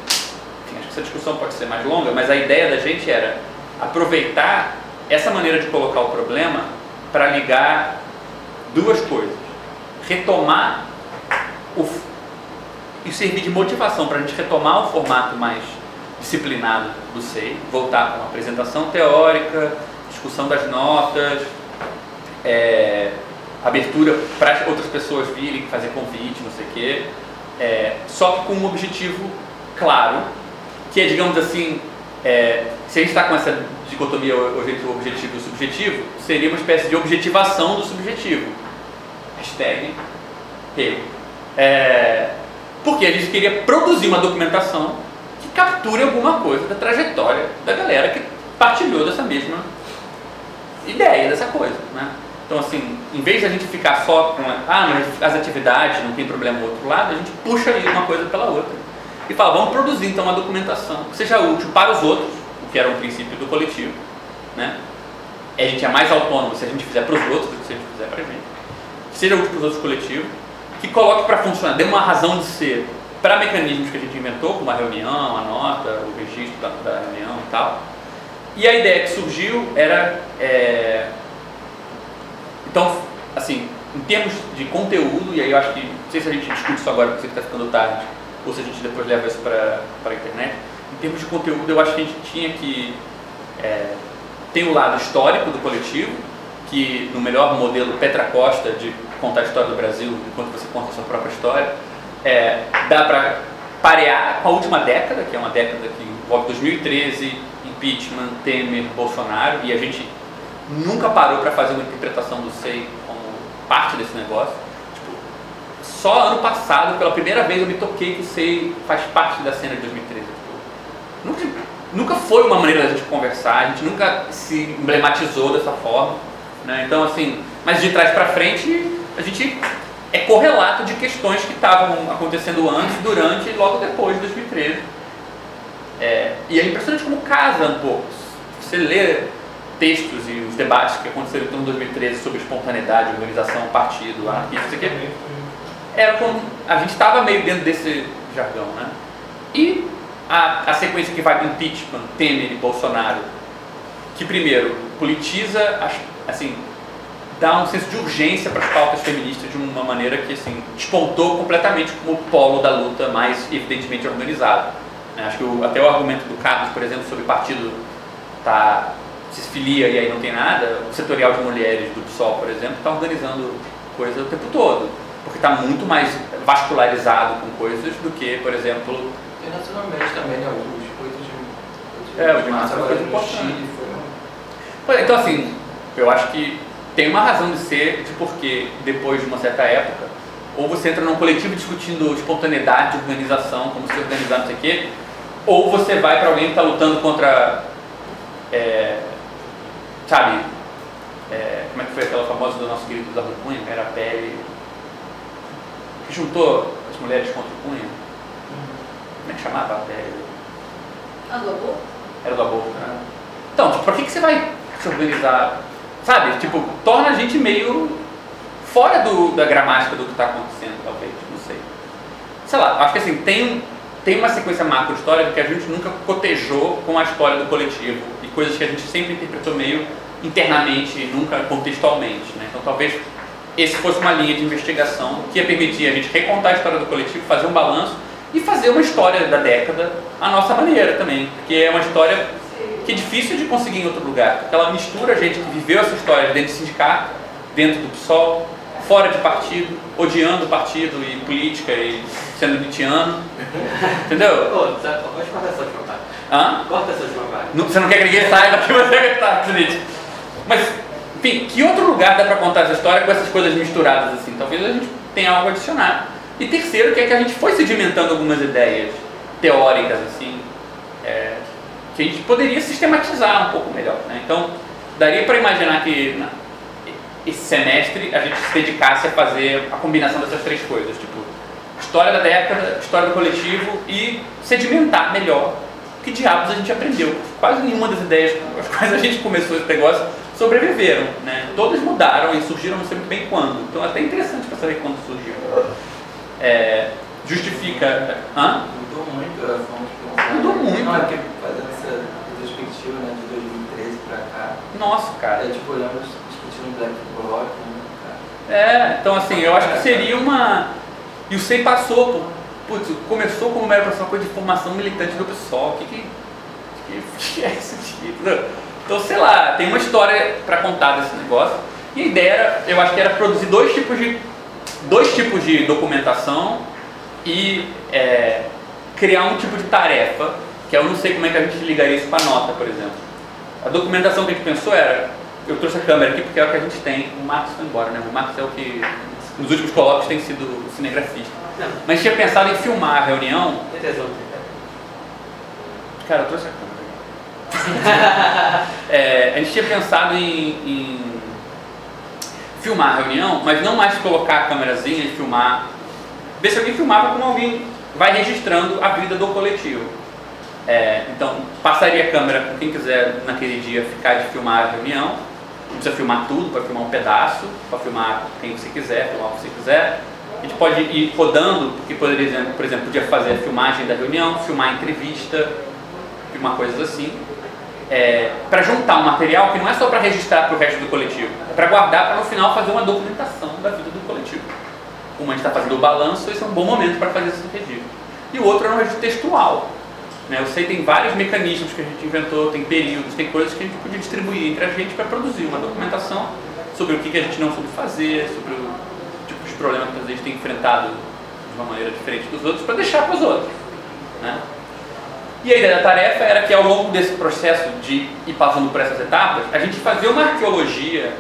acho que essa discussão pode ser mais longa, mas a ideia da gente era aproveitar essa maneira de colocar o problema para ligar duas coisas. Retomar o, e servir de motivação para a gente retomar o formato mais disciplinado do SEI, voltar com uma apresentação teórica, discussão das notas, é, abertura para outras pessoas virem fazer convite, não sei o quê, é, só que com um objetivo claro, que é, digamos assim, é, se a gente está com essa dicotomia objetivo, e subjetivo, seria uma espécie de objetivação do subjetivo. Hashtag eu. É, porque a gente queria produzir uma documentação que capture alguma coisa da trajetória da galera que partilhou dessa mesma ideia, dessa coisa. Né? Então, assim, em vez de a gente ficar só com ah, mas as atividades não tem problema do outro lado, a gente puxa aí uma coisa pela outra. E fala, vamos produzir então uma documentação que seja útil para os outros, o que era um princípio do coletivo. Né? A gente é mais autônomo se a gente fizer para os outros do que se a gente fizer para a gente. Seja útil para os outros coletivos, que coloque para funcionar, dê uma razão de ser para mecanismos que a gente inventou, como a reunião, a nota, o registro da, da reunião e tal. E a ideia que surgiu era. É, então, assim, em termos de conteúdo, e aí eu acho que, não sei se a gente discute isso agora porque está ficando tarde, ou se a gente depois leva isso para a internet, em termos de conteúdo eu acho que a gente tinha que é, tem o lado histórico do coletivo, que no melhor modelo Petra Costa de contar a história do Brasil enquanto você conta a sua própria história, é, dá para parear com a última década, que é uma década que envolve 2013, impeachment, Temer, Bolsonaro, e a gente nunca parou para fazer uma interpretação do SEI como parte desse negócio. Só ano passado, pela primeira vez, eu me toquei que SEI faz parte da cena de 2013. Tipo, nunca, nunca foi uma maneira da gente conversar, a gente nunca se emblematizou dessa forma. Né? Então, assim, mas de trás para frente, a gente é correlato de questões que estavam acontecendo antes, durante e logo depois de 2013. É, e é impressionante como casa um pouco. Você lê textos e os debates que aconteceram em 2013 sobre espontaneidade, organização, partido, anarquista, isso aqui. Era como a gente estava meio dentro desse jargão, né? E a, a sequência que vai do impeachment, Temer e Bolsonaro, que primeiro politiza, assim, dá um senso de urgência para as pautas feministas de uma maneira que assim despontou completamente como polo da luta mais evidentemente organizado. Né? Acho que o, até o argumento do Carlos, por exemplo, sobre partido tá se filia e aí não tem nada, o setorial de mulheres do PSOL, por exemplo, está organizando coisa o tempo todo, porque está muito mais vascularizado com coisas do que, por exemplo... Internacionalmente também, né? Os coisas de... É, o de massa foi importante. Chile, foi... Então, assim, eu acho que tem uma razão de ser de porque, depois de uma certa época, ou você entra num coletivo discutindo espontaneidade de organização, como se organizar, não sei o quê, ou você vai para alguém que está lutando contra... É, sabe, é, como é que foi aquela famosa do nosso querido Eduardo Cunha, era a pele, juntou as mulheres contra o Cunha. Como é que chamava a pele? A do aborto? Era do aborto, né? Então, tipo, por que, que você vai se organizar? Sabe, tipo, torna a gente meio fora do, da gramática do que está acontecendo, talvez, não sei. Sei lá, acho que assim, tem, tem uma sequência macro histórica que a gente nunca cotejou com a história do coletivo e coisas que a gente sempre interpretou meio internamente nunca contextualmente. Né? Então talvez esse fosse uma linha de investigação que ia permitir a gente recontar a história do coletivo, fazer um balanço e fazer uma história da década à nossa maneira também, porque é uma história que é difícil de conseguir em outro lugar, porque ela mistura a gente que viveu essa história dentro do sindicato, dentro do PSOL, fora de partido, odiando partido e política e sendo litiano, entendeu? Pô, pode cortar essa. Hã? Corta essa Você não quer que ninguém saiba que você está político. Mas, enfim, que outro lugar dá para contar essa história com essas coisas misturadas assim? Talvez a gente tenha algo a adicionar. E terceiro, que é que a gente foi sedimentando algumas ideias teóricas assim, é, que a gente poderia sistematizar um pouco melhor. Né? Então, daria para imaginar que na- esse semestre a gente se dedicasse a fazer a combinação dessas três coisas, tipo história da década, história do coletivo e sedimentar melhor que diabos a gente aprendeu. Quase nenhuma das ideias com as quais a gente começou esse negócio sobreviveram, né? Todas mudaram e surgiram não sei muito bem quando. Então é até interessante para saber quando surgiram. É, justifica. Hã? Mudou muito a forma de pensar. Mudou muito. Não, é porque fazendo essa retrospectiva né, de 2013 pra cá, Nossa, cara. é tipo olhando discutindo Black Bloc, né. É, então assim, eu acho que seria uma. E o SEI passou por. Putz, começou como era uma coisa de formação militante do pessoal. O que, que, que, que é esse tipo? Então, sei lá, tem uma história para contar desse negócio. E a ideia era, eu acho que era produzir dois tipos de, dois tipos de documentação e é, criar um tipo de tarefa, que eu não sei como é que a gente ligaria isso para nota, por exemplo. A documentação que a gente pensou era, eu trouxe a câmera aqui porque é o que a gente tem, o Marcos foi embora, né? O Marcos é o que nos últimos colóquios tem sido o cinegrafista. Não, Mas tinha pensado em filmar a reunião. Cara, eu trouxe a câmera. É, a gente tinha pensado em, em filmar a reunião, mas não mais colocar a câmerazinha e filmar. Ver se alguém filmava como alguém vai registrando a vida do coletivo. É, então, passaria a câmera com quem quiser naquele dia ficar de filmar a reunião. Não precisa filmar tudo, pode filmar um pedaço, pode filmar quem você quiser, filmar o que você quiser. A gente pode ir rodando, porque poderia, por exemplo, podia fazer a filmagem da reunião, filmar a entrevista, filmar coisas assim. É, para juntar um material que não é só para registrar para o resto do coletivo, é para guardar para no final fazer uma documentação da vida do coletivo. Como a gente está fazendo o balanço, esse é um bom momento para fazer esse registro. E o outro é um registro textual. Né? Eu sei que tem vários mecanismos que a gente inventou, tem períodos, tem coisas que a gente podia distribuir entre a gente para produzir uma documentação sobre o que, a gente não soube fazer, sobre o tipo de que a gente tem enfrentado de uma maneira diferente dos outros, para deixar para os outros. Né? E a ideia da tarefa era que ao longo desse processo de ir passando por essas etapas, a gente fazia uma arqueologia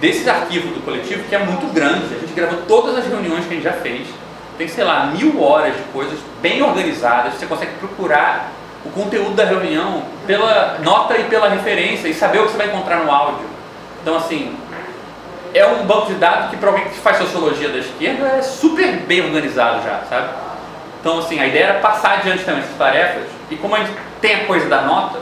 desses arquivos do coletivo que é muito grande. A gente gravou todas as reuniões que a gente já fez. Tem, sei lá, mil horas de coisas bem organizadas. Você consegue procurar o conteúdo da reunião pela nota e pela referência e saber o que você vai encontrar no áudio. Então, assim, é um banco de dados que para alguém que faz sociologia da esquerda é super bem organizado já, sabe? Então, assim, a ideia era passar adiante também essas tarefas e como a gente tem a coisa da nota,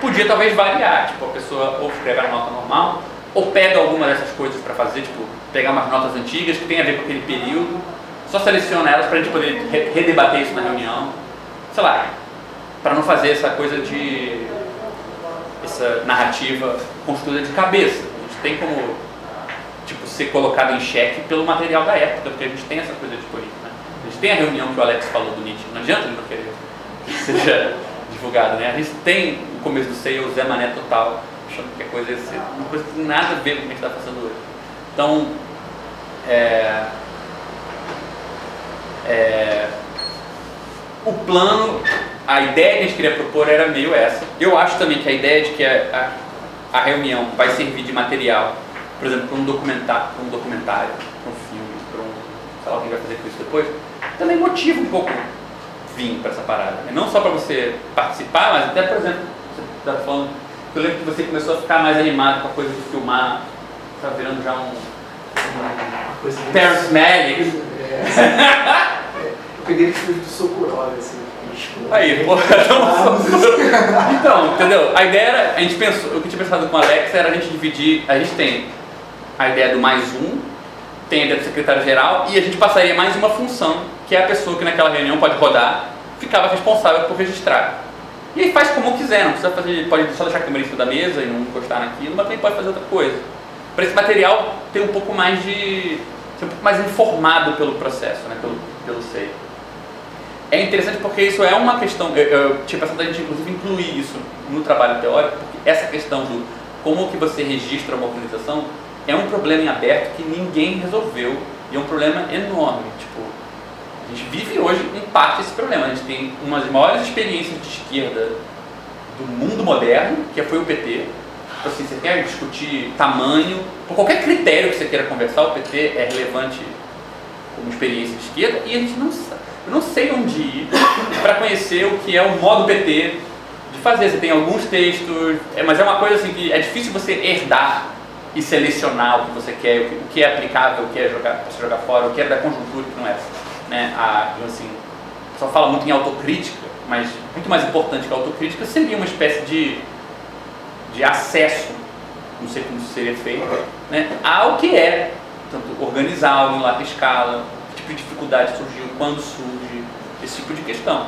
podia talvez variar, tipo, a pessoa ou escreve a nota normal, ou pega alguma dessas coisas para fazer, tipo, pegar umas notas antigas que tem a ver com aquele período, só seleciona elas para a gente poder re- redebater isso na reunião, sei lá, para não fazer essa coisa de essa narrativa construída de cabeça. A gente tem como tipo ser colocado em xeque pelo material da época, porque a gente tem essa coisa de política. Tem a reunião que o Alex falou do Nietzsche, não adianta ele não querer que seja divulgado, né? A gente tem no começo do SEI o Zé Mané total, achando que a coisa ser uma coisa que tem nada a ver com o que a gente está fazendo hoje. Então, é, é, o plano, a ideia que a gente queria propor era meio essa. Eu acho também que a ideia de que a, a, a reunião vai servir de material, por exemplo, para um documentário, para um documentário, para um filme, para um, sei lá o que vai fazer com isso depois, também motiva um pouco vir para essa parada. né? Não só para você participar, mas até, por exemplo, você estava falando, eu lembro que você começou a ficar mais animado com a coisa de filmar, está virando já um, bem- Terrence Malick. É. Eu peguei filme do Sokurov, assim. tipo, Aí, porra, então, então, entendeu? A ideia era, a gente pensou, o que eu tinha pensado com o Alex era a gente dividir, a gente tem a ideia do mais um, tem a ideia do secretário-geral e a gente passaria mais uma função, que é a pessoa que naquela reunião pode rodar, ficava responsável por registrar. E aí faz como quiser, não precisa fazer, pode só deixar a câmera em cima da mesa e não encostar naquilo, mas também pode fazer outra coisa. Para esse material ter um pouco mais de. ser um pouco mais informado pelo processo, né? pelo, pelo SEI. É interessante porque isso é uma questão, eu, eu tinha pensado a gente inclusive incluir isso no trabalho teórico, porque essa questão do como que você registra uma organização é um problema em aberto que ninguém resolveu e é um problema enorme. Tipo, a gente vive hoje em parte desse problema. A gente tem uma das maiores experiências de esquerda do mundo moderno, que foi o PT. Tipo assim, você quer discutir tamanho, por qualquer critério que você queira conversar, o PT é relevante como experiência de esquerda e a gente não sabe. Eu não sei onde ir para conhecer o que é o modo PT de fazer. Você tem alguns textos, é, mas é uma coisa assim que é difícil você herdar e selecionar o que você quer, o que, é aplicável, o que é jogar, jogar fora, o que é da conjuntura o que não é. Né, a, assim, só fala muito em autocrítica, mas muito mais importante que a autocrítica seria uma espécie de, de acesso, não sei como isso seria feito, né, ao que é, tanto organizar algo em larga escala, que tipo de dificuldade surgiu, quando surge, esse tipo de questão.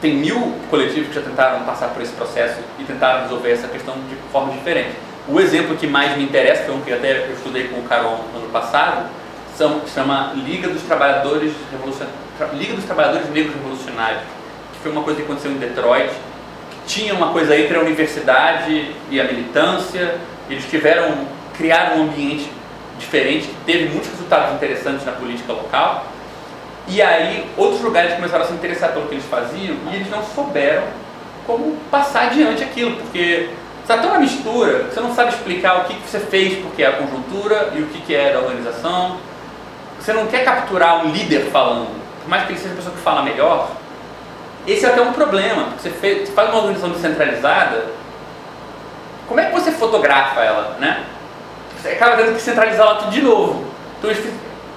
Tem mil coletivos que já tentaram passar por esse processo e tentaram resolver essa questão de forma diferente. O exemplo que mais me interessa, foi um que até eu estudei com o Carol ano passado, são, chama Liga dos Trabalhadores Liga dos Trabalhadores Negros Revolucionários, que foi uma coisa que aconteceu em Detroit, que tinha uma coisa entre a universidade e a militância, eles tiveram, criaram um ambiente diferente, que teve muitos resultados interessantes na política local, e aí outros lugares começaram a se interessar pelo que eles faziam e eles não souberam como passar adiante aquilo, porque está tão na mistura que você não sabe explicar o que, que você fez porque é a conjuntura e o que, que é da organização. Você não quer capturar um líder falando, por mais que ele seja a pessoa que fala melhor. Esse é até um problema, você, fez, você faz uma organização descentralizada, como é que você fotografa ela, né? Você acaba tendo que centralizar ela tudo de novo. Então eles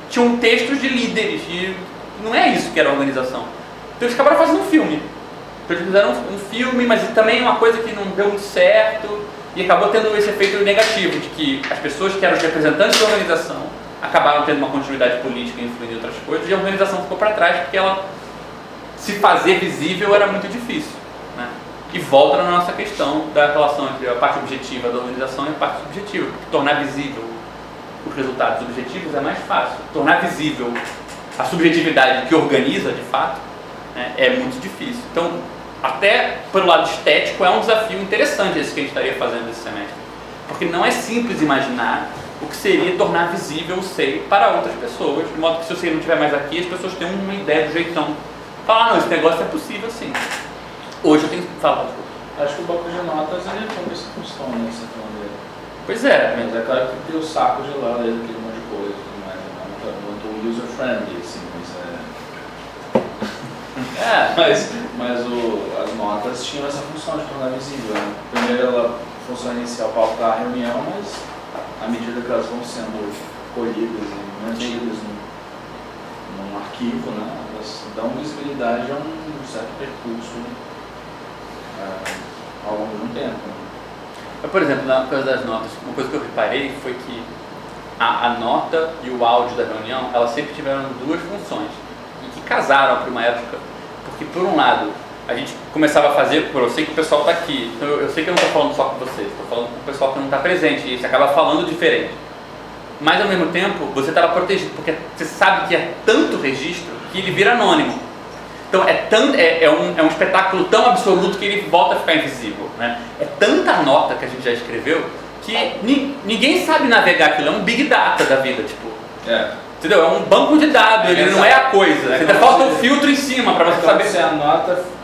tinham textos de líderes e não é isso que era a organização. Então eles acabaram fazendo um filme. Então eles fizeram um, um filme, mas também uma coisa que não deu muito certo e acabou tendo esse efeito negativo de que as pessoas que eram os representantes da organização acabaram tendo uma continuidade política influindo em outras coisas e a organização ficou para trás porque ela se fazer visível era muito difícil. Né? E volta na nossa questão da relação entre a parte objetiva da organização e a parte subjetiva. Porque tornar visível os resultados objetivos é mais fácil. Tornar visível a subjetividade que organiza de fato né, é muito difícil. Então, até pelo lado estético, é um desafio interessante esse que a gente estaria fazendo esse semestre. Porque não é simples imaginar o que seria tornar visível o SEI para outras pessoas, de modo que se o SEI não estiver mais aqui, as pessoas tenham uma ideia do jeitão. Falar, ah, não, esse negócio é possível sim. Hoje eu tenho que falar. Acho que o banco de notas ele cumpre essa função, né, de certa maneira. Pois é, Mas é claro que tem o saco de lá, né, aquele monte de coisa, mas é muito, user-friendly, assim, mas é... é, Mas, mas o, as notas tinham essa função de tornar visível. Né? Primeiro ela funciona inicial pautar a reunião, mas à medida que elas vão sendo colhidas e mantidas num, num arquivo, né, elas dão visibilidade a um certo percurso é, ao longo de um tempo. né? Por exemplo, na coisa das notas, uma coisa que eu reparei foi que a, a nota e o áudio da reunião, elas sempre tiveram duas funções e que casaram para uma época, porque por um lado a gente começava a fazer, eu sei que o pessoal está aqui, então eu, eu sei que eu não estou falando só com vocês, estou falando com o pessoal que não está presente e você acaba falando diferente. Mas ao mesmo tempo você estava protegido, porque você sabe que é tanto registro que ele vira anônimo. Então é, tão, é, é, um, é um espetáculo tão absoluto que ele volta a ficar invisível. Né? É tanta nota que a gente já escreveu que ni, ninguém sabe navegar aquilo, é um big data da vida, tipo. É. Entendeu? É um banco de dados, ele não é a coisa. É Você como falta um filtro em cima para você Então, saber. se a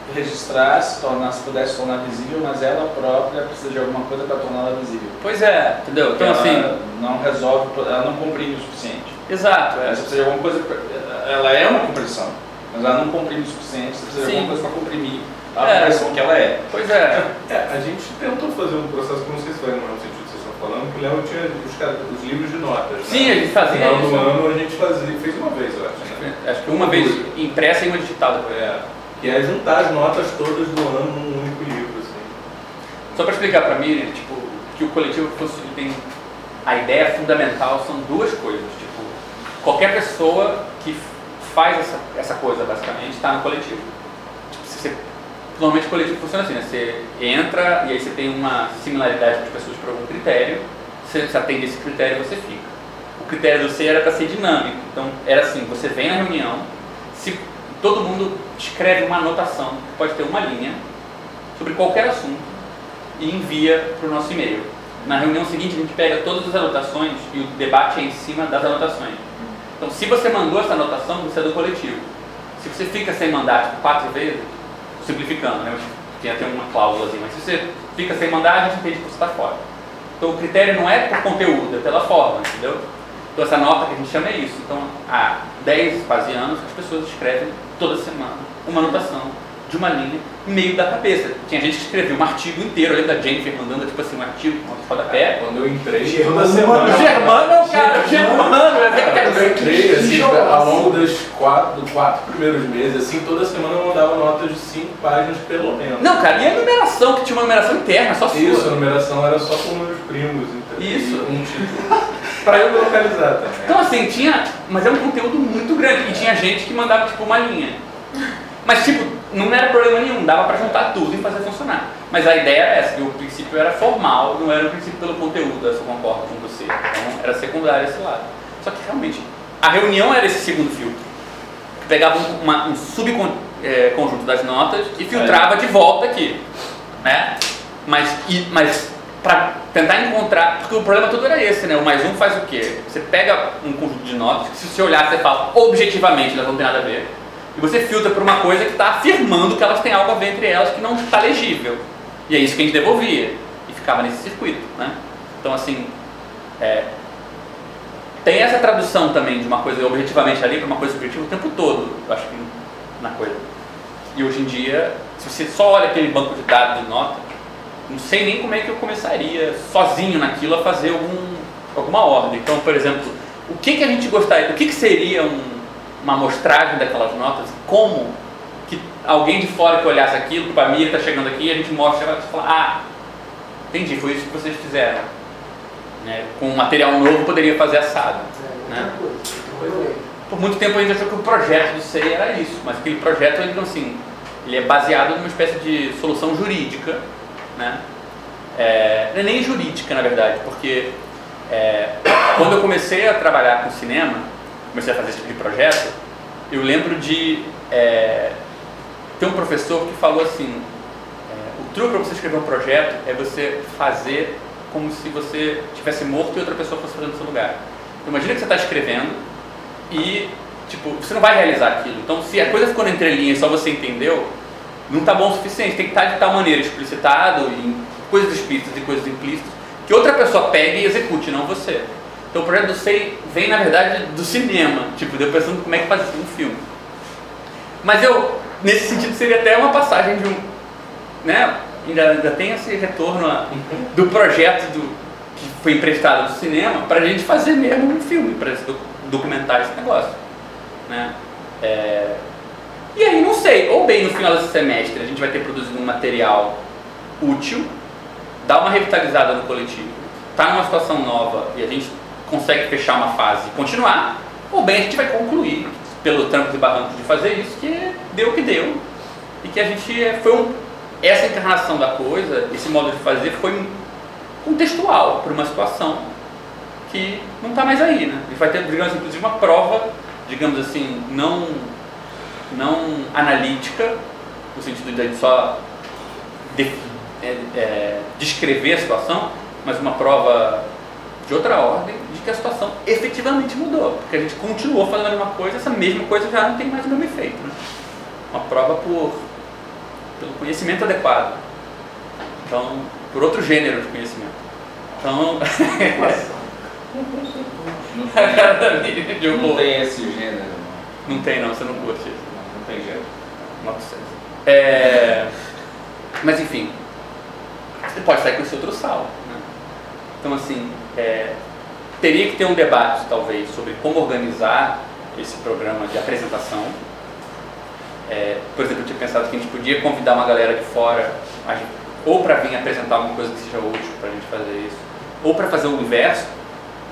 nota registrasse, tornar, se pudesse tornar visível, mas ela própria precisa de alguma coisa para torná-la visível. Pois é, entendeu? Então ela assim, não resolve, ela não comprime o suficiente. exato. Ela É. precisa de alguma coisa, ela é uma compressão, mas ela não comprime o suficiente, você precisa de Sim. alguma coisa para comprimir a É. compressão que ela é. Pois é. É, a gente tentou fazer um processo que não sei se vai no sentido que vocês estão falando, que o Léo tinha os, os livros de notas. né? Sim, a gente fazia No final do ano a gente fazia, fez uma vez, eu acho. Né? Acho que uma vez impressa e uma digital depois. É, e é juntar as notas todas do ano num único livro. Assim. Só para explicar para mim, tipo, que o coletivo fosse, tem a ideia fundamental são duas coisas, tipo, qualquer pessoa que faz essa, essa coisa basicamente está no coletivo. Tipo, normalmente o coletivo funciona assim, né? Você entra e aí você tem uma similaridade as pessoas por algum critério, você, você atende esse critério você fica. O critério do C era para ser dinâmico, então era assim, você vem na reunião, se todo mundo escreve uma anotação, pode ter uma linha, sobre qualquer assunto, e envia para o nosso e-mail. Na reunião seguinte, a gente pega todas as anotações e o debate é em cima das anotações. Então, se você mandou essa anotação, você é do coletivo. Se você fica sem mandar tipo, quatro vezes, simplificando, né? Tinha até uma cláusula mas se você fica sem mandar, a gente entende que você está fora. Então, o critério não é por conteúdo, é pela forma, entendeu? Então, essa nota que a gente chama é isso. Então, há 10, quase anos, as pessoas escrevem toda semana uma anotação de uma linha no meio da cabeça. Tinha gente que escrevia um artigo inteiro, eu lembro da Jennifer mandando, tipo assim, um artigo, um rodapé. Quando eu entrei, Germano. toda semana. Germano, cara, Germano, é Quando eu entrei, assim, Jogo, ao longo dos quatro, dos quatro primeiros meses, assim, toda semana eu mandava notas de cinco páginas pelo menos. Não, cara, e a numeração, que tinha uma numeração interna, só sua. Isso, a numeração era só com meus primos, então, Isso. e um título. pra eu me localizar também. Então assim, tinha. Mas é um conteúdo muito grande. E tinha gente que mandava tipo uma linha. Mas tipo, não era problema nenhum, dava pra juntar tudo e fazer funcionar. Mas a ideia era essa, que o princípio era formal, não era o princípio pelo conteúdo, eu concordo com você. Então era secundário esse lado. Só que realmente, a reunião era esse segundo filtro. Pegava um, uma- um subconjunto das notas e filtrava de volta aqui. Né? Mas, e, mas para tentar encontrar, porque o problema todo era esse, né? O mais um faz o quê? Você pega um conjunto de notas, que se você olhar, você fala objetivamente, elas não têm nada a ver, e você filtra por uma coisa que está afirmando que elas têm algo a ver entre elas que não está legível. E é isso que a gente devolvia, e ficava nesse circuito, né? Então, assim, é, tem essa tradução também de uma coisa objetivamente ali para uma coisa subjetiva o tempo todo, eu acho que na coisa. E hoje em dia, se você só olha aquele banco de dados de nota, não sei nem como é que eu começaria sozinho naquilo a fazer algum, alguma ordem. Então, por exemplo, o que, que a gente gostaria, o que, que seria um- uma amostragem daquelas notas, como que alguém de fora que olhasse aquilo, que para mim está chegando aqui, a gente mostra e fala, ah, entendi, foi isso que vocês fizeram. Né? Com um material novo poderia fazer assado. Né? Por muito tempo a gente achou que o projeto do SEI era isso, mas aquele projeto ele, assim, ele é baseado numa espécie de solução jurídica, né? É, não é nem jurídica na verdade, porque é, quando eu comecei a trabalhar com cinema, comecei a fazer esse tipo de projeto, eu lembro de é, ter um professor que falou assim, é, o truque para você escrever um projeto é você fazer como se você tivesse morto e outra pessoa fosse fazendo no seu lugar. Então, imagina que você está escrevendo e, tipo, você não vai realizar aquilo. Então, se a coisa ficou na entrelinha e só você entendeu, não está bom o suficiente. Tem que estar de tal maneira explicitado em coisas explícitas e coisas implícitas que outra pessoa pegue e execute, não você. Então, o projeto do SEI vem, na verdade, do cinema. Tipo, deu pensando como é que faz um filme. Mas eu, nesse sentido, seria até uma passagem de um. Né? Ainda, ainda tem esse retorno a- do projeto do, que foi emprestado do cinema para a gente fazer mesmo um filme, para documentar esse negócio. Né? É, E aí, não sei, ou bem no final desse semestre a gente vai ter produzido um material útil, dar uma revitalizada no coletivo, tá numa situação nova e a gente consegue fechar uma fase e continuar, ou bem a gente vai concluir pelo trancos e barrancos de fazer isso, que deu o que deu. E que a gente é, foi um, essa encarnação da coisa, esse modo de fazer foi contextual para uma situação que não está mais aí, né? Gente vai ter, digamos, inclusive uma prova, digamos assim, não, não analítica, no sentido de a gente só de- é, é, descrever a situação, mas uma prova de outra ordem de que a situação efetivamente mudou, porque a gente continuou fazendo a mesma coisa, essa mesma coisa já não tem mais o mesmo efeito. Né? Uma prova por, pelo conhecimento adequado. Então, por outro gênero de conhecimento. Então, Miriam de Não tem esse gênero. Não tem não, você não curte Nota seis. É, mas enfim, você pode sair com esse outro sal. Né? Então assim, é, teria que ter um debate talvez sobre como organizar esse programa de apresentação. É, por exemplo, eu tinha pensado que a gente podia convidar uma galera de fora, ou para vir apresentar alguma coisa que seja útil para a gente fazer isso, ou para fazer o inverso,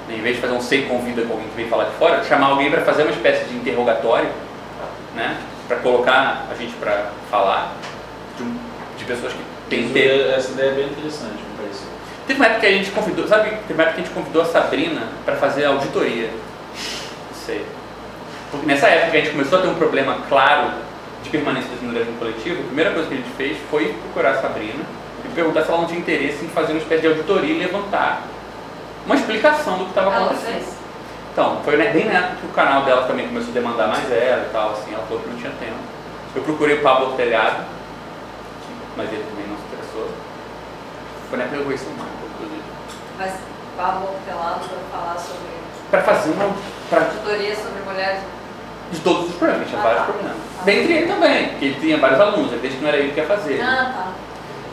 né, em vez de fazer um sei convida com alguém que vem falar de fora, chamar alguém para fazer uma espécie de interrogatório, né, para colocar a gente para falar de, um- de pessoas que têm Isso interesse. é- Essa ideia é bem interessante, me pareceu. Teve uma época que a gente convidou, sabe? Teve uma época que a gente convidou a Sabrina para fazer auditoria. Não sei. Porque nessa época que a gente começou a ter um problema claro de permanência das mulheres no coletivo, a primeira coisa que a gente fez foi procurar a Sabrina e perguntar se ela não tinha interesse em fazer uma espécie de auditoria e levantar uma explicação do que estava acontecendo. Então, foi bem na época que o canal dela também começou a demandar mais ela e tal, assim, ela falou que não tinha tempo. Eu procurei o Pablo Telhado, mas ele também não se interessou. Foi na época que eu conheci o Marco, inclusive. Mas Pablo Pelado para falar sobre Para fazer uma. Pra, tutoria sobre mulheres. de todos os programas, tinha Ah, vários tá. programas. Dentre ele também, porque ele tinha vários alunos, ele disse que não era ele que ia fazer. Ah, tá.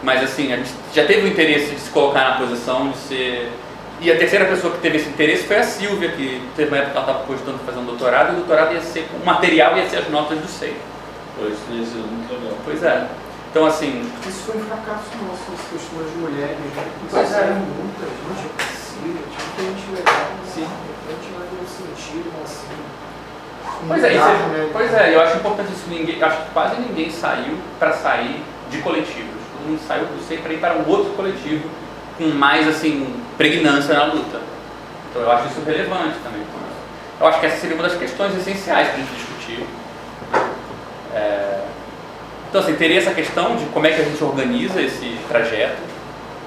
Mas assim, a gente já teve o interesse de se colocar na posição de ser. E a terceira pessoa que teve esse interesse foi a Silvia, que teve uma época que ela estava cogitando fazer um doutorado, e o doutorado ia ser, o material ia ser as notas do SEI. Pois, isso ser muito legal. Pois é. Então assim, Isso foi um fracasso nosso, as questões de mulheres, né? Pois é. Fizeram muita gente possível, tinha muita gente legal, mas Sim. de repente não deu sentido, assim. Pois é, é- né? pois é, eu acho importante isso. Ninguém, acho que quase ninguém saiu para sair de coletivos. Todo mundo saiu do SEI para ir para um outro coletivo com mais assim pregnância na luta. Então eu acho isso relevante também. Eu acho que essa seria uma das questões essenciais para a gente discutir. É, Então assim, teria essa questão de como é que a gente organiza esse trajeto,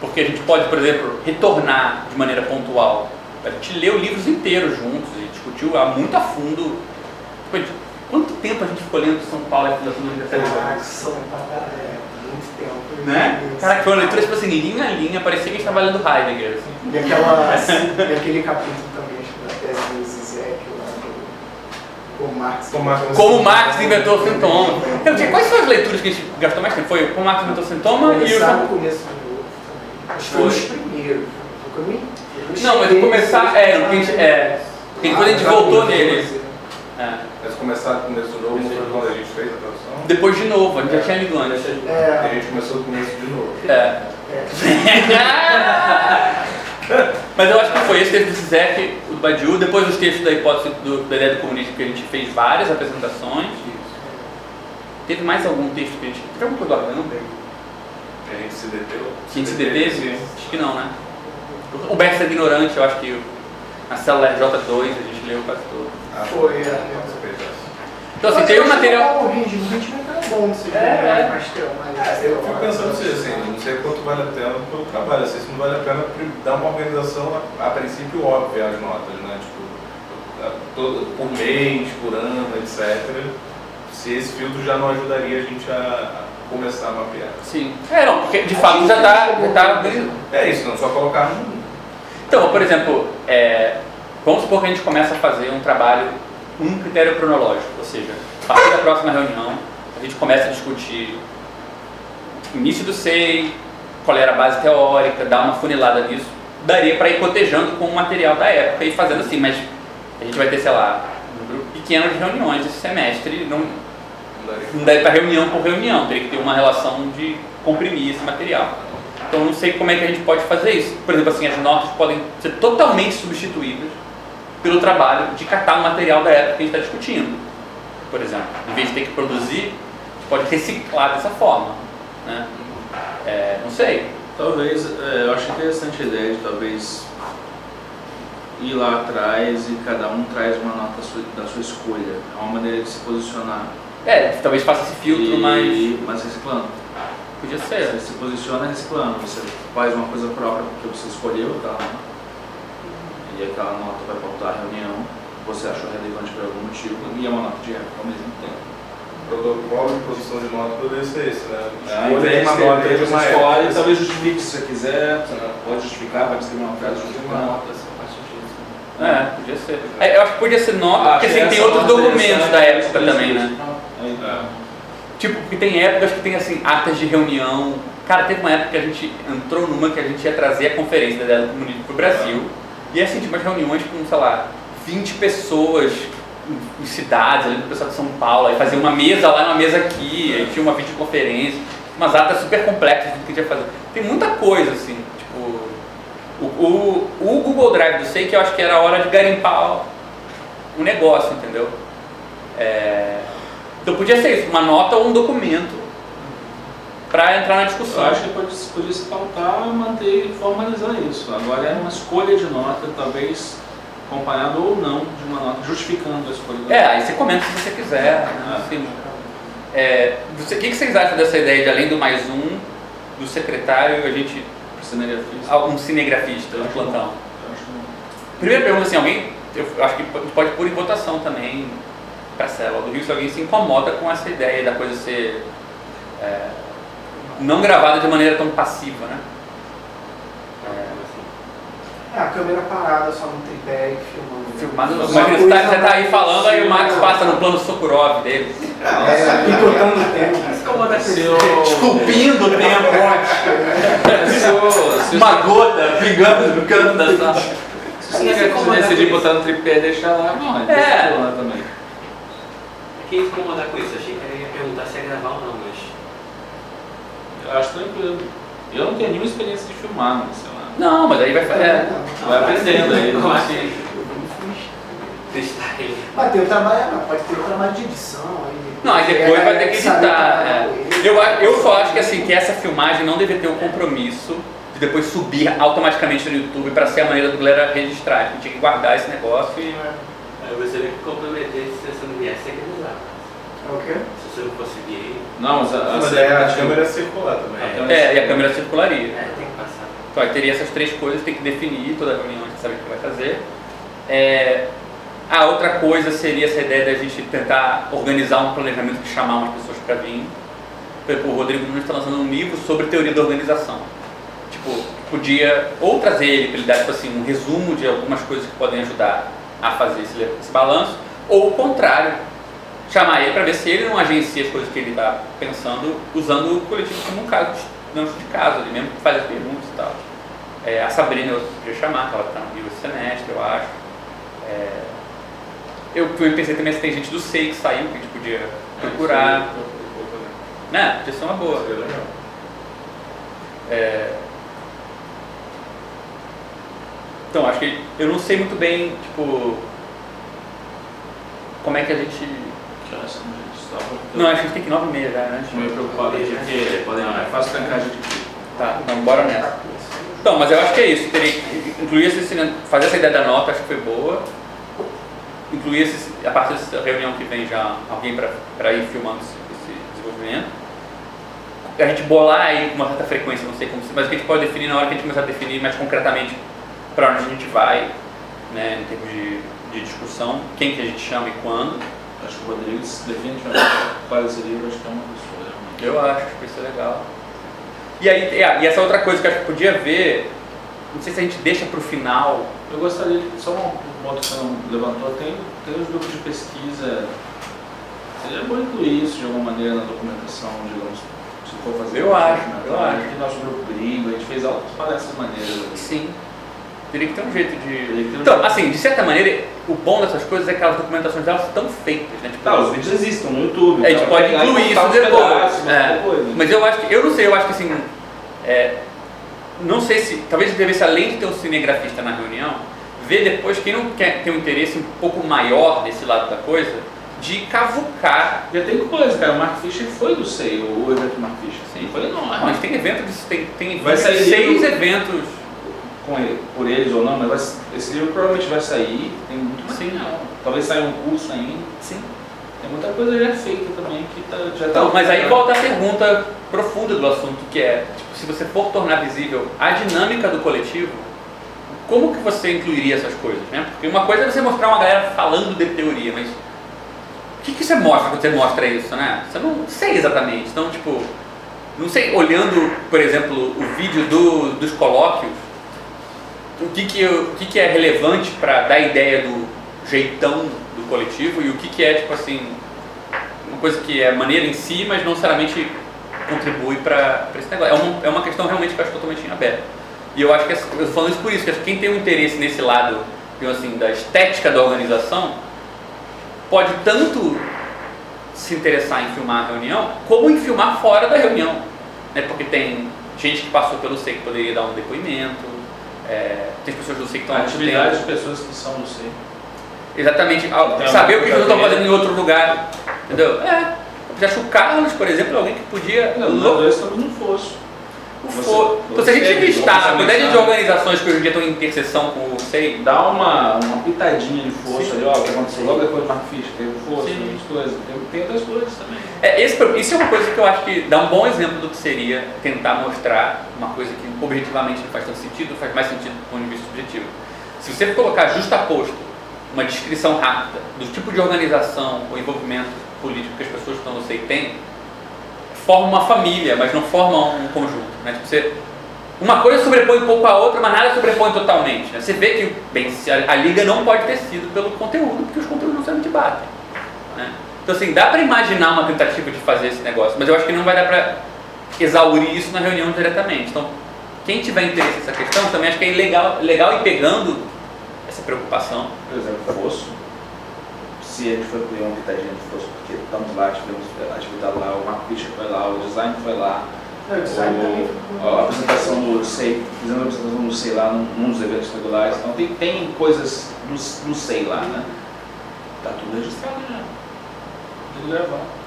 porque a gente pode, por exemplo, retornar de maneira pontual. A gente leu livros inteiros juntos e discutiu a muito a fundo. Tipo, Quanto tempo a gente ficou lendo São Paulo e a Fundação da Universidade de Ah, Né? Cara, que foi uma leitura tipo assim, linha a linha, parecia que a gente estava lendo Heidegger. assim. E, aquela, e aquele capítulo também, acho que da tese do Zizek, lá do Como Marx. Como Marx- Como Marx inventou o sintoma. Eu digo, quais são as leituras que a gente gastou mais tempo? Foi Como Marx inventou o sintoma e Começar o. no começo do. Acho que foi os primeiros. Porque eu não- mas começar. É, o que a gente. É, porque depois a gente Ah, voltou tá. É. Mas começar do começo de novo foi quando a gente fez a tradução. Depois de novo, a gente já tinha lido antes. A É, gente começou do começo de novo. É. Mas eu acho que foi esse texto do Zizek, o do Badiou, depois os textos da hipótese do, da ideia do comunismo que a gente fez várias apresentações. Teve mais algum texto que a gente. Teve alguma coisa do Arganda? A gente se deteu. Que a gente se deteve? Acho que não, né? O Berço é ignorante, eu acho que na célula RJ2 a gente leu quase todo. Foi, é. Então assim, Mas tem um material. O ritmo, o ritmo é bom de se É, é. mais ter mais É, eu fico pensando assim, assim, não sei quanto vale a pena pelo trabalho, assim, se não vale a pena dar uma organização a, a princípio óbvia às notas, né? Tipo, por mês, por ano, etc. Se esse filtro já não ajudaria a gente a, começar a mapear. Sim. É, não, porque de fato já está. Tá É isso, não só colocar um. Então, por exemplo, é, vamos supor que a gente começa a fazer um trabalho, um critério cronológico, ou seja, a partir da próxima reunião, a gente começa a discutir início do SEI, qual era a base teórica, dar uma funilada nisso, daria para ir cotejando com o material da época e fazendo assim, mas a gente vai ter, sei lá, um número pequeno de reuniões esse semestre, não, não daria para reunião por reunião, teria que ter uma relação de comprimir esse material. Então não sei como é que a gente pode fazer isso. Por exemplo, assim, as notas podem ser totalmente substituídas pelo trabalho de catar o material da época que a gente está discutindo. Por exemplo, em vez de ter que produzir, pode reciclar dessa forma. Né? É, não sei. Talvez, é, eu acho interessante a ideia de talvez ir lá atrás e cada um traz uma nota sua- da sua escolha. É uma maneira de se posicionar. É, talvez faça esse filtro, e, mas mas reciclando. podia Você ser. se posiciona reciclando. Você faz uma coisa própria porque você escolheu nota. E aquela nota vai pautar a reunião. Você achou relevante por algum motivo e é uma nota de época ao mesmo tempo. O protocolo de produção de nota poderia ser esse, né? Ao Escolha invés uma de nota de uma você escolhe, época. talvez justifique se você quiser. Você pode justificar, pode escrever uma frase Uma justificando. nota, essa parte disso. É, podia ser. É, eu acho que podia ser nota, porque Acho assim, tem essa outros nota documentos interessante, da época também, né? É. Tipo, porque tem épocas que tem assim, atas de reunião. Cara, teve uma época que a gente entrou numa que a gente ia trazer a conferência da do comunismo pro Brasil. E assim, tinha umas reuniões com, sei lá, 20 pessoas em- cidades, ali do pessoal de São Paulo, aí fazia uma mesa lá uma mesa aqui, aí tinha uma videoconferência, umas atas super complexas do que a gente ia fazer. Tem muita coisa, assim, tipo. O, o, o Google Drive do SEI que eu acho que era a hora de garimpar um negócio, entendeu? É, Então podia ser isso, uma nota ou um documento para entrar na Eu discussão. acho que pode, podia se pautar manter e formalizar isso. Agora é uma escolha de nota, talvez acompanhado ou não de uma nota, justificando a escolha É, aí você comenta se você quiser. Assim, é, você- o que, que vocês acham dessa ideia de além do mais um, do secretário, a gente. cinegrafista. ah, um cinegrafista de plantão? Eu Primeira pergunta assim, alguém. Eu acho que pode pôr em votação também para a célula do Rio se alguém se incomoda com essa ideia da coisa ser é, não gravada de maneira tão passiva, né? É, É, a câmera parada só no tripé e filmando. Filmado, Uma mas você tá, você tá aí falando, aí o Max passa no plano Sokurov dele. É, picotando o tempo. Esculpindo o tempo. Uma gota pingando no canto da sala. Se o negativo decidir botar no tripé e deixar lá, não, é, É. lá também. Quem ia incomodar com isso? Achei que ele ia perguntar se ia gravar ou não, acho tranquilo. Eu não tenho nenhuma experiência de filmar, mas sei lá. Não, mas aí vai fazer. É. Vai aprendendo aí. Não sei. Testar ele. Mas tem o trabalho, pode ter o trabalho de edição aí. Não, aí depois vai ter que editar. é. ele. Eu, a- eu só acho que assim, que essa filmagem não deve ter o compromisso de depois subir automaticamente no YouTube para ser a maneira do galera registrar. A gente tinha que guardar esse negócio e. Aí você tem que comprometer se você não viesse, que usar. É o quê? Se você não conseguir. Não, mas a, a, Mas aí a câmera é circular também. É, e a câmera circularia. É, tem que passar. Então aí teria essas três coisas, tem que definir toda a reunião, a gente sabe o que vai fazer. É, a outra coisa seria essa ideia da gente tentar organizar um planejamento de chamar umas pessoas para vir. Exemplo, o Rodrigo Nunes está lançando um livro sobre teoria da organização. Tipo, podia ou trazer ele para ele dar tipo assim, um resumo de algumas coisas que podem ajudar a fazer esse, esse balanço, ou o contrário, chamar ele para ver se ele não agencia as coisas que ele está pensando usando o coletivo como um caso de, de caso, ele mesmo faz as perguntas e tal. É, a Sabrina eu podia chamar, que ela está no esse semestre, eu acho. É, eu pensei também se tem gente do SEI que saiu, que a gente podia procurar. Né? Podia ser uma boa. É, Então, acho que eu não sei muito bem, tipo, como é que a gente. Estava- Não, acho que a gente tem que ir nove e meia já, né? Tô meio preocupado aqui, porque podem, é fácil trancar a gente. Tá, então bora nessa. Então, mas eu acho que é isso. Teria que incluir esse, fazer essa ideia da nota, acho que foi boa. Incluir esse, a partir dessa reunião que vem já alguém para ir filmando esse, esse desenvolvimento. A gente bolar aí com uma certa frequência, não sei como, se- mas que a gente pode definir na hora que a gente começar a definir mais concretamente para onde a gente vai, né, em termos de, de discussão, quem que a gente chama e quando. Acho que o Rodrigues definitivamente faz esse livro, acho que é uma pessoa realmente. Eu acho que isso é legal. E aí, é, e essa outra coisa que eu acho que podia ver, não sei se a gente deixa para o final, Eu gostaria de, só um ponto que você não levantou, tem, tem os grupos de pesquisa, seria bom incluir isso de alguma maneira na documentação, digamos, se for fazer. Eu acho, eu acho. Tem nosso grupo gringo, a gente fez altas palestras maneiras. sim, teria que ter um jeito que de... um Então, jeito. assim, de certa maneira, o bom dessas coisas é que as documentações delas estão feitas, né? Tipo, Tá, os vídeos existem no YouTube. A gente então, pode incluir isso depois. pedaços, É. depois, né? Mas eu acho que, eu não sei, eu acho que assim, é, não sei se, talvez devesse, além de ter um cinegrafista na reunião, ver depois quem não quer ter um interesse um pouco maior desse lado da coisa, de cavucar. Já tem coisa, cara. O Mark Fisher foi do SEI, o evento Mark Fisher. Sim. Foi enorme. Mas tem eventos, tem, tem Vai sair seis livro- eventos. Com ele, por eles ou não, mas vai- esse livro provavelmente vai sair, tem muito material. Talvez saia um curso ainda. Sim. Tem muita coisa já feita também que tá, já tá. Então, mas aí volta a pergunta profunda do assunto, que é, tipo, se você for tornar visível a dinâmica do coletivo, como que você incluiria essas coisas, né? Porque uma coisa é você mostrar uma galera falando de teoria, mas o que, que você mostra quando você mostra isso, né? Você não sei exatamente. Então, tipo, não sei, olhando, por exemplo, o vídeo do, dos colóquios, o que, que, o que, que é relevante para dar ideia do jeitão do coletivo e o que, que é, tipo assim, uma coisa que é maneira em si, mas não necessariamente contribui para esse negócio. É uma, é uma questão realmente que eu acho totalmente em aberto. E eu acho que, eu falando isso por isso, que quem tem um interesse nesse lado, digamos assim, da estética da organização, pode tanto se interessar em filmar a reunião, como em filmar fora da reunião. Né? Porque tem gente que passou pelo SEI que poderia dar um depoimento, é, tem pessoas do SEI que estão A há muito atividade tempo. de pessoas que são do SEI. Exatamente, Tem saber o que eles estão fazendo em outro lugar. Entendeu? É. Eu acho que o Carlos, por exemplo, é alguém que podia. Não, nós dois estamos no fosso. O Você- fo- Então, se a gente listar a você quantidade de organizações que hoje em dia estão em interseção com o SEI, Dá uma, uma pitadinha de força Sim. ali, ó, o que aconteceu logo depois do Mark Fisher, teve força, Sim. outras coisas. Tem, tem outras coisas também. É, esse, isso é uma coisa que eu acho que dá um bom exemplo do que seria tentar mostrar uma coisa que objetivamente não faz tanto sentido, faz mais sentido do ponto de vista subjetivo. Se você colocar justaposto uma descrição rápida do tipo de organização ou envolvimento político que as pessoas que estão no SEI têm, forma uma família, mas não forma um conjunto. Né? Tipo, você, uma coisa sobrepõe um pouco a outra, mas nada sobrepõe totalmente. né? Você vê que bem, a, a liga não pode ter sido pelo conteúdo, porque os conteúdos não se debatem. Né? Então, assim, dá para imaginar uma tentativa de fazer esse negócio, mas eu acho que não vai dar para exaurir isso na reunião diretamente. Então, quem tiver interesse nessa questão, também acho que é legal, legal ir pegando essa preocupação. Por exemplo, fosso. Se a gente for criar uma pitadinha de fosso, porque estamos lá, tivemos a atividade lá, o Marco Fischer foi lá, o design foi lá, Não, o design o, a apresentação do SEI, fizemos a apresentação do SEI lá num, num dos eventos regulares. Então tem, tem coisas no, no SEI lá, né? Tá tudo registrado já. Gravado.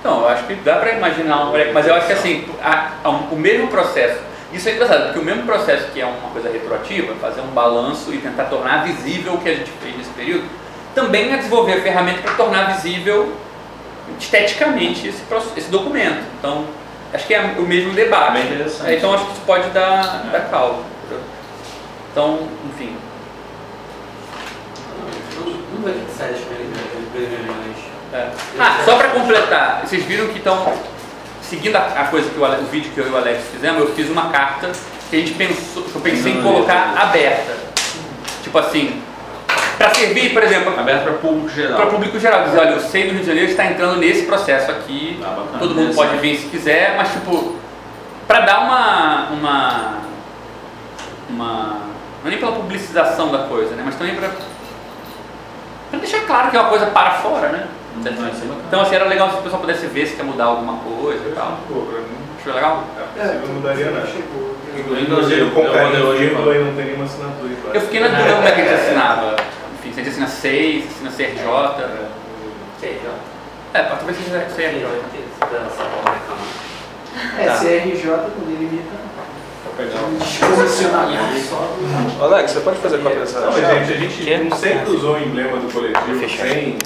Então, eu acho que dá para imaginar, um, mas eu acho que assim, a- a- o mesmo processo, isso é engraçado, porque o mesmo processo que é uma coisa retroativa, fazer um balanço e tentar tornar visível o que a gente fez nesse período, também é desenvolver a ferramenta para tornar visível esteticamente esse, esse documento. Então, acho que é o mesmo debate. Interessante. Então, acho que isso pode dar, dar causa. entendeu? Então, enfim, Não vai ter que sair reuniões. É. Ah, só para completar, vocês viram que estão seguindo a, coisa que o, o vídeo que eu e o Alex fizemos, eu fiz uma carta que a gente pensou, eu pensei em colocar aberta. Tipo assim, para servir, por exemplo, Aberto para público geral. para público geral, dizer, olha, eu sei do Rio de Janeiro está entrando nesse processo aqui, Ah, bacana. todo mundo pode vir se quiser, mas tipo, para dar uma, uma, uma, não é nem pela publicização da coisa, né, mas também para deixar claro que é uma coisa para fora, né? Não, isso é. Então assim, era legal se o pessoal pudesse ver se quer mudar alguma coisa e tal. Achou legal? a princípio não mudaria nada. Chegou. Inclusive, eu compraria o livro e não tem nenhuma assinatura. Eu fiquei na dúvida como é que a gente assinava. Enfim, se a gente assina 6, assina CRJ. Sei, ó. É, talvez seja CRJ. Reclamar. É, Tá. CRJ quando limita Vou pegar o desposicionamento só do. Alex, você pode fazer cópia dessa Não, mas, gente, a gente não sempre usou o emblema do coletivo sem